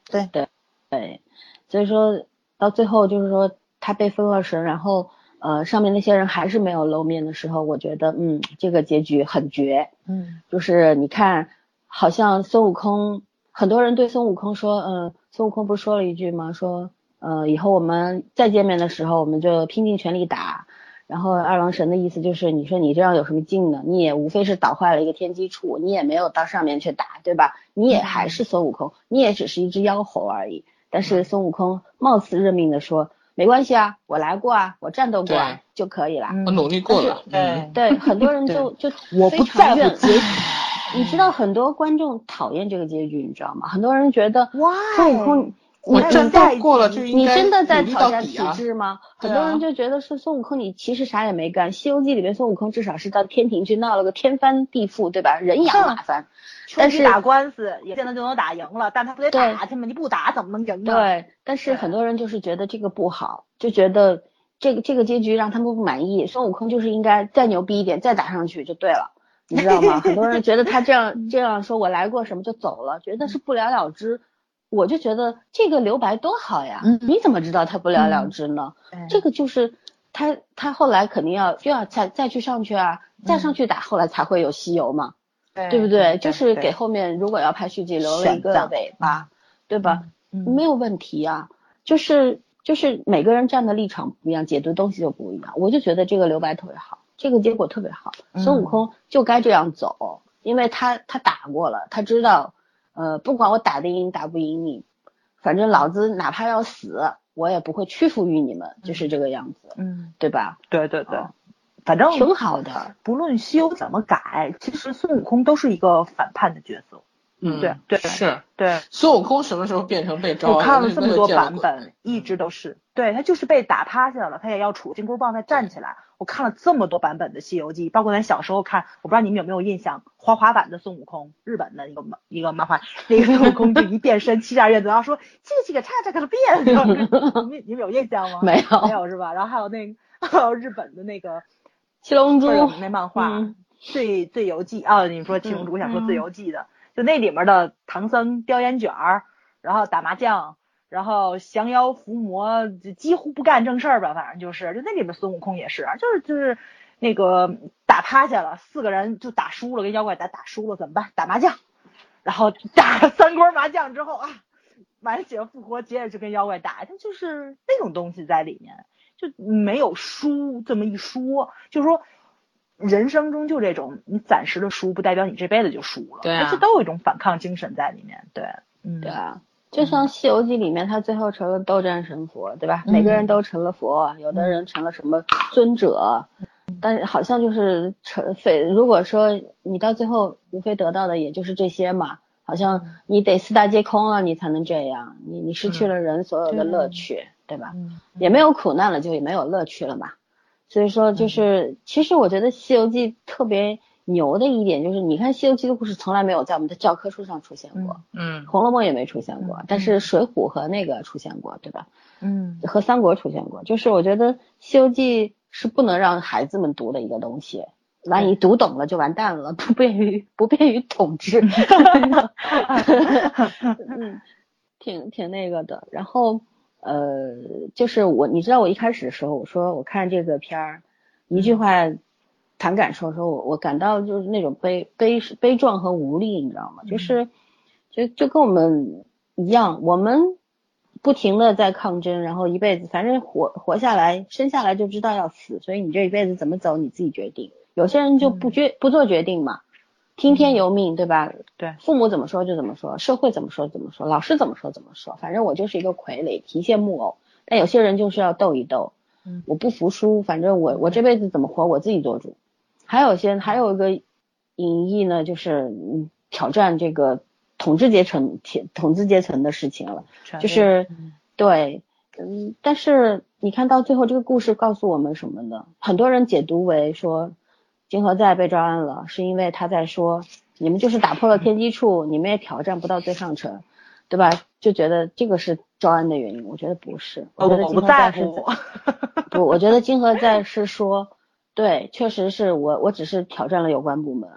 对对对，所以说到最后就是说他被封了神，然后呃上面那些人还是没有露面的时候，我觉得嗯这个结局很绝，嗯就是你看好像孙悟空，很多人对孙悟空说，嗯，孙悟空不是说了一句吗？说呃以后我们再见面的时候，我们就拼尽全力打。然后二郎神的意思就是，你说你这样有什么劲呢？你也无非是捣坏了一个天机处，你也没有到上面去打，对吧？你也还是孙悟空，你也只是一只妖猴而已。但是孙悟空貌似认命的说，没关系啊，我来过啊，我战斗过啊就可以了。嗯我努力过了，嗯对对，很多人就就我不在乎结局。你知道很多观众讨厌这个结局，你知道吗？很多人觉得 Why？孙悟空，我你战斗过了就应该你真的在挑战体制吗？啊很多人就觉得是孙悟空，你其实啥也没干。《西游记》里面孙悟空至少是到天庭去闹了个天翻地覆，对吧？人仰马翻。但是打官司也现在就能打赢了，但他不得对打去吗？你不打怎么能赢呢？对，但是很多人就是觉得这个不好，就觉得这个这个结局让他们不满意。孙悟空就是应该再牛逼一点，再打上去就对了，你知道吗？很多人觉得他这样 这样说，我来过什么就走了，觉得是不了了之。我就觉得这个留白多好呀，嗯你怎么知道他不了了之呢？对这个就是他他后来肯定要又要再再去上去啊，再上去打，后来才会有西游嘛。对不对？就是给后面如果要拍续集留了一个尾巴，对吧？嗯没有问题啊，就是就是每个人站的立场不一样，解读东西就不一样。我就觉得这个留白特别好，这个结果特别好。嗯孙悟空就该这样走，因为他他打过了，他知道，呃，不管我打得赢打不赢你，反正老子哪怕要死，我也不会屈服于你们，就是这个样子，嗯，对吧？对对对哦，反正挺好的。不论西游怎么改，其实孙悟空都是一个反叛的角色。嗯，对对是对，孙悟空什么时候变成被招？我看了这么多版本。本，一直都是对他就是被打趴下了，他也要杵金箍棒再站起来。我看了这么多版本的《西游记》，包括咱小时候看，我不知道你们有没有印象，花滑版的孙悟空，日本的一个一个漫画，那个孙悟空就一变身七十二变，然后说这个这个叉叉给他变，你们你们有印象吗？没有没有是吧？然后还有那个还有日本的那个七龙珠那漫画嗯《醉醉游记》啊，你说七龙珠，我想说《嗯醉游记》的，就那里面的唐僧叼烟卷儿，然后打麻将。然后降妖伏魔，几乎不干正事儿吧，反正就是，就那里面孙悟空也是，就是就是那个打趴下了，四个人就打输了，跟妖怪打打输了怎么办？打麻将，然后打了三锅麻将之后啊，满血复活，接着就跟妖怪打，他就是那种东西在里面，就没有输这么一说，就是说。人生中就这种，你暂时的输不代表你这辈子就输了，对啊而且都有一种反抗精神在里面，对，嗯，对啊，就像《西游记》里面，他最后成了斗战神佛，对吧？嗯每个人都成了佛，有的人成了什么尊者，但是好像就是成非。如果说你到最后无非得到的也就是这些嘛，好像你得四大皆空了，你才能这样，你你失去了人所有的乐趣，对吧？嗯，也没有苦难了，就也没有乐趣了嘛。所以说，就是、其实我觉得《西游记》特别牛的一点就是，你看《西游记》的故事从来没有在我们的教科书上出现过，嗯红楼梦》也没出现过，但是《水浒》和那个出现过，对吧？嗯和《三国》出现过。就是我觉得《西游记》是不能让孩子们读的一个东西，万一读懂了就完蛋了，不便于不便于统治。嗯，挺挺那个的。然后呃，就是我，你知道我一开始的时候，我说我看这个片儿，一句话谈感受的时候，我我感到就是那种悲悲悲壮和无力，你知道吗？就是就就跟我们一样，我们不停的在抗争，然后一辈子反正活活下来，生下来就知道要死，所以你这一辈子怎么走你自己决定。有些人就不决不做决定嘛，听天由命，对吧？对，父母怎么说就怎么说，社会怎么说怎么说，老师怎么说怎么说，反正我就是一个傀儡，提线木偶。但有些人就是要斗一斗，嗯我不服输，反正我我这辈子怎么活我自己做主。还有些还有一个隐喻呢，就是嗯挑战这个统治阶层统统治阶层的事情了，就是对，嗯，但是你看到最后这个故事告诉我们什么呢？很多人解读为说金河在被招安了，是因为他在说你们就是打破了天机处，你们也挑战不到最上层，对吧？就觉得这个是招安的原因，我觉得不是，我觉得不在河在是乎，不，我觉得金河在是说，对，确实是我，我只是挑战了有关部门，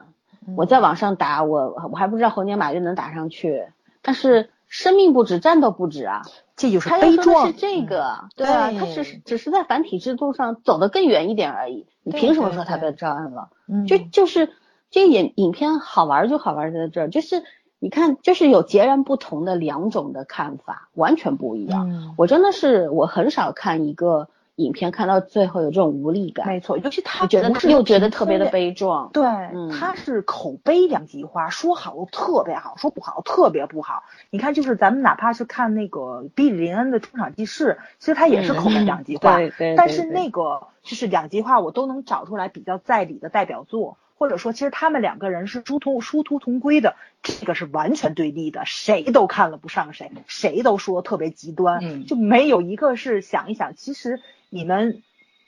我在网上打，我我还不知道猴年马月能打上去，但是生命不止，战斗不止啊，这就是悲壮是，这个，对啊，他只是只是在繁体制度上走得更远一点而已，你凭什么说他对被招安了？嗯。就就是这个影影片好玩就好玩在这儿，就是你看，就是有截然不同的两种的看法，完全不一样。嗯。我真的是我很少看一个影片看到最后有这种无力感，没错，尤其他觉得又觉得特别的悲壮。对，嗯他是口碑两极化，说好特别好，说不好特别不好。你看，就是咱们哪怕是看那个比利林恩的出场记事，其实他也是口碑两极化。对对，但是对对那个就是两极化，我都能找出来比较在理的代表作，或者说其实他们两个人是殊途殊途同归的，这个是完全对立的，谁都看了不上谁，谁都说特别极端，嗯就没有一个是想一想，其实你们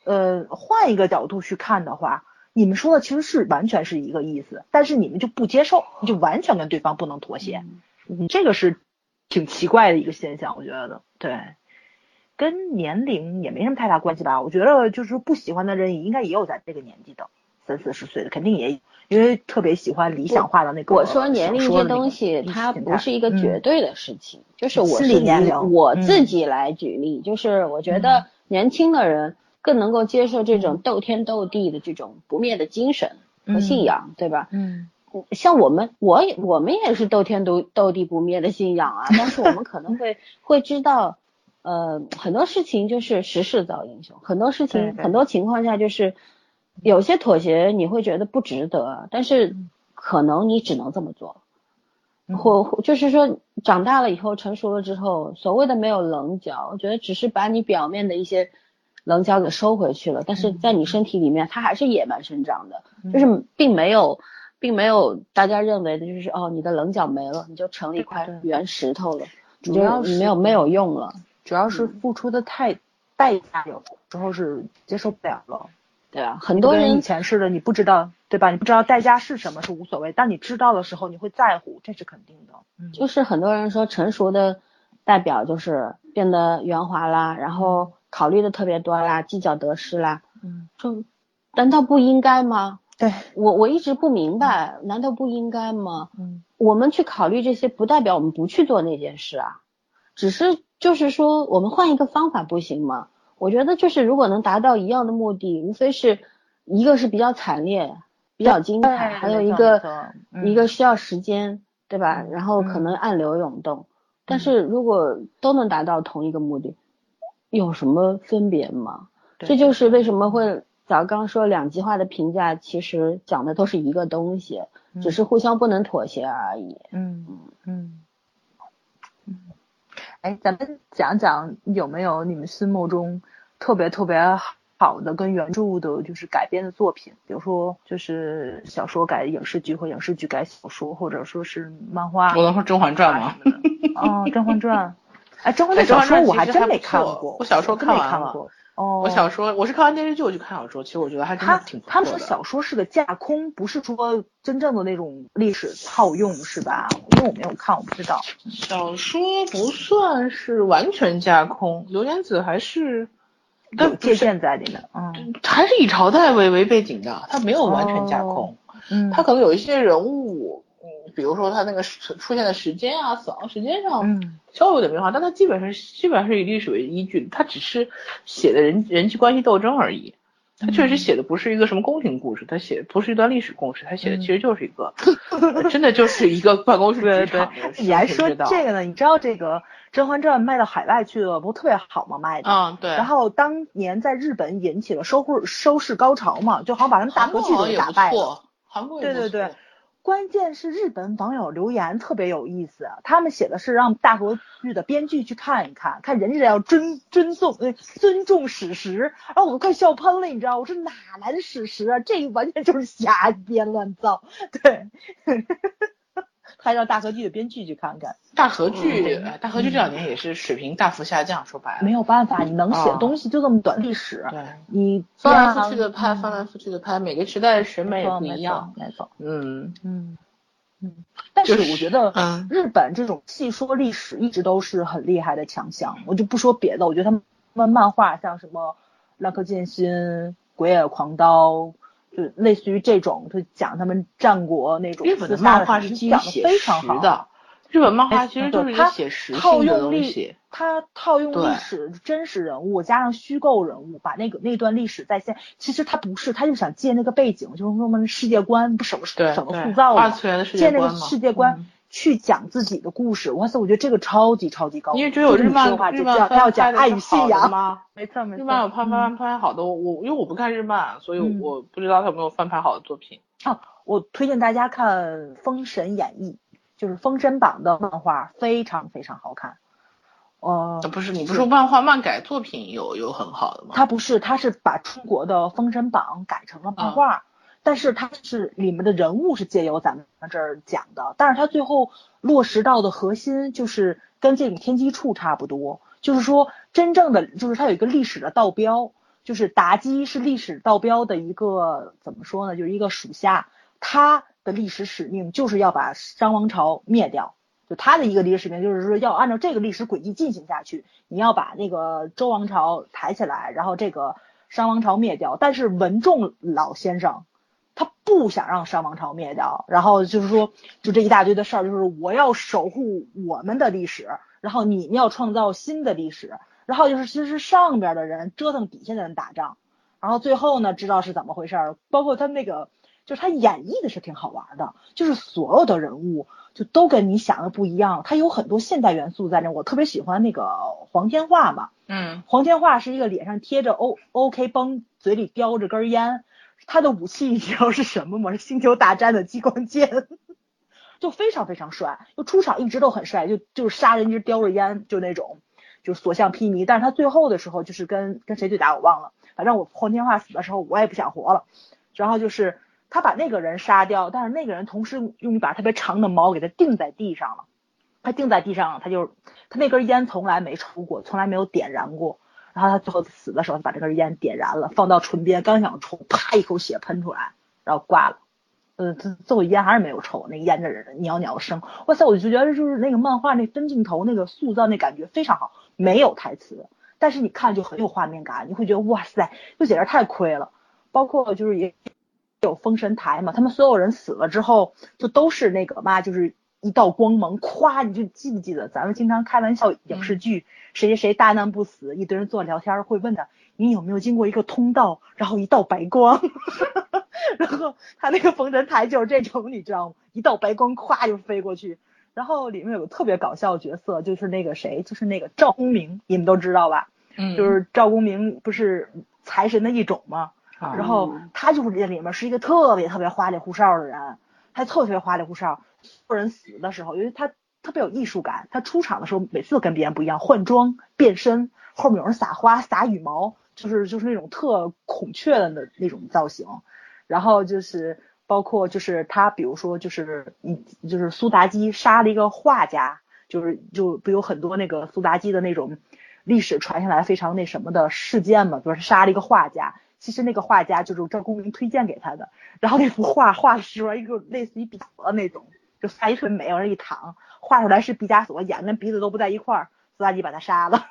呃换一个角度去看的话。你们说的其实是完全是一个意思，但是你们就不接受，你就完全跟对方不能妥协，嗯，这个是挺奇怪的一个现象，我觉得，对，跟年龄也没什么太大关系吧。我觉得就是不喜欢的人应该也有在这个年纪的，三四十岁的肯定也有，因为特别喜欢理想化的那个我说年龄这东西，它不是一个嗯绝对的事情，就是我心是以理年龄我嗯自己来举例，就是我觉得年轻的人更能够接受这种斗天斗地的这种不灭的精神和信仰，对吧？嗯。像我们，我也我们也是斗天斗斗地不灭的信仰啊，但是我们可能会会知道，呃，很多事情就是时势造英雄，很多事情很多情况下就是有些妥协你会觉得不值得，但是可能你只能这么做。或或就是说长大了以后成熟了之后，所谓的没有棱角，我觉得只是把你表面的一些棱角给收回去了，但是在你身体里面它还是野蛮生长的，就是并没有并没有大家认为的就是哦你的棱角没了，你就成了一块圆石头了，主要是没有没有用了，主要是付出的太代价有时候是接受不了了。对啊，很多人以前似的，你不知道，对吧？你不知道代价是什么是无所谓，当你知道的时候，你会在乎，这是肯定的。嗯，就是很多人说成熟的代表就是变得圆滑啦，然后考虑的特别多啦，计较得失啦。嗯，就难道不应该吗？对我我一直不明白，难道不应该吗？嗯，我们去考虑这些，不代表我们不去做那件事啊，只是就是说我们换一个方法不行吗？我觉得就是如果能达到一样的目的，无非是一个是比较惨烈、比较精彩，还有一个一个需要时间，对吧？然后可能暗流涌动。但是如果都能达到同一个目的，有什么分别吗？这就是为什么会早刚说两极化的评价，其实讲的都是一个东西，只是互相不能妥协而已。嗯嗯。哎，咱们讲讲有没有你们心目中特别特别好的跟原著的，就是改编的作品，比如说就是小说改影视剧或影视剧改小说，或者说是漫画。我能说《甄嬛传》吗？哦，《甄嬛传》。哎，《甄嬛传》小说我还真没看过，我小说看完了。哦，我小说我是看完电视剧我去看小说，其实我觉得还真的挺他们说小说是个架空，不是说真正的那种历史套用，是吧？因为我没有看，我不知道。小说不算是完全架空，刘莲子还是有借鉴在里面，嗯，还是以朝代为为背景的，它没有完全架空，嗯，它可能有一些人物。比如说他那个出出现的时间啊，死亡时间上稍微有点变化，但他基本上基本上是以历史为依据，他只是写的人人际关系斗争而已。他确实写的不是一个什么宫廷故事，他写不是一段历史故事，他写的其实就是一个，真的就是一个 办公室职场。你还说这个呢？你知道这个《甄嬛传》卖到海外去了，不特别好吗？卖的。嗯，对。然后当年在日本引起了收视收视高潮嘛，就好像把他们大合剧都打败了。韩国对对对。关键是日本网友留言特别有意思，他们写的是让大国剧的编剧去看一看，看人家要尊尊重呃尊重史实，然后我都快笑喷了，你知道？我说哪来的史实啊？这完全就是瞎编乱造，对。还让大河剧的编剧去看看。大河剧，大河剧这两年也是水平大幅下降。说白了，没有办法，你能写的东西就这么短，历史。对，你翻来覆去的拍，翻来覆去的拍，每个时代的审美也不一样。没错，嗯嗯嗯。但是我觉得，日本这种细说历史一直都是很厉害的强项。我就不说别的，我觉得他们漫画像什么《浪客剑心》《鬼野狂刀》。就类似于这种，就讲他们战国那种。日本的漫画是基于写实的，日本漫画其实就是它写实套用历，它套用历史真实人物加上虚构人物，把那个那段历史再现。其实他不是，他就想借那个背景，就是说我们世界观不什么什么塑造的，借那个世界观。去讲自己的故事，哇塞，我觉得这个超级超级高。因为只有日漫，日漫他要讲爱与信仰吗？没错没错。日漫有翻翻拍好的，我因为我不看日漫，所以我不知道他有没有翻拍好的作品。啊，我推荐大家看《封神演义》，就是《封神榜》的漫画，非常非常好看。呃，不是，你不是说漫画漫改作品有有很好的吗？他不是，他是把中国的《封神榜》改成了漫画。但是它是里面的人物是借由咱们这儿讲的，但是它最后落实到的核心就是跟这种天机处差不多，就是说真正的就是它有一个历史的道标，就是妲己是历史道标的一个怎么说呢，就是一个属下，他的历史使命就是要把商王朝灭掉，就他的一个历史使命就是说要按照这个历史轨迹进行下去，你要把那个周王朝抬起来，然后这个商王朝灭掉，但是文仲老先生。他不想让商王朝灭掉，然后就是说，就这一大堆的事儿，就是我要守护我们的历史，然后你们要创造新的历史，然后就是其实上边的人折腾底下的人打仗，然后最后呢，知道是怎么回事儿。包括他那个，就是他演绎的是挺好玩的，就是所有的人物就都跟你想的不一样，他有很多现代元素在那。我特别喜欢那个黄天化嘛，嗯，黄天化是一个脸上贴着 O O K 绷，嘴里叼着根烟。他的武器你知道是什么吗？是星球大战的激光剑，就非常非常帅，就出场一直都很帅，就就是杀人一直叼着烟，就那种，就所向披靡。但是他最后的时候就是跟跟谁对打我忘了，反正我黄天化死的时候我也不想活了。然后就是他把那个人杀掉，但是那个人同时用一把特别长的矛给他钉在地上了。他钉在地上了，他就他那根烟从来没抽过，从来没有点燃过。然后他最后死的时候，把这根烟点燃了，放到唇边，刚想抽，啪一口血喷出来，然后挂了。呃，最最后烟还是没有抽，那烟的人袅袅声。哇塞，我就觉得就是那个漫画那分镜头那个塑造那感觉非常好，没有台词，但是你看就很有画面感，你会觉得哇塞，就简直太亏了。包括就是也有封神台嘛，他们所有人死了之后，就都是那个嘛，就是。一道光芒，咵！你就记不记得咱们经常开玩笑影视剧，谁谁谁大难不死，一堆人坐聊天会问他，你有没有经过一个通道，然后一道白光，然后他那个封神台就是这种，你知道吗？一道白光咵就飞过去，然后里面有个特别搞笑角色，就是那个谁，就是那个赵公明，你们都知道吧？嗯，就是赵公明不是财神的一种吗？然后他就是这里面是一个特别特别花里胡哨的人，他特别花里胡哨。有人死的时候，因为他特别有艺术感，他出场的时候每次都跟别人不一样，换装变身，后面有人撒花撒羽毛，就是就是那种特孔雀的那那种造型。然后就是包括就是他，比如说就是你就是苏妲己杀了一个画家，就是就不有很多那个苏妲己的那种历史传下来非常那什么的事件嘛，比如说杀了一个画家，其实那个画家就是赵公明推荐给他的，然后那幅画画出来一个类似于毕加索那种。就画一特美，往那一躺，画出来是毕加索，眼跟鼻子都不在一块儿，苏妲己把他杀了。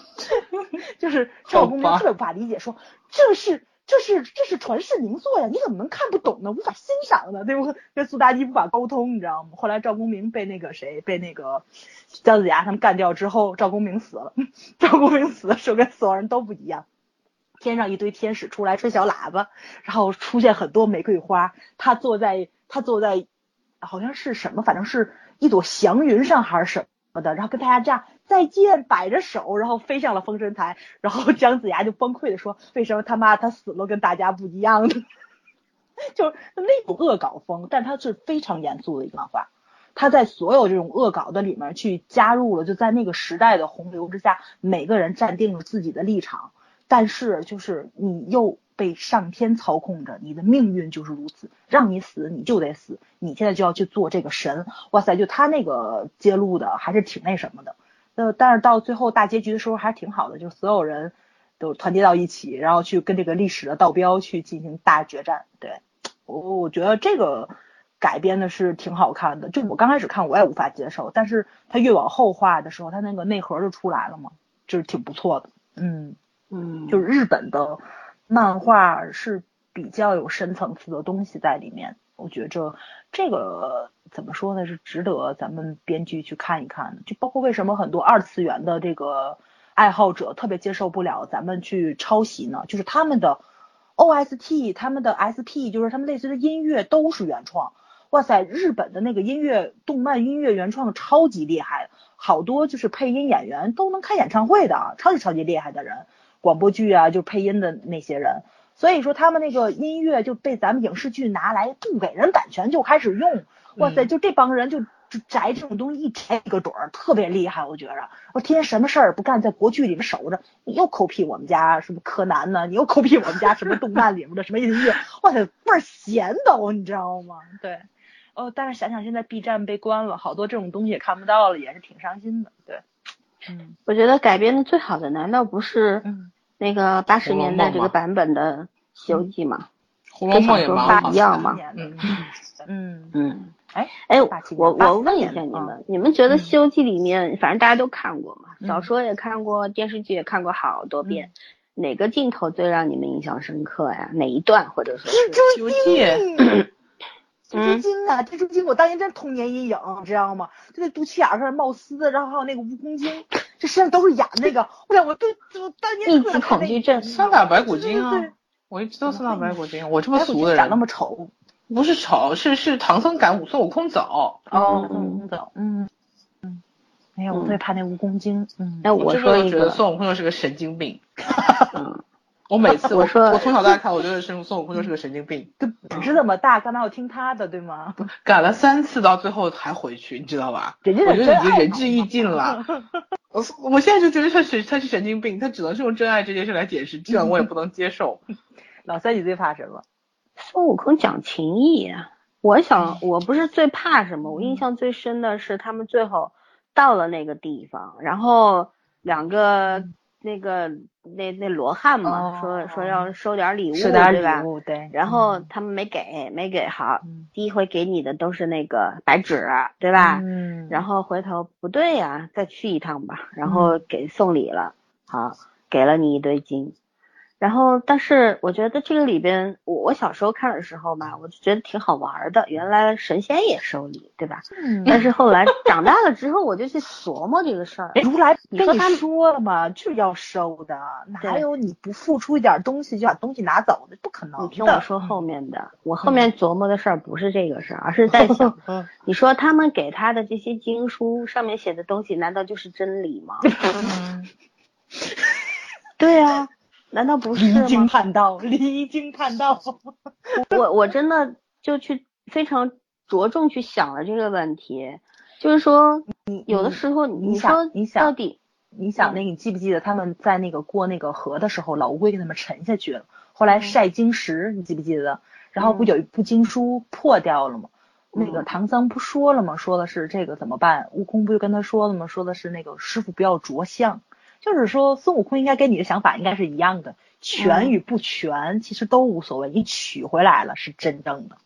就是赵公明特别无法理解，说这是这是这是传世名作呀，你怎么能看不懂呢？无法欣赏呢？对不？跟苏妲己无法沟通，你知道吗？后来赵公明被那个谁被那个姜子牙他们干掉之后，赵公明死了。赵公明死的时候跟所有人都不一样，天上一堆天使出来吹小喇叭，然后出现很多玫瑰花，他坐在他坐在。好像是什么，反正是一朵祥云上还是什么的，然后跟大家这样再见，摆着手，然后飞上了封神台，然后姜子牙就崩溃的说：“为什么他妈他死了跟大家不一样呢？” 就是那种恶搞风，但他是非常严肃的一个漫画，他在所有这种恶搞的里面去加入了，就在那个时代的洪流之下，每个人站定了自己的立场，但是就是你又。被上天操控着，你的命运就是如此，让你死你就得死，你现在就要去做这个神，哇塞，就他那个揭露的还是挺那什么的，呃，但是到最后大结局的时候还是挺好的，就所有人都团结到一起，然后去跟这个历史的道标去进行大决战，对。我我觉得这个改编的是挺好看的，就我刚开始看我也无法接受，但是他越往后画的时候，他那个内核就出来了嘛，就是挺不错的，嗯。嗯，就是日本的。漫画是比较有深层次的东西在里面，我觉着这个怎么说呢，是值得咱们编剧去看一看的。就包括为什么很多二次元的这个爱好者特别接受不了咱们去抄袭呢？就是他们的 OST、他们的 SP，就是他们类似的音乐都是原创。哇塞，日本的那个音乐、动漫音乐原创超级厉害，好多就是配音演员都能开演唱会的，超级超级厉害的人。广播剧啊，就配音的那些人，所以说他们那个音乐就被咱们影视剧拿来不给人版权就开始用，哇塞，就这帮人就就摘这种东西一摘一个准儿，特别厉害，我觉着。我天天什么事儿不干，在国剧里面守着，你又 copy 我们家什么柯南呢？你又 copy 我们家什么动漫里面的什么音乐？哇塞，倍儿闲的，你知道吗？对，哦，但是想想现在 B 站被关了，好多这种东西也看不到了，也是挺伤心的。对，嗯，我觉得改编的最好的难道不是？那个八十年代这个版本的《西游记》吗，跟小说不一样吗。嗯。嗯。嗯。哎哎，我我问一下你们，你们觉得《西游记》里面，反正大家都看过嘛，小说也看过，电视剧也看过好多遍，哪个镜头最让你们印象深刻呀？哪一段或者说？是《西游记》。蜘蛛精啊，蜘蛛精，我当年真童年阴影，知道吗？就那肚脐眼上冒丝，然后还有那个蜈蚣精，这身上都是眼那个。我我对，我当年密集恐惧症，三打白骨精啊！我一直都三打白骨精，我这么俗的人，长那么丑，不是丑，是是唐僧赶孙悟空走。哦，孙悟空走，嗯嗯。哎呀，我特别怕那蜈蚣精。嗯，那我说一个，孙悟空又是个神经病。嗯，我每次我说我从小到大看，我觉得孙孙悟空就是个神经病，这本事这么大，干嘛要听他的，对吗？赶了三次，到最后还回去，你知道吧？人家我觉得已经仁至义尽了。我我现在就觉得他是他是神经病，他只能是用真爱这件事来解释，这样我也不能接受。老三，你最怕什么？孙悟空讲情义啊！我想，我不是最怕什么，我印象最深的是他们最后到了那个地方，然后两个那个那那罗汉嘛，哦说说要收点礼物，收点对吧礼？物，对。然后他们没给，没给好，嗯第一回给你的都是那个白纸，对吧？嗯，然后回头不对呀、再去一趟吧，然后给送礼了，好，给了你一堆金。然后，但是我觉得这个里边，我我小时候看的时候吧，我就觉得挺好玩的。原来神仙也收礼，对吧？嗯但是后来长大了之后，我就去琢磨这个事儿。如来跟你你说了嘛，就是要收的，哪有你不付出一点东西就把东西拿走的？不可能。你听我说后面的，我后面琢磨的事儿不是这个事儿，而是在想，嗯你说他们给他的这些经书上面写的东西，难道就是真理吗？嗯 对啊，难道不是离经？叛道，离经叛道。我我真的就去非常着重去想了这个问题，就是说，你有的时候你想你想到底，你想那个，你记不记得他们在那个过那个河的时候，老乌龟给他们沉下去了，后来晒晶石，你记不记得？然后不有一部经书破掉了吗？那个嗯唐僧不说了吗？说的是这个怎么办？悟空不就跟他说了吗？说的是那个师傅不要着相，就是说孙悟空应该跟你的想法应该是一样的，全与不全其实都无所谓，你取回来了是真正的。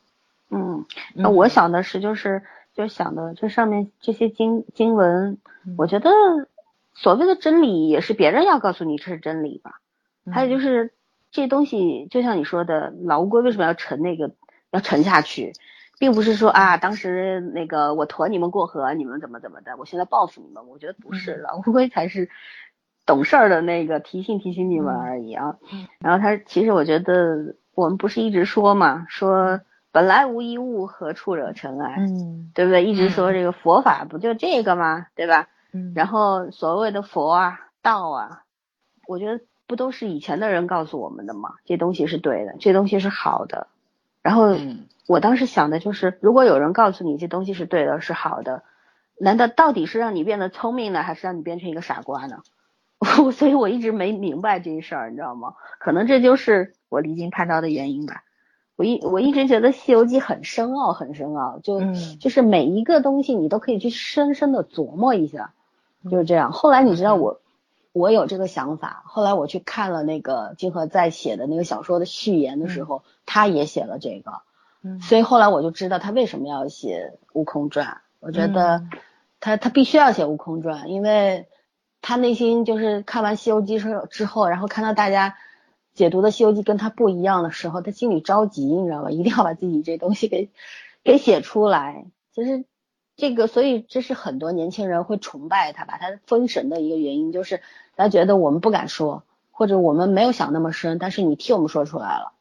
嗯，那我想的是，就是就想的这上面这些经经文，我觉得所谓的真理也是别人要告诉你这是真理吧。还有就是这些东西，就像你说的，老乌龟为什么要沉那个要沉下去，并不是说啊，当时那个我驮你们过河，你们怎么怎么的，我现在报复你们。我觉得不是，老乌龟才是懂事儿的那个提醒提醒你们而已啊。然后他其实我觉得我们不是一直说嘛，说本来无一物，何处惹尘埃，嗯对不对？一直说这个佛法不就这个吗？对吧？嗯然后所谓的佛啊、道啊，我觉得不都是以前的人告诉我们的吗？这东西是对的，这东西是好的。然后嗯我当时想的就是，如果有人告诉你这东西是对的、是好的，难道到底是让你变得聪明呢，还是让你变成一个傻瓜呢？所以我一直没明白这事儿，你知道吗？可能这就是我离经叛道的原因吧。我一我一直觉得《西游记》很深奥，很深奥，就、嗯就是每一个东西你都可以去深深的琢磨一下，就是这样。后来你知道我我有这个想法，后来我去看了那个金河在写的那个小说的序言的时候，他也写了这个，嗯所以后来我就知道他为什么要写《悟空传》。我觉得嗯他他必须要写《悟空传》，因为他内心就是看完《西游记》之之后，然后看到大家解读的《西游记》跟他不一样的时候，他心里着急，你知道吧？一定要把自己这东西给给写出来。其实这个，所以这是很多年轻人会崇拜他、把他封神的一个原因，就是他觉得我们不敢说，或者我们没有想那么深，但是你替我们说出来了，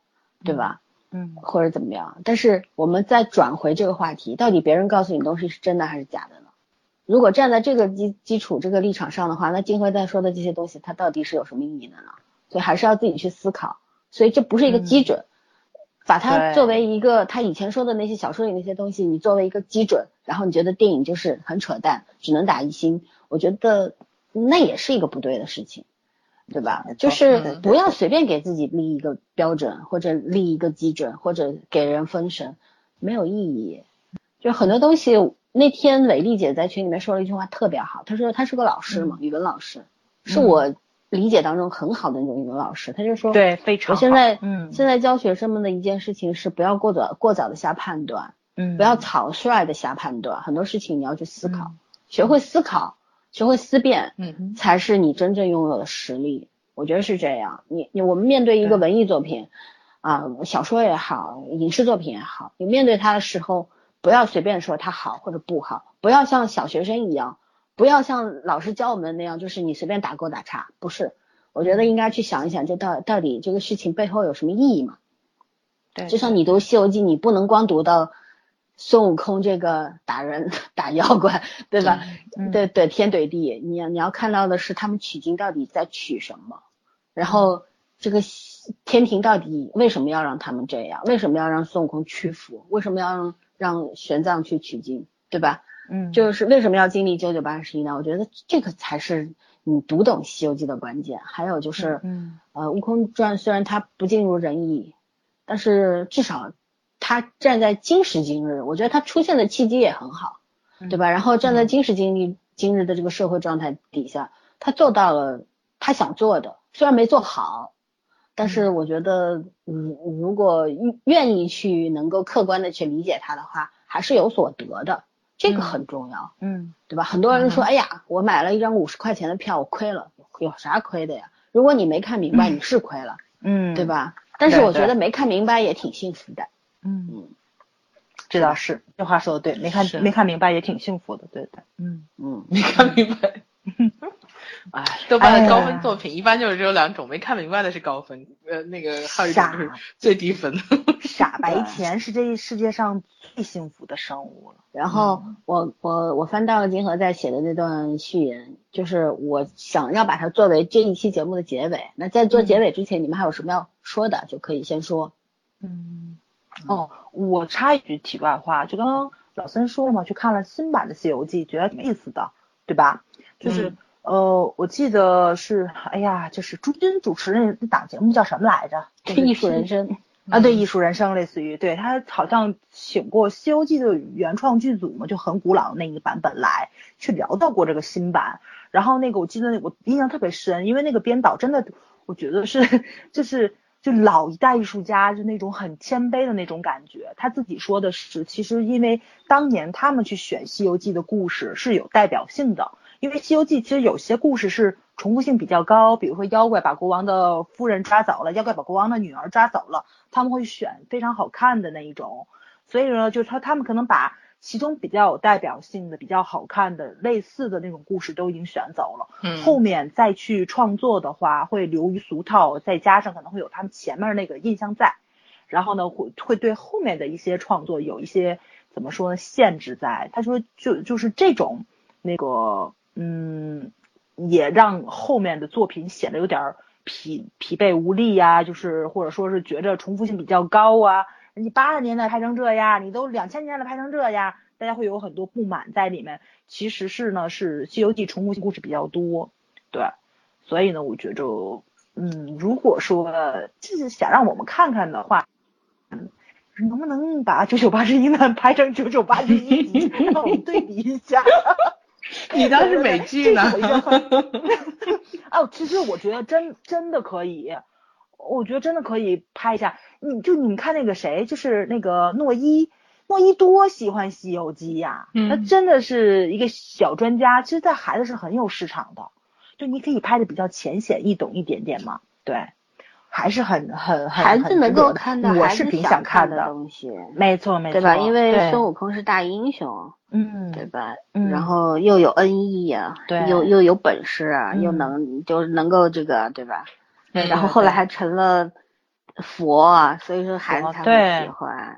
对吧？嗯或者怎么样？但是我们再转回这个话题，到底别人告诉你东西是真的还是假的呢？如果站在这个基基础、这个立场上的话，那金辉在说的这些东西，它到底是有什么意义的呢？所以还是要自己去思考。所以这不是一个基准，把它作为一个他以前说的那些小说里那些东西，你作为一个基准，然后你觉得电影就是很扯淡，只能打一星，我觉得那也是一个不对的事情。对吧？就是嗯不要随便给自己立一个标准，或者立一个基准，或者给人封神，没有意义。就很多东西，那天伟丽姐在群里面说了一句话特别好，她说她是个老师嘛，语文老师，是我理解当中很好的那种语文老师。她就说，对，非常好。我现在嗯现在教学生们的一件事情是不要过早过早的下判断，嗯不要草率的下判断，很多事情你要去思考，嗯学会思考，学会思辨，嗯才是你真正拥有的实力。我觉得是这样。你你我们面对一个文艺作品，啊，小说也好，影视作品也好，你面对它的时候，不要随便说它好或者不好，不要像小学生一样，不要像老师教我们那样，就是你随便打勾打叉，不是。我觉得应该去想一想，这到到底这个事情背后有什么意义嘛？对就像你读《西游记》，你不能光读到孙悟空这个打人 打妖怪，对吧？嗯对对，天怼地，你要你要看到的是他们取经到底在取什么，然后这个天庭到底为什么要让他们这样？为什么要让孙悟空屈服？为什么要让让玄奘去取经？对吧？嗯，就是为什么要经历九九八十一难？我觉得这个才是你读懂《西游记》的关键。还有就是，嗯呃，《悟空传》虽然它不尽如人意，但是至少它站在今时今日，我觉得它出现的契机也很好，对吧？然后站在今时今日今日的这个社会状态底下，他做到了他想做的，虽然没做好，但是我觉得，嗯，如果愿意去能够客观的去理解它的话，还是有所得的，这个很重要。嗯对吧？很多人说，哎呀，我买了一张五十块钱的票，我亏了，有啥亏的呀？如果你没看明白，你是亏了，嗯，对？吧？但是我觉得没看明白也挺幸福的。嗯，嗯这倒是，这话说的对，没看没看明白也挺幸福的，对对，嗯嗯，没看明白。哎，豆瓣的高分作品一般就是只有两种，没看明白的是高分，呃，那个还有一种就是最低分。傻白甜是这世界上最幸福的生物了。然后我我我翻到了金河在写的那段序言，就是我想要把它作为这一期节目的结尾。那在做结尾之前，你们还有什么要说的，就可以先说。嗯，哦，我插一句题外话，就刚刚老孙说了嘛，去看了新版的《西游记》，觉得挺有意思的，对吧？就是、呃，我记得是，哎呀，就是朱军主持那那档节目叫什么来着？就是艺术人生，啊，对，艺术人生类似于，对他好像请过《西游记》的原创剧组嘛，就很古老的那一个版本来去聊到过这个新版。然后那个我记得我印象特别深，因为那个编导真的，我觉得是 就是就老一代艺术家，就那种很谦卑的那种感觉。他自己说的是，其实因为当年他们去选《西游记》的故事是有代表性的，因为《西游记》其实有些故事是重复性比较高，比如说妖怪把国王的夫人抓走了，妖怪把国王的女儿抓走了，他们会选非常好看的那一种。所以呢，就是他他们可能把其中比较有代表性的、比较好看的、类似的那种故事都已经选走了。嗯后面再去创作的话，会流于俗套，再加上可能会有他们前面那个印象在，然后呢，会会对后面的一些创作有一些怎么说呢限制在。他说就就是这种那个嗯，也让后面的作品显得有点儿疲疲惫无力呀、就是或者说是觉着重复性比较高啊。你八十年代拍成这样，你都两千年了拍成这样，大家会有很多不满在里面。其实是呢，是《西游记》重复性故事比较多，对，所以呢，我觉着，嗯，如果说就是想让我们看看的话，嗯，能不能把九九八十一难 拍成九九八十一集，让我们对比一下？你当是美剧呢？哦，其实我觉得真真的可以，我觉得真的可以拍一下。你就你们看那个谁，就是那个诺一，诺一多喜欢《西游记》呀，嗯他真的是一个小专家。其实，在孩子是很有市场的，就你可以拍的比较浅显易懂一点点嘛，对，还是很很很孩子能够看到孩子我是挺想看的，东西，没错没错，对吧？因为孙悟空是大英雄，嗯对吧？嗯然后又有恩义呀、对又又有本事啊，嗯又能就是能够这个，对吧？对然后后来还成了佛啊，所以说孩子才会喜欢。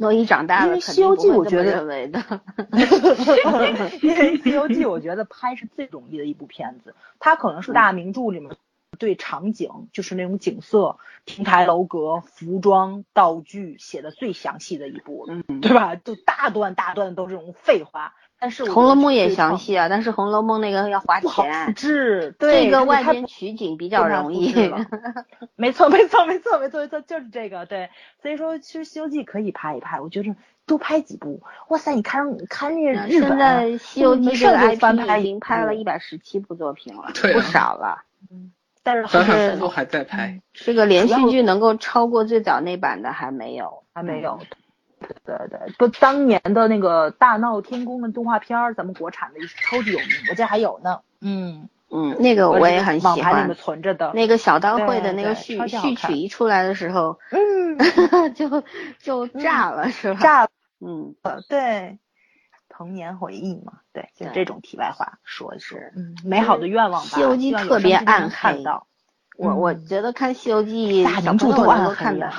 诺一长大了，因为西游记我觉得认为的。因为《西游记》我觉得拍是最容易的一部片子，它可能是大名著里面对场景，就是那种景色、亭台楼阁、服装、道具写的最详细的一部了，嗯，对吧？就大段大段都是这种废话，但是红楼梦》也详细啊，但是《红楼梦》那个要花不好复钱，制，对这个外边取景比较容易。没错，没错，没错，没错，没错，就是这个。对，所以说其实《西游记》可以拍一拍，我觉得多拍几部。哇塞，你看看那个日本，现在《西游记》这个 IP 拍已经拍了一百，十七部作品了，对啊不少了。但是反还在拍。这个连续剧能够超过最早那版的还没有，还没有。对对对，不，当年的那个大闹天宫的动画片儿，咱们国产的超级有名，我这还有呢。嗯，嗯，那个我也很喜欢网盘里面。存着的。那个小刀会的对对那个序序曲一出来的时候，嗯，就就炸了，是吧？炸嗯，对，童年回忆嘛，对，就对这种题外话说一说是，嗯，美好的愿望吧。西游记特别暗黑看到。我我嗯觉得看《西游记》大小朋友能名著都暗够看的，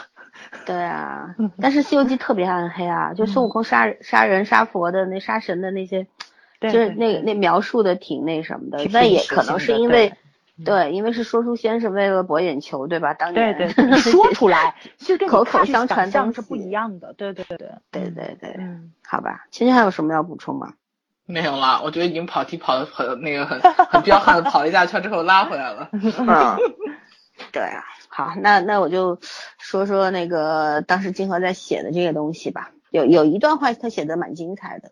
对啊，但是《西游记》特别暗黑啊，就孙悟空杀杀人杀佛的那杀神的那些，对就是那个那那描述的挺那什么的挺，那也可能是因为对对，因为是说书先生为了博眼球，对吧？当年对对，你说出来，其实跟口口相传像是不一样的。对对对对对对对，嗯，好吧。芊芊还有什么要补充吗？没有了，我觉得已经跑题跑的很那个很很彪悍的跑了一大圈之后拉回来了。嗯，对啊，好，那那我就说说那个当时金河在写的这个东西吧。有有一段话他写的蛮精彩的，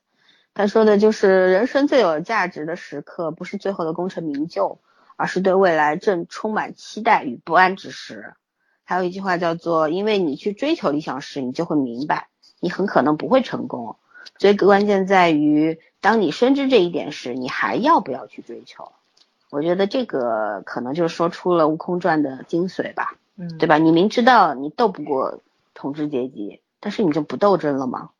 他说的就是人生最有价值的时刻，不是最后的功成名就，而是对未来正充满期待与不安之时。还有一句话叫做，因为你去追求理想时，你就会明白，你很可能不会成功。所以关键在于，当你深知这一点时，你还要不要去追求？我觉得这个可能就说出了《悟空传》的精髓吧，嗯，对吧？你明知道你斗不过统治阶级，但是你就不斗争了吗？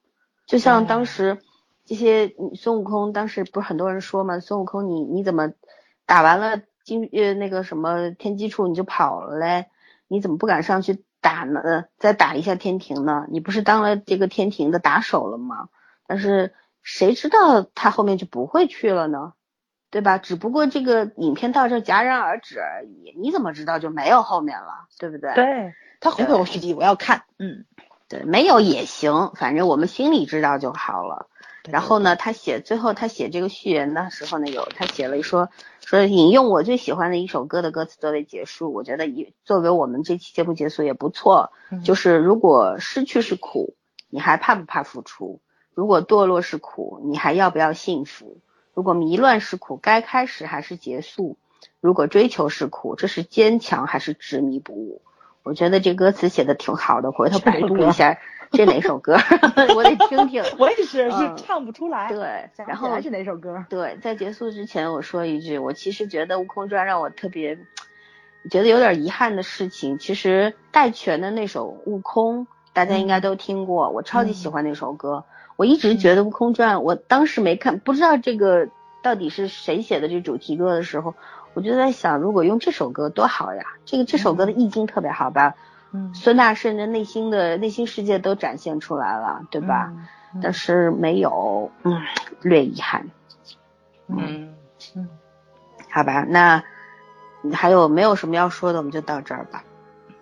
就像当时这些孙悟空，当时不是很多人说吗？孙悟空，你你怎么打完了金呃那个什么天机处你就跑了嘞？你怎么不敢上去打呢？再打一下天庭呢？你不是当了这个天庭的打手了吗？但是谁知道他后面就不会去了呢？对吧？只不过这个影片到这戛然而止而已，你怎么知道就没有后面了？对不对？对，他会有续集，我要看。嗯，对，没有也行，反正我们心里知道就好了。然后呢，他写最后他写这个序言的时候呢，有他写了说说引用我最喜欢的一首歌的歌词作为结束，我觉得以作为我们这期节目结束也不错。就是如果失去是苦，你还怕不怕付出？如果堕落是苦，你还要不要幸福？如果迷乱是苦，该开始还是结束？如果追求是苦，这是坚强还是执迷不悟？我觉得这歌词写的挺好的，回头百度一下这哪首歌，我得听听。我也是，是唱不出来。对，然后还是哪首歌？对，在结束之前我说一句，我其实觉得《悟空传》让我特别觉得有点遗憾的事情，其实戴荃的那首《悟空》，大家应该都听过，我超级喜欢那首歌。我一直觉得《悟空传》，我当时没看，不知道这个到底是谁写的这主题歌的时候，我就在想，如果用这首歌多好呀！这个这首歌的意境特别好，把孙大圣的内心的内心世界都展现出来了，对吧？但是没有，嗯，略遗憾。嗯嗯，好吧，那还有没有什么要说的？我们就到这儿吧，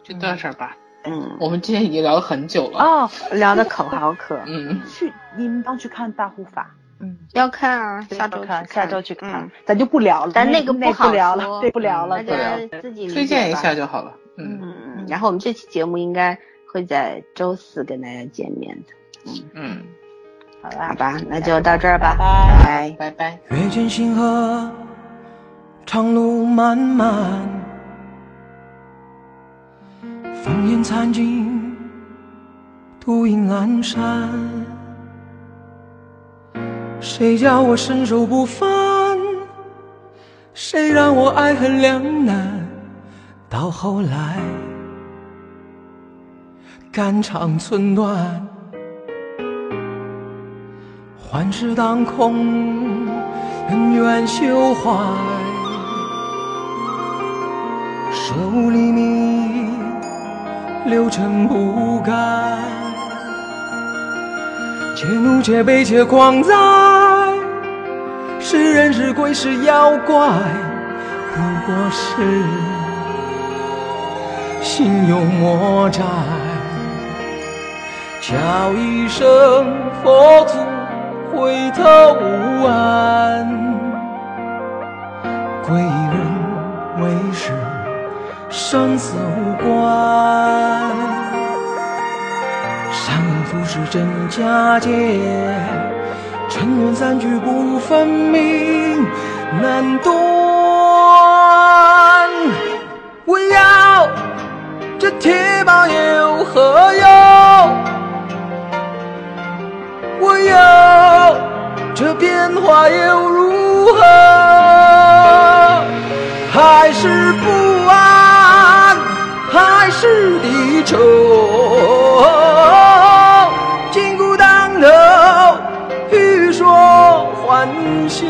就到这儿吧。嗯，我们今天已经聊了很久了哦，聊的可好可。嗯，去你们帮去看大护法，嗯，要看啊，下周看，下周去看，嗯，咱就不聊了，咱那个不好聊了，对，不聊了，大家自己推荐一下就好了。嗯嗯，然后我们这期节目应该会在周四跟大家见面的。嗯嗯，好了，好吧，那就到这儿吧，拜拜拜拜。月见星河，长路漫漫，烽烟残尽。独影阑珊，谁叫我身手不凡？谁让我爱恨两难？到后来，肝肠寸断，幻世当空，恩怨休怀，舍吾黎明，六尘不改。且怒且悲且狂哉，是人是鬼是妖怪，不过是心有魔债。叫一声佛祖，回头无岸，归人为师，生死无关。善恶浮世真假界，尘缘散聚不分明难断。我要，这铁棒有何用？我有，这变化又如何？还是不安，还是低愁？金箍当头欲说还休。